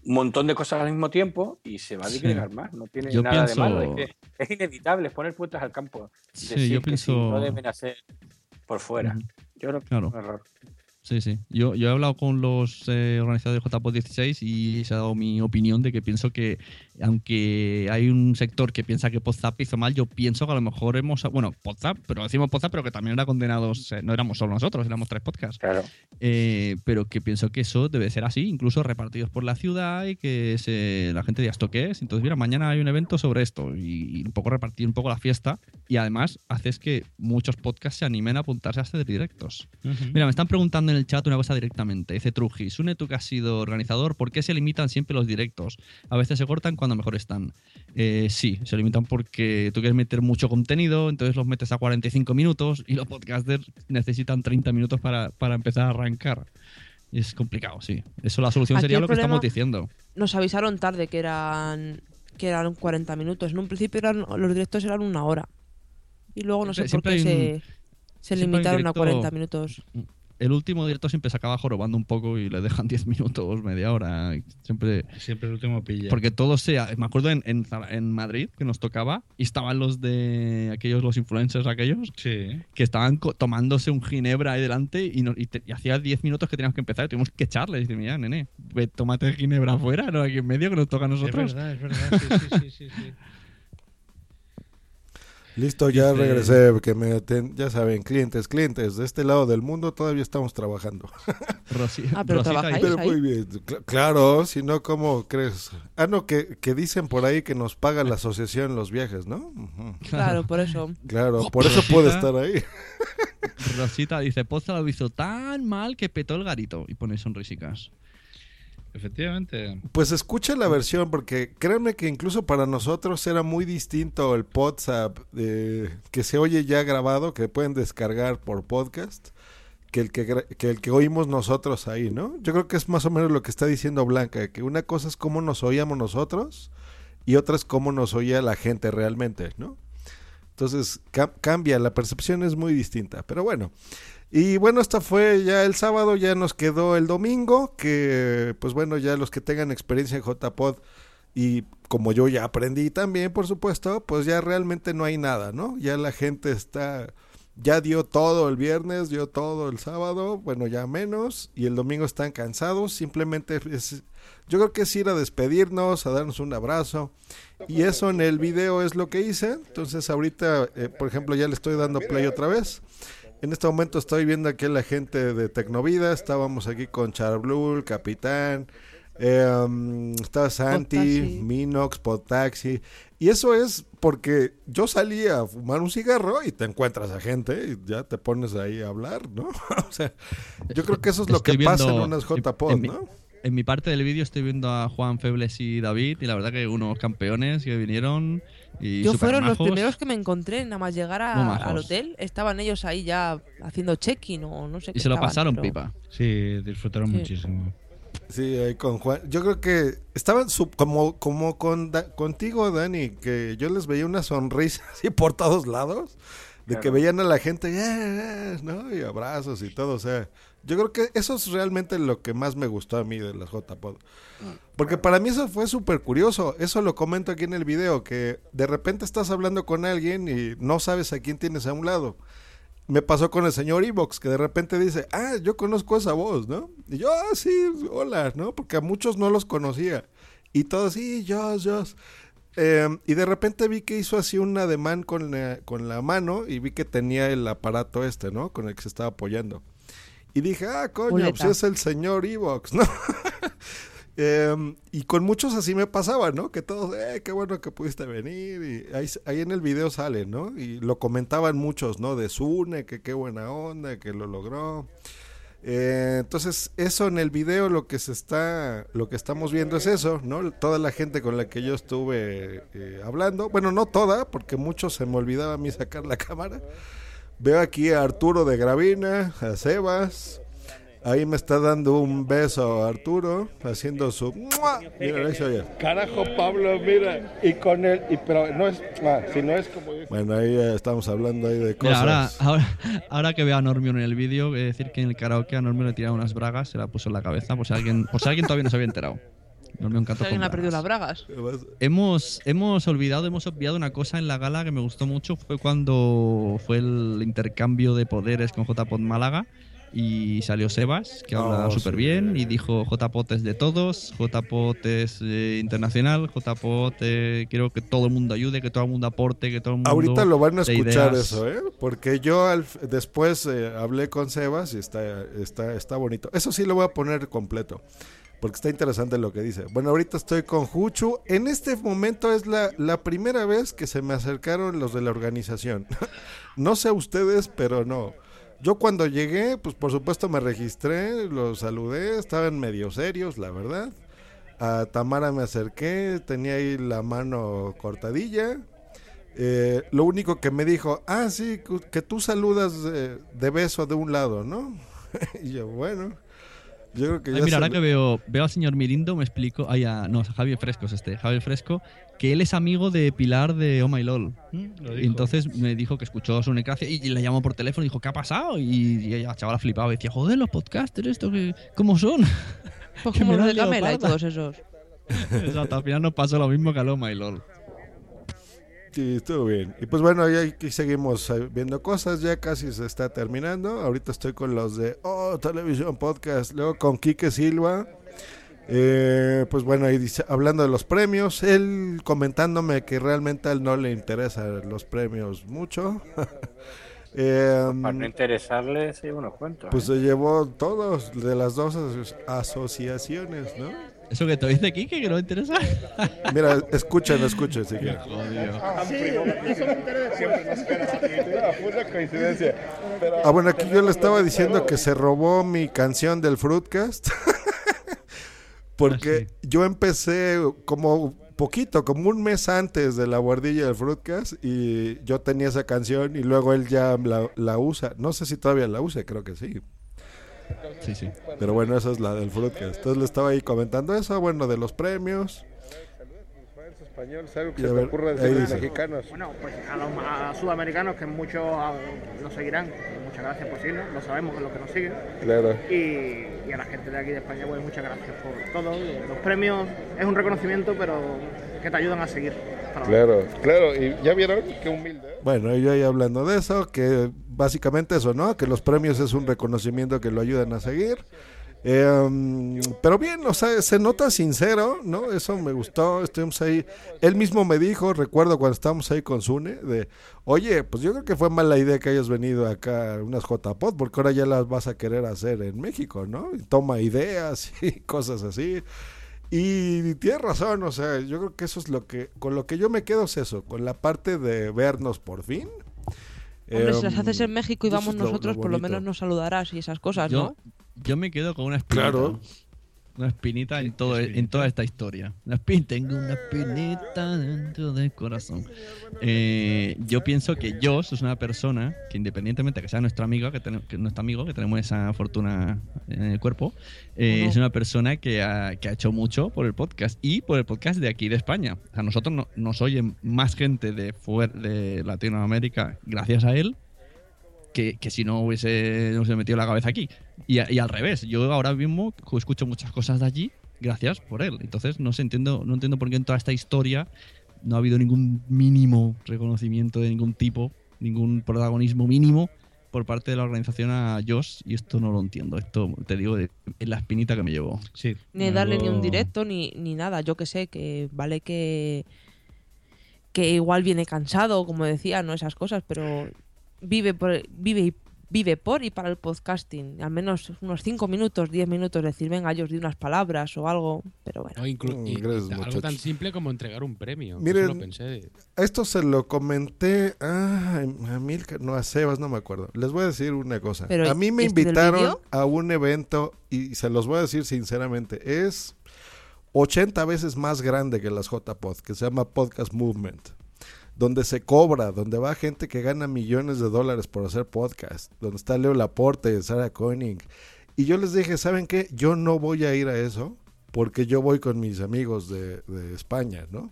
un montón de cosas al mismo tiempo y se va a Sí. disgregar más. No tiene Yo nada pienso- de malo. Es, que es inevitable es poner puertas al campo. Sí, Decir yo que pienso- no deben hacer por fuera. Yo creo que Claro. es un error. Sí, sí. Yo, yo he hablado con los eh, organizadores de JPOD 16 y se ha dado mi opinión de que pienso que, aunque hay un sector que piensa que Podzap hizo mal, yo pienso que a lo mejor hemos. Bueno, Podzap, pero decimos Podzap, pero que también era condenados. eh, no éramos solo nosotros, éramos tres podcasts. Claro. Eh, pero que pienso que eso debe ser así, incluso repartidos por la ciudad y que se, la gente diga esto qué es. Entonces, mira, mañana hay un evento sobre esto y, y un poco repartir un poco la fiesta y además haces que muchos podcasts se animen a apuntarse a hacer directos. Mira, me están preguntando en el chat una cosa directamente. Dice Truji, Sune, tú que has sido organizador, ¿por qué se limitan siempre los directos? A veces se cortan cuando mejor están. Eh, sí, se limitan porque tú quieres meter mucho contenido, entonces los metes a 45 minutos y los podcasters necesitan 30 minutos para, para empezar a arrancar. Y es complicado, sí. Eso la solución Aquí sería lo que estamos diciendo. Nos avisaron tarde que eran que eran 40 minutos. En un principio eran, los directos eran una hora. Y luego no sé por qué se, se limitaron a directo- 40 minutos. El último directo siempre se acaba jorobando un poco y le dejan 10 minutos, media hora. Siempre. Siempre el último pilla. Porque todo sea. Me acuerdo en, en, en Madrid que nos tocaba y estaban los de aquellos, los influencers aquellos, Sí. que estaban tomándose un ginebra ahí delante y, no- y, y hacía 10 minutos que teníamos que empezar y tuvimos que echarles. Y dice, mira, nene, ve, tómate ginebra afuera, no aquí en medio que nos toca a nosotros. Es verdad, es verdad. Sí, sí, sí, sí, sí. Listo, ya regresé. Que me aten- ya saben, clientes, clientes. De este lado del mundo todavía estamos trabajando. Rosi- Ah, pero Rosita trabajáis Pero muy bien. Cl- claro, si no, ¿cómo crees? Ah, no, que, que dicen por ahí que nos paga la asociación los viajes, ¿no? Claro, por eso. Claro, por eso puede estar ahí. Rosita dice, Poza lo hizo tan mal que petó el garito. Y pone sonrisicas. Efectivamente. Pues escucha la versión, porque créanme que incluso para nosotros era muy distinto el WhatsApp que se oye ya grabado, que pueden descargar por podcast, que el que, que el que oímos nosotros ahí, ¿no? Yo creo que es más o menos lo que está diciendo Blanca, que una cosa es cómo nos oíamos nosotros y otra es cómo nos oía la gente realmente, ¿no? Entonces ca- cambia, la percepción es muy distinta, pero bueno. Y bueno, esta fue ya el sábado, ya nos quedó el domingo, que pues bueno, ya los que tengan experiencia en JPod y como yo ya aprendí también, por supuesto, pues ya realmente no hay nada, ¿no? Ya la gente está, ya dio todo el viernes, dio todo el sábado, bueno, ya menos, y el domingo están cansados, simplemente es, yo creo que es ir a despedirnos, a darnos un abrazo, y eso en el video es lo que hice, entonces ahorita, eh, por ejemplo, ya le estoy dando play otra vez. En este momento estoy viendo aquí a la gente de Tecnovida. Estábamos aquí con Charblue, el Capitán. eh, está Santi, Podtaxi. Minox, Podtaxi. Y eso es porque yo salí a fumar un cigarro y te encuentras a gente y ya te pones ahí a hablar, ¿no? o sea, yo creo que eso es lo Estoy que pasa en unas JPod, en mi- ¿no? En mi parte del vídeo estoy viendo a Juan Febles y David y la verdad que unos campeones que vinieron y Yo fueron los supermajos. primeros que me encontré, nada más llegar a- majos. al hotel. Estaban ellos ahí ya haciendo check-in o no sé qué. Y se lo estaban, pasaron pero- pipa. Sí, disfrutaron Sí. muchísimo. Sí, ahí con Juan. Yo creo que estaban su- como, como con Da- contigo, Dani, que yo les veía una sonrisa así por todos lados, de que Claro. veían a la gente, "Eh, eh", ¿no? Y abrazos y todo, o sea, yo creo que eso es realmente lo que más me gustó a mí de las JPod. Porque para mí eso fue súper curioso, eso lo comento aquí en el video, que de repente estás hablando con alguien y no sabes a quién tienes a un lado. Me pasó con el señor Evox, que de repente dice, ah, yo conozco esa voz, ¿no? Y yo, ah, sí, hola, ¿no? Porque a muchos no los conocía. Y todos, sí, yo, yo. y de repente vi que hizo así un ademán con la, con la mano y vi que tenía el aparato este, ¿no? Con el que se estaba apoyando. Y dije, ah, coño, Muleta. pues es el señor Evox, ¿no? Em, y con muchos así me pasaba, ¿no? Que todos, eh, qué bueno que pudiste venir. Y ahí, ahí en el video sale, ¿no? Y lo comentaban muchos, ¿no? De Sune, que qué buena onda, que lo logró. Eh, entonces, eso en el video lo que se está, lo que estamos viendo es eso, ¿no? Toda la gente con la que yo estuve eh, hablando, bueno, no toda, porque muchos se me olvidaba a mí sacar la cámara. Veo aquí a Arturo de Gravina, a Sebas. Ahí me está dando un beso a Arturo, haciendo su... ¡mua! Mira, ahí se oye. Carajo, Pablo, mira. Y con él, y, pero no es, ah, si no es como. Bueno, ahí eh, estamos hablando ahí de Mira, ahora, cosas. ahora, ahora que veo a Normio en el vídeo, voy a decir que en el karaoke a Normio le tiraron unas bragas, se la puso en la cabeza, por si alguien, por si alguien todavía no se había enterado. Normio cantó Alguien con ha perdido las bragas. Hemos, hemos olvidado, hemos obviado una cosa en la gala que me gustó mucho, fue cuando fue el intercambio de poderes con JPod Málaga y salió Sebas, que habla Oh, súper sí. bien, y dijo JPod es de todos, JPod es eh, internacional, JPod eh, quiero que todo el mundo ayude, que todo el mundo aporte, que todo el mundo... Ahorita lo van a escuchar ideas. eso, ¿eh? Porque yo al- después eh, hablé con Sebas y está, está, está bonito. Eso sí lo voy a poner completo, porque está interesante lo que dice. Bueno, ahorita estoy con Juchu. En este momento es la, primera vez que se me acercaron los de la organización. no sé ustedes, pero no. Yo cuando llegué, pues por supuesto me registré, los saludé, estaban medio serios, la verdad. A Tamara me acerqué, tenía ahí la mano cortadilla. Eh, lo único que me dijo, ah, sí, que tú saludas eh, de beso de un lado, ¿no? y yo, bueno, yo creo que Ay, ya mira, se- ahora que veo, veo al señor Mirindo, me explico. Ay, a- no, Javier Fresco es este. Javier Fresco, que él es amigo de Pilar de Oh My LOL. lo Y entonces me dijo que escuchó su necracia y, y le llamó por teléfono y dijo, ¿qué ha pasado? Y, y ella, chaval, flipaba y decía, joder, los podcasters, esto, que, ¿cómo son? Pues como los de Camela y todos esos. Exacto, al final nos pasó lo mismo que a Oh My LOL. Sí, estuvo bien. Y pues bueno, ya aquí seguimos eh, viendo cosas, ya casi se está terminando. Ahorita estoy con los de Oh Televisión Podcast, luego con Quique Silva. Eh, pues bueno, ahí dice, hablando de los premios, él comentándome que realmente a él no le interesan los premios mucho. Eh, Para no interesarle, sí, unos cuantos. pues ¿eh? se llevó todos de las dos aso- asociaciones, ¿no? Eso que te dice Kike, que no le interesa. Mira, escuchen, escuchen, si quieren. Me. Pero, Ah, bueno, aquí yo le estaba diciendo que se robó mi canción del Fruitcast. Porque yo empecé como poquito, como un mes antes de la guardilla del Fruitcast y yo tenía esa canción y luego él ya la, la usa. No sé si todavía la usa, creo que sí. Sí, sí. Pero bueno, esa es la del Fruitcast. Entonces le estaba ahí comentando eso, bueno, de los premios. español, es algo que se te ver, decir los mexicanos. Bueno, pues a los a sudamericanos que muchos nos seguirán, muchas gracias por seguirnos, lo sabemos que es lo que nos siguen. Claro. Y, y a la gente de aquí de España, pues muchas gracias por todo. Los premios es un reconocimiento, pero que te ayudan a seguir. Claro, claro, y ya vieron qué humilde. Bueno, yo ahí hablando de eso, que básicamente eso, ¿no? Que los premios es un reconocimiento que lo ayudan a seguir. Um, pero bien, o sea, se nota sincero, ¿no? Eso me gustó, estuvimos ahí. Él mismo me dijo, recuerdo cuando estábamos ahí con Sune, de, oye, pues yo creo que fue mala idea que hayas venido acá unas JPod, porque ahora ya las vas a querer hacer en México, ¿no? Y toma ideas y cosas así. Y tienes razón, o sea, yo creo que eso es lo que, con lo que yo me quedo es eso, con la parte de vernos por fin. Hombre, si Em, las haces en México y vamos lo- nosotros, por lo menos nos saludarás y esas cosas, Yo, ¿no? yo me quedo con una espinita. Claro. Una espinita en todo en toda esta historia. Una espin- tengo una espinita dentro del corazón. Eh, yo pienso que Josh es una persona que independientemente de que sea nuestro amigo, que, tenemos, que nuestro amigo, que tenemos esa fortuna en el cuerpo, eh, es una persona que ha, que ha hecho mucho por el podcast y por el podcast de aquí de España. O sea, nosotros no- nos oyen más gente de, fuera, de Latinoamérica gracias a él que, que si no hubiese, no hubiese metido la cabeza aquí. Y, a- y al revés, yo ahora mismo escucho muchas cosas de allí gracias por él. Entonces no sé, entiendo, no entiendo por qué en toda esta historia no ha habido ningún mínimo reconocimiento de ningún tipo, ningún protagonismo mínimo por parte de la organización a Josh y esto no lo entiendo. Esto te digo es la espinita que me llevó. Sí. Ni darle ni un directo ni, ni nada. Yo que sé, que vale que. que igual viene cansado, como decía, no esas cosas, pero vive por, vive, y- vive por y para el podcasting. Al menos unos 5 minutos, 10 minutos, decir, venga, yo os di unas palabras o algo, pero bueno. Mm, y- gracias, algo tan simple como entregar un premio. Miren, lo pensé. Esto se lo comenté a, a Milka, no a Sebas, no me acuerdo. Les voy a decir una cosa. Pero, a mí me ¿y este invitaron a un evento y se los voy a decir sinceramente, es 80 veces más grande que las JPod, que se llama Podcast Movement, donde se cobra, donde va gente que gana millones de dólares por hacer podcast, donde está Leo Laporte, Sarah Koenig. Y yo les dije, ¿saben qué? Yo no voy a ir a eso porque yo voy con mis amigos de, España, ¿no?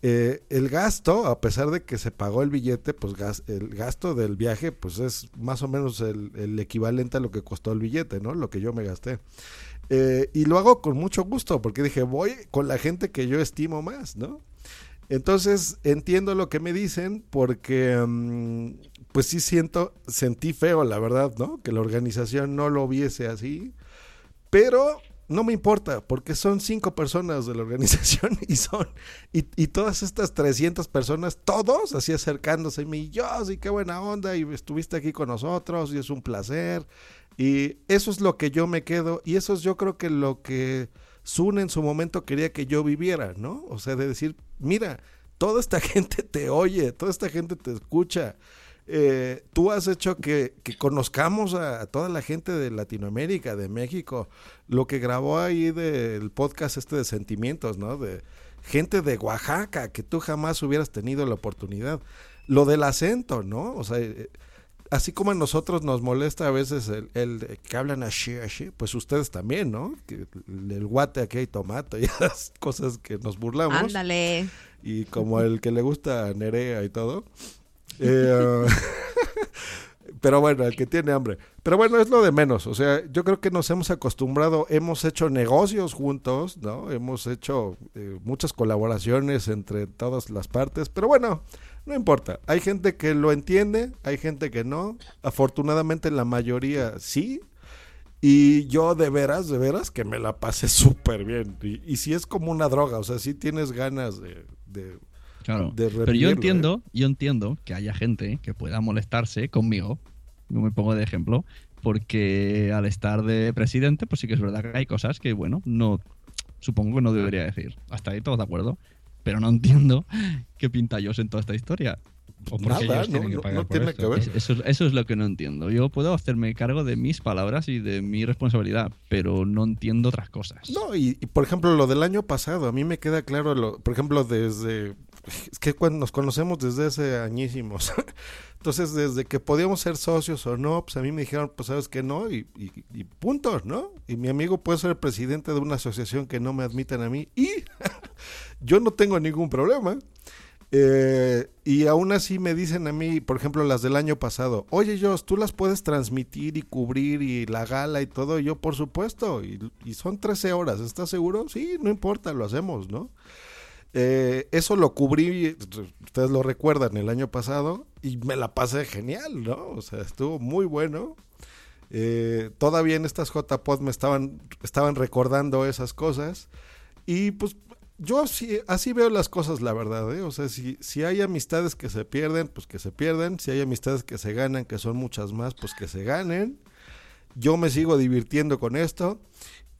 Eh, el gasto, a pesar de que se pagó el billete, pues el gasto del viaje, pues es más o menos el, el equivalente a lo que costó el billete, ¿no? Lo que yo me gasté. Eh, y lo hago con mucho gusto, porque dije, voy con la gente que yo estimo más, ¿no? Entonces entiendo lo que me dicen, porque mm, pues sí siento, sentí feo, la verdad, ¿no? Que la organización no lo viese así, pero no me importa, porque son cinco personas de la organización y son, y, y todas estas 300 personas, todos así acercándose a mí, yo, sí, qué buena onda, y estuviste aquí con nosotros, y es un placer, y eso es lo que yo me quedo, y eso es yo creo que lo que Sun en su momento quería que yo viviera, ¿no? O sea, de decir, mira, toda esta gente te oye, toda esta gente te escucha, eh, tú has hecho que, que conozcamos a, a toda la gente de Latinoamérica, de México, lo que grabó ahí del podcast este de sentimientos, ¿no? De gente de Oaxaca que tú jamás hubieras tenido la oportunidad. Lo del acento, ¿no? O sea, eh, así como a nosotros nos molesta a veces el, el que hablan así, así, pues ustedes también, ¿no? Que el, el guate aquí hay tomate y esas cosas que nos burlamos. Ándale. Y como el que le gusta a Nerea y todo. Eh, pero bueno, el que tiene hambre. Pero bueno, es lo de menos. O sea, yo creo que nos hemos acostumbrado, hemos hecho negocios juntos, ¿no? Hemos hecho eh, muchas colaboraciones entre todas las partes. Pero bueno, no importa. Hay gente que lo entiende, hay gente que no. Afortunadamente la mayoría sí. Y yo de veras, de veras, que me la pasé súper bien. Y, y si es como una droga, o sea, si tienes ganas de... de Claro. de Pero yo ¿eh? entiendo, yo entiendo que haya gente que pueda molestarse conmigo. Yo me pongo de ejemplo. Porque al estar de presidente, pues sí que es verdad que hay cosas que, bueno, no supongo que no debería decir. Hasta ahí todos de acuerdo. Pero no entiendo qué pinta yo en toda esta historia. O porque ellos tienen que pagar por esto. Es- Eso, eso es lo que no entiendo. Yo puedo hacerme cargo de mis palabras y de mi responsabilidad, pero no entiendo otras cosas. No, y, y, por ejemplo, lo del año pasado, a mí me queda claro, lo, por ejemplo, desde. Es que cuando nos conocemos desde hace añísimos. Entonces, desde que podíamos ser socios o no, pues a mí me dijeron, pues sabes que no, y, y, y punto, ¿no? Y mi amigo puede ser el presidente de una asociación que no me admiten a mí, y yo no tengo ningún problema. Eh, y aún así me dicen a mí, por ejemplo, las del año pasado, oye, Jos, tú las puedes transmitir y cubrir y la gala y todo, y yo por supuesto, y, y son 13 horas, ¿estás seguro? Sí, no importa, lo hacemos, ¿no? Eh, eso lo cubrí, ustedes lo recuerdan, el año pasado, y me la pasé genial, ¿no? O sea, estuvo muy bueno. Eh, todavía en estas JPod me estaban, estaban recordando esas cosas, y pues yo así, veo las cosas, la verdad, ¿eh? O sea, si, si hay amistades que se pierden, pues que se pierden. Si hay amistades que se ganan, que son muchas más, pues que se ganen. Yo me sigo divirtiendo con esto.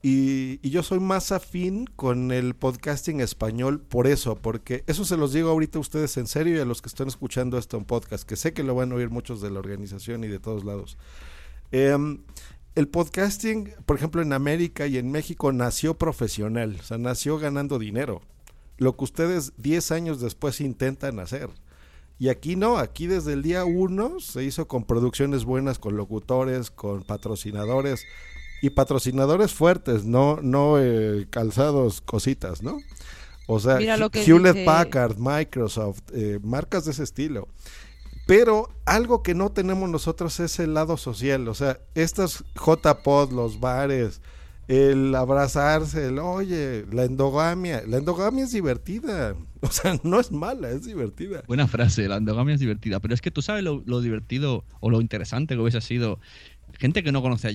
Y, y yo soy más afín con el podcasting español por eso, porque eso se los digo ahorita a ustedes en serio y a los que están escuchando esto en podcast, que sé que lo van a oír muchos de la organización y de todos lados. Em, el podcasting, por ejemplo, en América y en México nació profesional, o sea, nació ganando dinero. Lo que ustedes 10 años después intentan hacer. Y aquí no, aquí desde el día uno se hizo con producciones buenas, con locutores, con patrocinadores y patrocinadores fuertes, no, no eh, calzados cositas, ¿no? O sea, Hewlett dice- Packard, Microsoft, eh, marcas de ese estilo. Pero algo que no tenemos nosotros es el lado social. O sea, estas JPod, los bares, el abrazarse, el oye, la endogamia. La endogamia es divertida. O sea, no es mala, es divertida. Buena frase, la endogamia es divertida. Pero es que tú sabes lo, divertido o lo interesante que hubiese sido. Gente que no conoce a.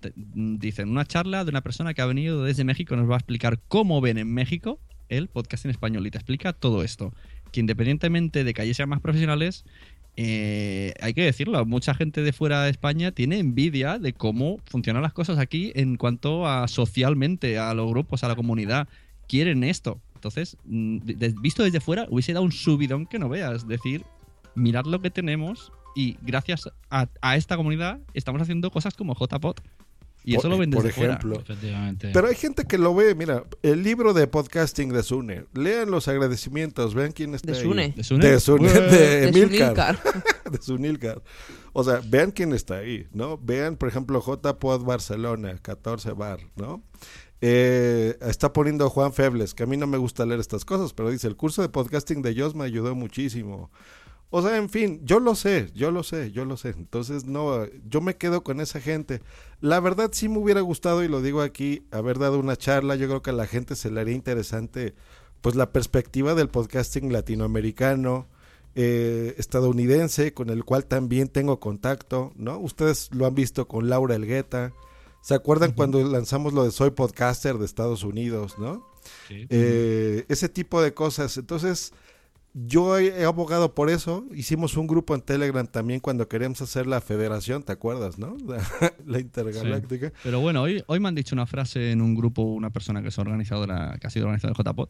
Te- mm, Dicen, una charla de una persona que ha venido desde México nos va a explicar cómo ven en México el podcast en español y te explica todo esto. Que independientemente de que allí sean más profesionales, eh, hay que decirlo, mucha gente de fuera de España tiene envidia de cómo funcionan las cosas aquí en cuanto a socialmente, a los grupos, a la comunidad. Quieren esto. Entonces, mm, visto desde fuera, hubiese dado un subidón que no veas. Decir, mirad lo que tenemos y gracias a, a esta comunidad estamos haciendo cosas como JPod. Y eso Por- lo ven por fuera. ejemplo. Efectivamente. Pero hay gente que lo ve, mira, el libro de podcasting de Sune. Lean los agradecimientos, vean quién está ¿De ahí. Sune? ¿De Sune? De Sune, de De Emilcar. Sunilcar. de Sunilcar. O sea, vean quién está ahí, ¿no? Vean, por ejemplo, JPod Barcelona, 14 bar, ¿no? Eh, está poniendo Juan Febles, que a mí no me gusta leer estas cosas, pero dice, el curso de podcasting de Joss me ayudó muchísimo. O sea, en fin, yo lo sé, yo lo sé, yo lo sé. Entonces, no, yo me quedo con esa gente. La verdad sí me hubiera gustado, y lo digo aquí, haber dado una charla. Yo creo que a la gente se le haría interesante, pues, la perspectiva del podcasting latinoamericano, eh, estadounidense, con el cual también tengo contacto, ¿no? Ustedes lo han visto con Laura Elgueta. ¿Se acuerdan cuando lanzamos lo de Soy Podcaster de Estados Unidos, no? Sí. Eh, ese tipo de cosas. Entonces, yo he, abogado por eso. Hicimos un grupo en Telegram también cuando queríamos hacer la federación, ¿te acuerdas, no? La, intergaláctica. Pero bueno, hoy, hoy me han dicho una frase en un grupo, una persona que ha sido organizadora de JPod,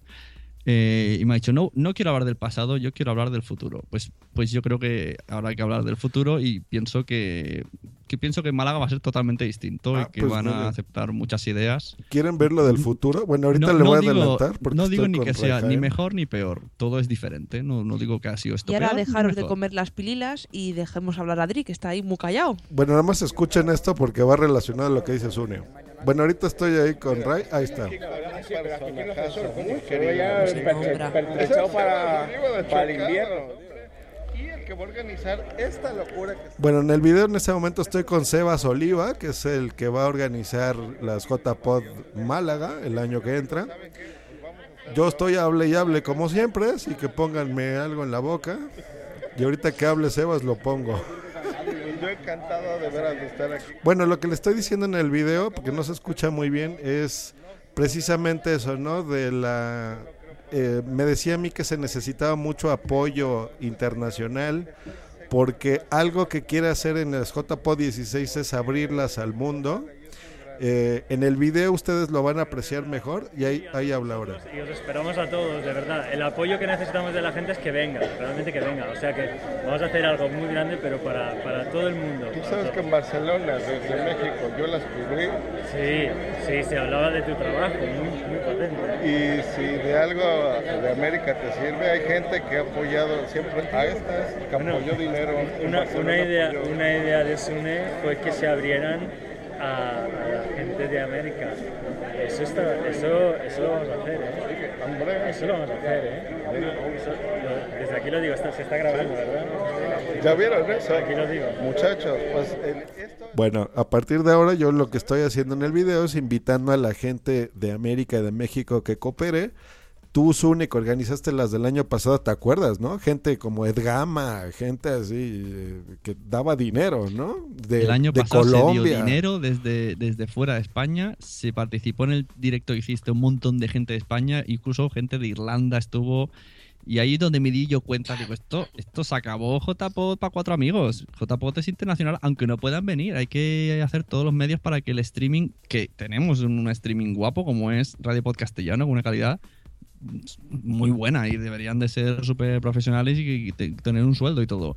eh, y me ha dicho, no, no quiero hablar del pasado, yo quiero hablar del futuro. Pues, pues yo creo que hay que hablar del futuro y pienso que, que pienso que Málaga va a ser totalmente distinto Ah, y que pues van a aceptar muchas ideas. ¿Quieren ver lo del futuro? Bueno, ahorita No- le no voy a adelantar. Porque no digo ni que sea ni mejor ni peor, todo es diferente, no, no digo que ha sido esto Y ahora peor dejaros de comer las pililas y dejemos hablar a Adri, que está ahí muy callado. Bueno, nada más escuchen esto porque va relacionado a lo que dice Sune. Bueno, ahorita estoy ahí con Ray. Ahí está. Para el invierno. Y el que va a organizar esta locura Bueno, en el video en este momento estoy con Sebas Oliva, que es el que va a organizar las JPod Málaga el año que entra. Yo estoy hable y hable como siempre, así que pónganme algo en la boca. Y ahorita que hable Sebas lo pongo. Yo encantado de veras de estar aquí. Bueno, lo que le estoy diciendo en el video, porque no se escucha muy bien, es precisamente eso, ¿no? De la... eh, me decía a mí que se necesitaba mucho apoyo internacional, porque algo que quiere hacer en las JPO 16 es abrirlas al mundo. Eh, en el video ustedes lo van a apreciar mejor y ahí, ahí habla ahora. Y os esperamos a todos, de verdad. El apoyo que necesitamos de la gente es que venga, realmente que venga. O sea que vamos a hacer algo muy grande, pero para, para todo el mundo. Tú sabes que en Barcelona, desde México, yo las cubrí. Sí, sí, se hablaba de tu trabajo, muy, muy potente. Y si de algo de América te sirve, hay gente que ha apoyado siempre a estas, que Bueno, apoyó dinero. en Una, una idea, apoyó- una idea de Sune fue que se abrieran a, a la gente de América. Eso, está, eso, eso lo vamos a hacer, ¿eh? Eso lo vamos a hacer, ¿eh? Eso- lo- desde aquí lo digo, está- se está grabando, ¿verdad? ¿Ya vieron eso? Aquí lo digo. Muchachos, pues el- Bueno, a partir de ahora yo lo que estoy haciendo en el video es invitando a la gente de América y de México que coopere. Tú, Sune, que organizaste las del año pasado, ¿te acuerdas, no? Gente como Edgama, gente así eh, que daba dinero, ¿no? De, el año de pasado se Colombia. dio dinero desde, desde fuera de España, se participó en el directo que hiciste un montón de gente de España, incluso gente de Irlanda estuvo. Y ahí es donde me di yo cuenta, digo, esto, esto se acabó JPOT para cuatro amigos. JPOT es internacional, aunque no puedan venir. Hay que hacer todos los medios para que el streaming, que tenemos un streaming guapo como es Radio Pod Castellano, con una calidad, muy buena y deberían de ser súper profesionales y, y te- tener un sueldo y todo.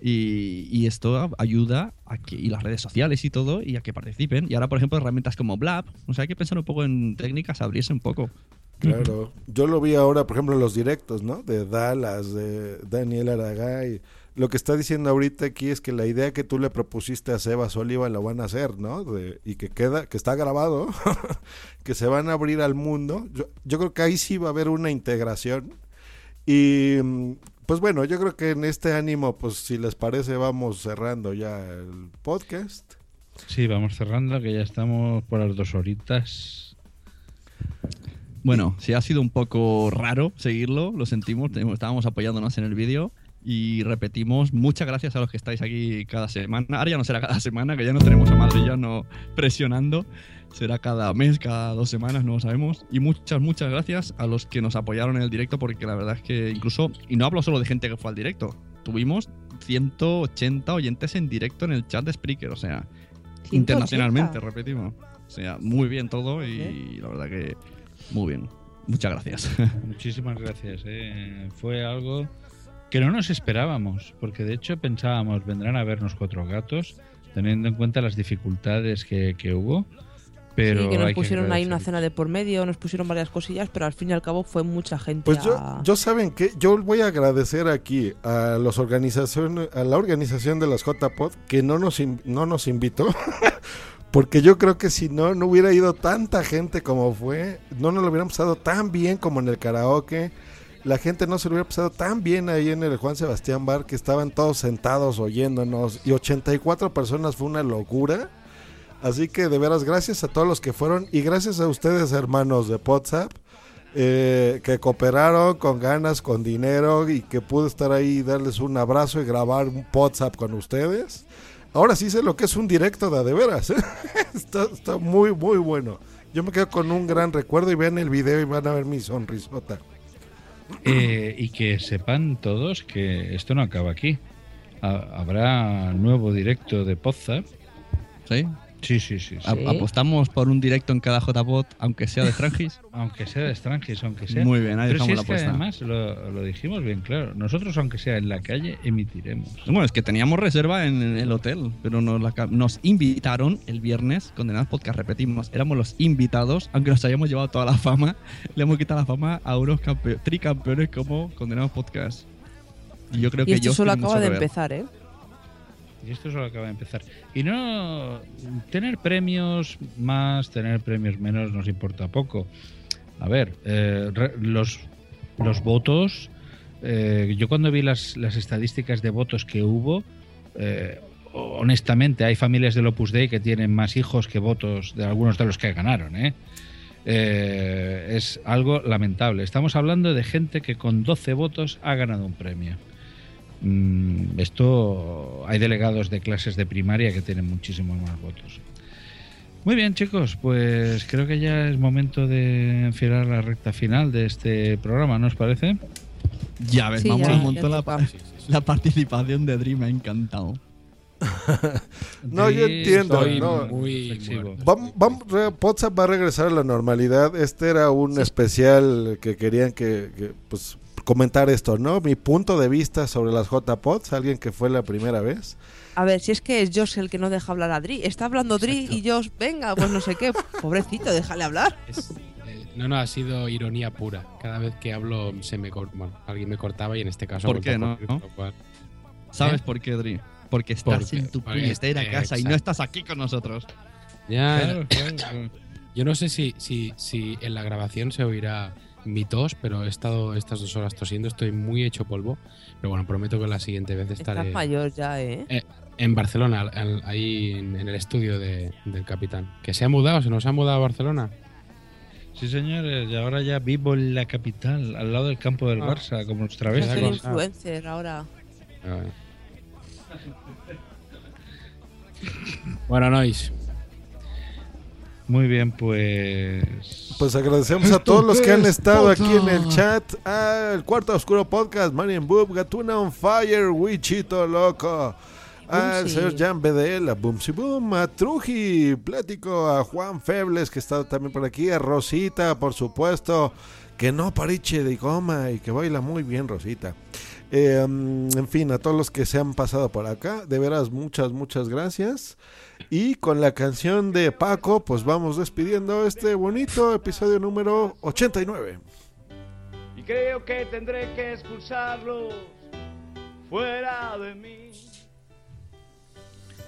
Y, y esto ayuda a que, y las redes sociales y todo, y a que participen. Y ahora, por ejemplo, herramientas como Blab, o sea, hay que pensar un poco en técnicas, abrirse un poco. Claro. Yo lo vi ahora, por ejemplo, en los directos, ¿no? De Dallas, de Daniel Aragay. Lo que está diciendo ahorita aquí es que la idea que tú le propusiste a Sebas Oliva la van a hacer, ¿no? De- y que queda, que está grabado, que se van a abrir al mundo. Yo, yo creo que ahí sí va a haber una integración. Y pues bueno, yo creo que en este ánimo, pues si les parece, vamos cerrando ya el podcast. Sí, vamos cerrando, que ya estamos por las dos horitas. Bueno, si ha sido un poco raro seguirlo, lo sentimos, estábamos apoyándonos en el vídeo y repetimos, muchas gracias a los que estáis aquí cada semana. Ahora ya no será cada semana, que ya no tenemos a Madrillano presionando, será cada mes, cada dos semanas, no lo sabemos. Y muchas, muchas gracias a los que nos apoyaron en el directo, porque la verdad es que incluso, y no hablo solo de gente que fue al directo, tuvimos 180 oyentes en directo en el chat de Spreaker, o sea, 180. internacionalmente, repetimos. O sea, muy bien todo y la verdad que muy bien. Muchas gracias. Muchísimas gracias. eh. Fue algo que no nos esperábamos, porque de hecho pensábamos vendrán a vernos cuatro gatos, teniendo en cuenta las dificultades que, que hubo. Pero sí, que nos pusieron ahí una cena de por medio, nos pusieron varias cosillas, pero al fin y al cabo fue mucha gente. Pues yo, a- yo saben que yo voy a agradecer aquí a los organizaciones, a la organización de las JPod que no nos in- no nos invitó, porque yo creo que si no no hubiera ido tanta gente como fue, no nos lo hubieran pasado tan bien como en el karaoke. La gente no se lo hubiera pasado tan bien ahí en el Juan Sebastián Bar que estaban todos sentados oyéndonos y 84 personas fue una locura. Así que de veras gracias a todos los que fueron y gracias a ustedes hermanos de WhatsApp eh, que cooperaron con ganas, con dinero y que pude estar ahí y darles un abrazo y grabar un WhatsApp con ustedes. Ahora sí sé lo que es un directo de a de veras. ¿eh? está, está muy, muy bueno. Yo me quedo con un gran recuerdo y vean el video y van a ver mi sonrisota. Eh, y que sepan todos que esto no acaba aquí. Ha- habrá nuevo directo de Podzap. ¿Sí? Sí, sí, sí. sí. Apostamos por un directo en cada JPod, aunque sea de Strangis. Aunque sea de extranjeros, aunque sea. Muy bien, ahí Pero si dejamos es la que apuesta. además lo, lo dijimos bien claro. Nosotros, aunque sea en la calle, emitiremos. Bueno, es que teníamos reserva en el hotel, pero nos, la nos invitaron el viernes, Condenados Podcast, repetimos, éramos los invitados, aunque nos hayamos llevado toda la fama, le hemos quitado la fama a unos campe- tricampeones como Condenados Podcast. Y yo creo y que esto solo acaba de que empezar, ¿eh? Y esto solo acaba de empezar. Y no tener premios más, tener premios menos nos importa poco. A ver, eh, re- los, los votos, eh, yo cuando vi las, las estadísticas de votos que hubo, eh, honestamente hay familias del Opus Dei que tienen más hijos que votos de algunos de los que ganaron. ¿eh? Eh, es algo lamentable. Estamos hablando de gente que con 12 votos ha ganado un premio. Mm, esto hay delegados de clases de primaria que tienen muchísimos más votos. Muy bien, chicos, pues creo que ya es momento de enfilar la recta final de este programa, ¿no os parece? Ya ves, Sí, vamos ya, ya montón la, la participación de Dream, me ha encantado. No, yo entiendo. estoy no. muy flexivo. Vam- vam- re- WhatsApp va a regresar a la normalidad. Este era un especial que querían que, que, pues comentar esto, ¿no? Mi punto de vista sobre las JPods, alguien que fue la primera vez. A ver, si es que es Josh el que no deja hablar a Dri. Está hablando Dri y Josh, venga, pues no sé qué. Pobrecito, déjale hablar. Eh, No, no, ha sido ironía pura. Cada vez que hablo se me bueno, alguien me cortaba y en este caso ¿Por qué no? ¿Sabes ¿Eh? por qué, Dream? Porque estás Porque- en tu puñetera casa y no estás aquí con nosotros. Ya, Claro, ya. Yo no sé si, si, si en la grabación se oirá mi tos, pero he estado estas dos horas tosiendo, estoy muy hecho polvo. Pero bueno, prometo que la siguiente vez estaré Estás mayor ya, ¿eh? eh, en Barcelona, al- al- ahí en, en el estudio de- del capitán. ¿Que se ha mudado? ¿Se nos ha mudado a Barcelona? Sí, señores, y ahora ya vivo en la capital, al lado del campo del Ah. Barça, como nuestra Es vez. el influencer ahora. Bueno, Nois. Muy bien, pues. Pues agradecemos a todos los que han estado aquí en el chat. Ah, el Cuarto Oscuro Podcast, Marian Boob, Gatuna on Fire, Wichito Loco. Al Bumsy. señor Jan BDL, a Boomsy Boom, a Truji, Plático, a Juan Febles, que está también por aquí, a Rosita, por supuesto, que no pariche de goma y que baila muy bien Rosita. Eh, mm, en fin, a todos los que se han pasado por acá, de veras muchas, muchas gracias. Y con la canción de Paco, pues vamos despidiendo este bonito episodio número 89. Y creo que tendré que expulsarlos fuera de mí.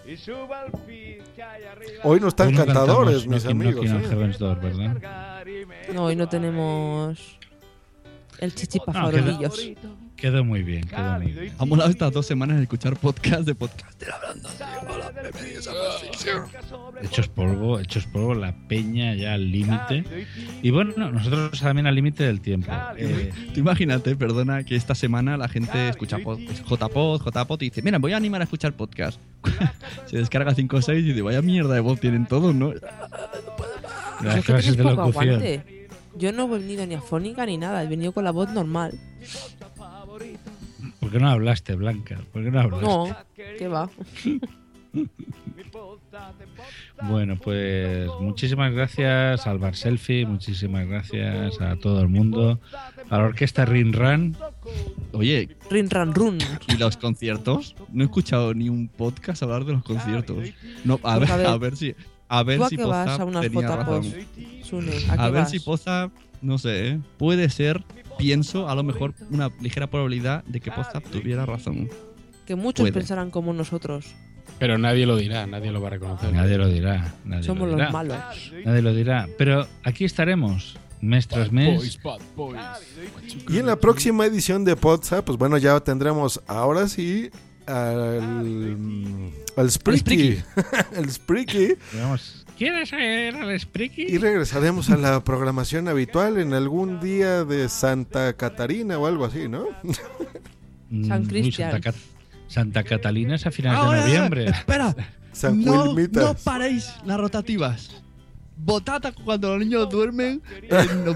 Y suba al feed que hay arriba. Hoy no están Hoy no cantadores, cantamos mis Knocking, amigos. On ¿eh? Heaven's Door, ¿verdad? No, hoy no tenemos el chichipa No, queda- farorillos. Quedó muy bien, quedó muy bien. Ha molado estas dos semanas escuchar podcast de podcast. Hechos polvo, hechos polvo, la peña ya al límite. Y bueno, nosotros también al límite del tiempo. Eh, Tú imagínate, perdona, que esta semana la gente escucha pod, JPod, JPod y dice, mira, voy a animar a escuchar podcast. Se descarga 5 o 6 y dice, vaya mierda de voz tienen todos, ¿no? las clases de locución. Yo no he venido ni afónica ni nada, he venido con la voz normal. ¿Por qué no hablaste, Blanca? ¿Por qué no hablaste? No, ¿qué va? Bueno, pues muchísimas gracias al Bar Selfie, muchísimas gracias a todo el mundo, a la orquesta Rin Ran. Oye, Rin Ran Run. ¿y los conciertos? No he escuchado ni un podcast hablar de los conciertos. No, a, Pues ver, a ver. si, a ver ¿Tú a si Poza a unas tenía JPOs, razón. Sune? ¿A, A qué ver vas? si Poza, no sé, ¿eh? puede ser, pienso, a lo mejor una ligera probabilidad de que Poza tuviera razón. Que muchos puede. pensarán como nosotros. Pero nadie lo dirá, nadie lo va a reconocer. Nadie lo dirá. Nadie Somos lo los dirá. malos. Nadie lo dirá. Pero aquí estaremos, mes tras mes. Y en la próxima edición de Podsa, pues bueno, ya tendremos ahora sí al, al Spreaky. el Spreaky. ¿Quieres ir al Spreaky? Y regresaremos a la programación habitual en algún día de Santa Catarina o algo así, ¿no? San Mm, uy, Cristian. Santa, Cat- Santa Catalina es a finales Ahora, de noviembre. Espera, San no, no paréis las rotativas. Botata cuando los niños duermen en de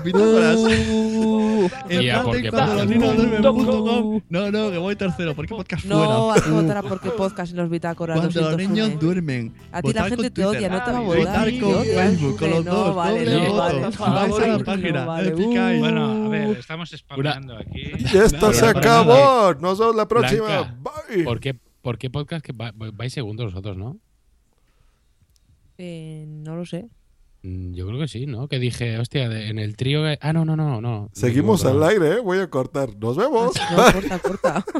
porque cuando los niños duermen com. No, no, que voy tercero. ¿Por qué podcast No, fuera? a votar a porque podcast en los bitácoras. Cuando los niños duermen. A ti la gente te odia, no te va a votar. Votar con Facebook, con los no, dos. vale, doble no, voto. vale, Vais a la página, no. Bueno, a ver, estamos spameando aquí. Esto se acabó. Nos vemos la próxima. Bye. ¿por qué, por qué podcast que va- vais segundos vosotros, no? Eh, no lo sé. Mm, Yo creo que sí, ¿no? Que dije, hostia, de- en el trío. que- Ah, no, no, no, no. Seguimos al aire, ¿eh? Voy a cortar. Nos vemos. No, corta, corta.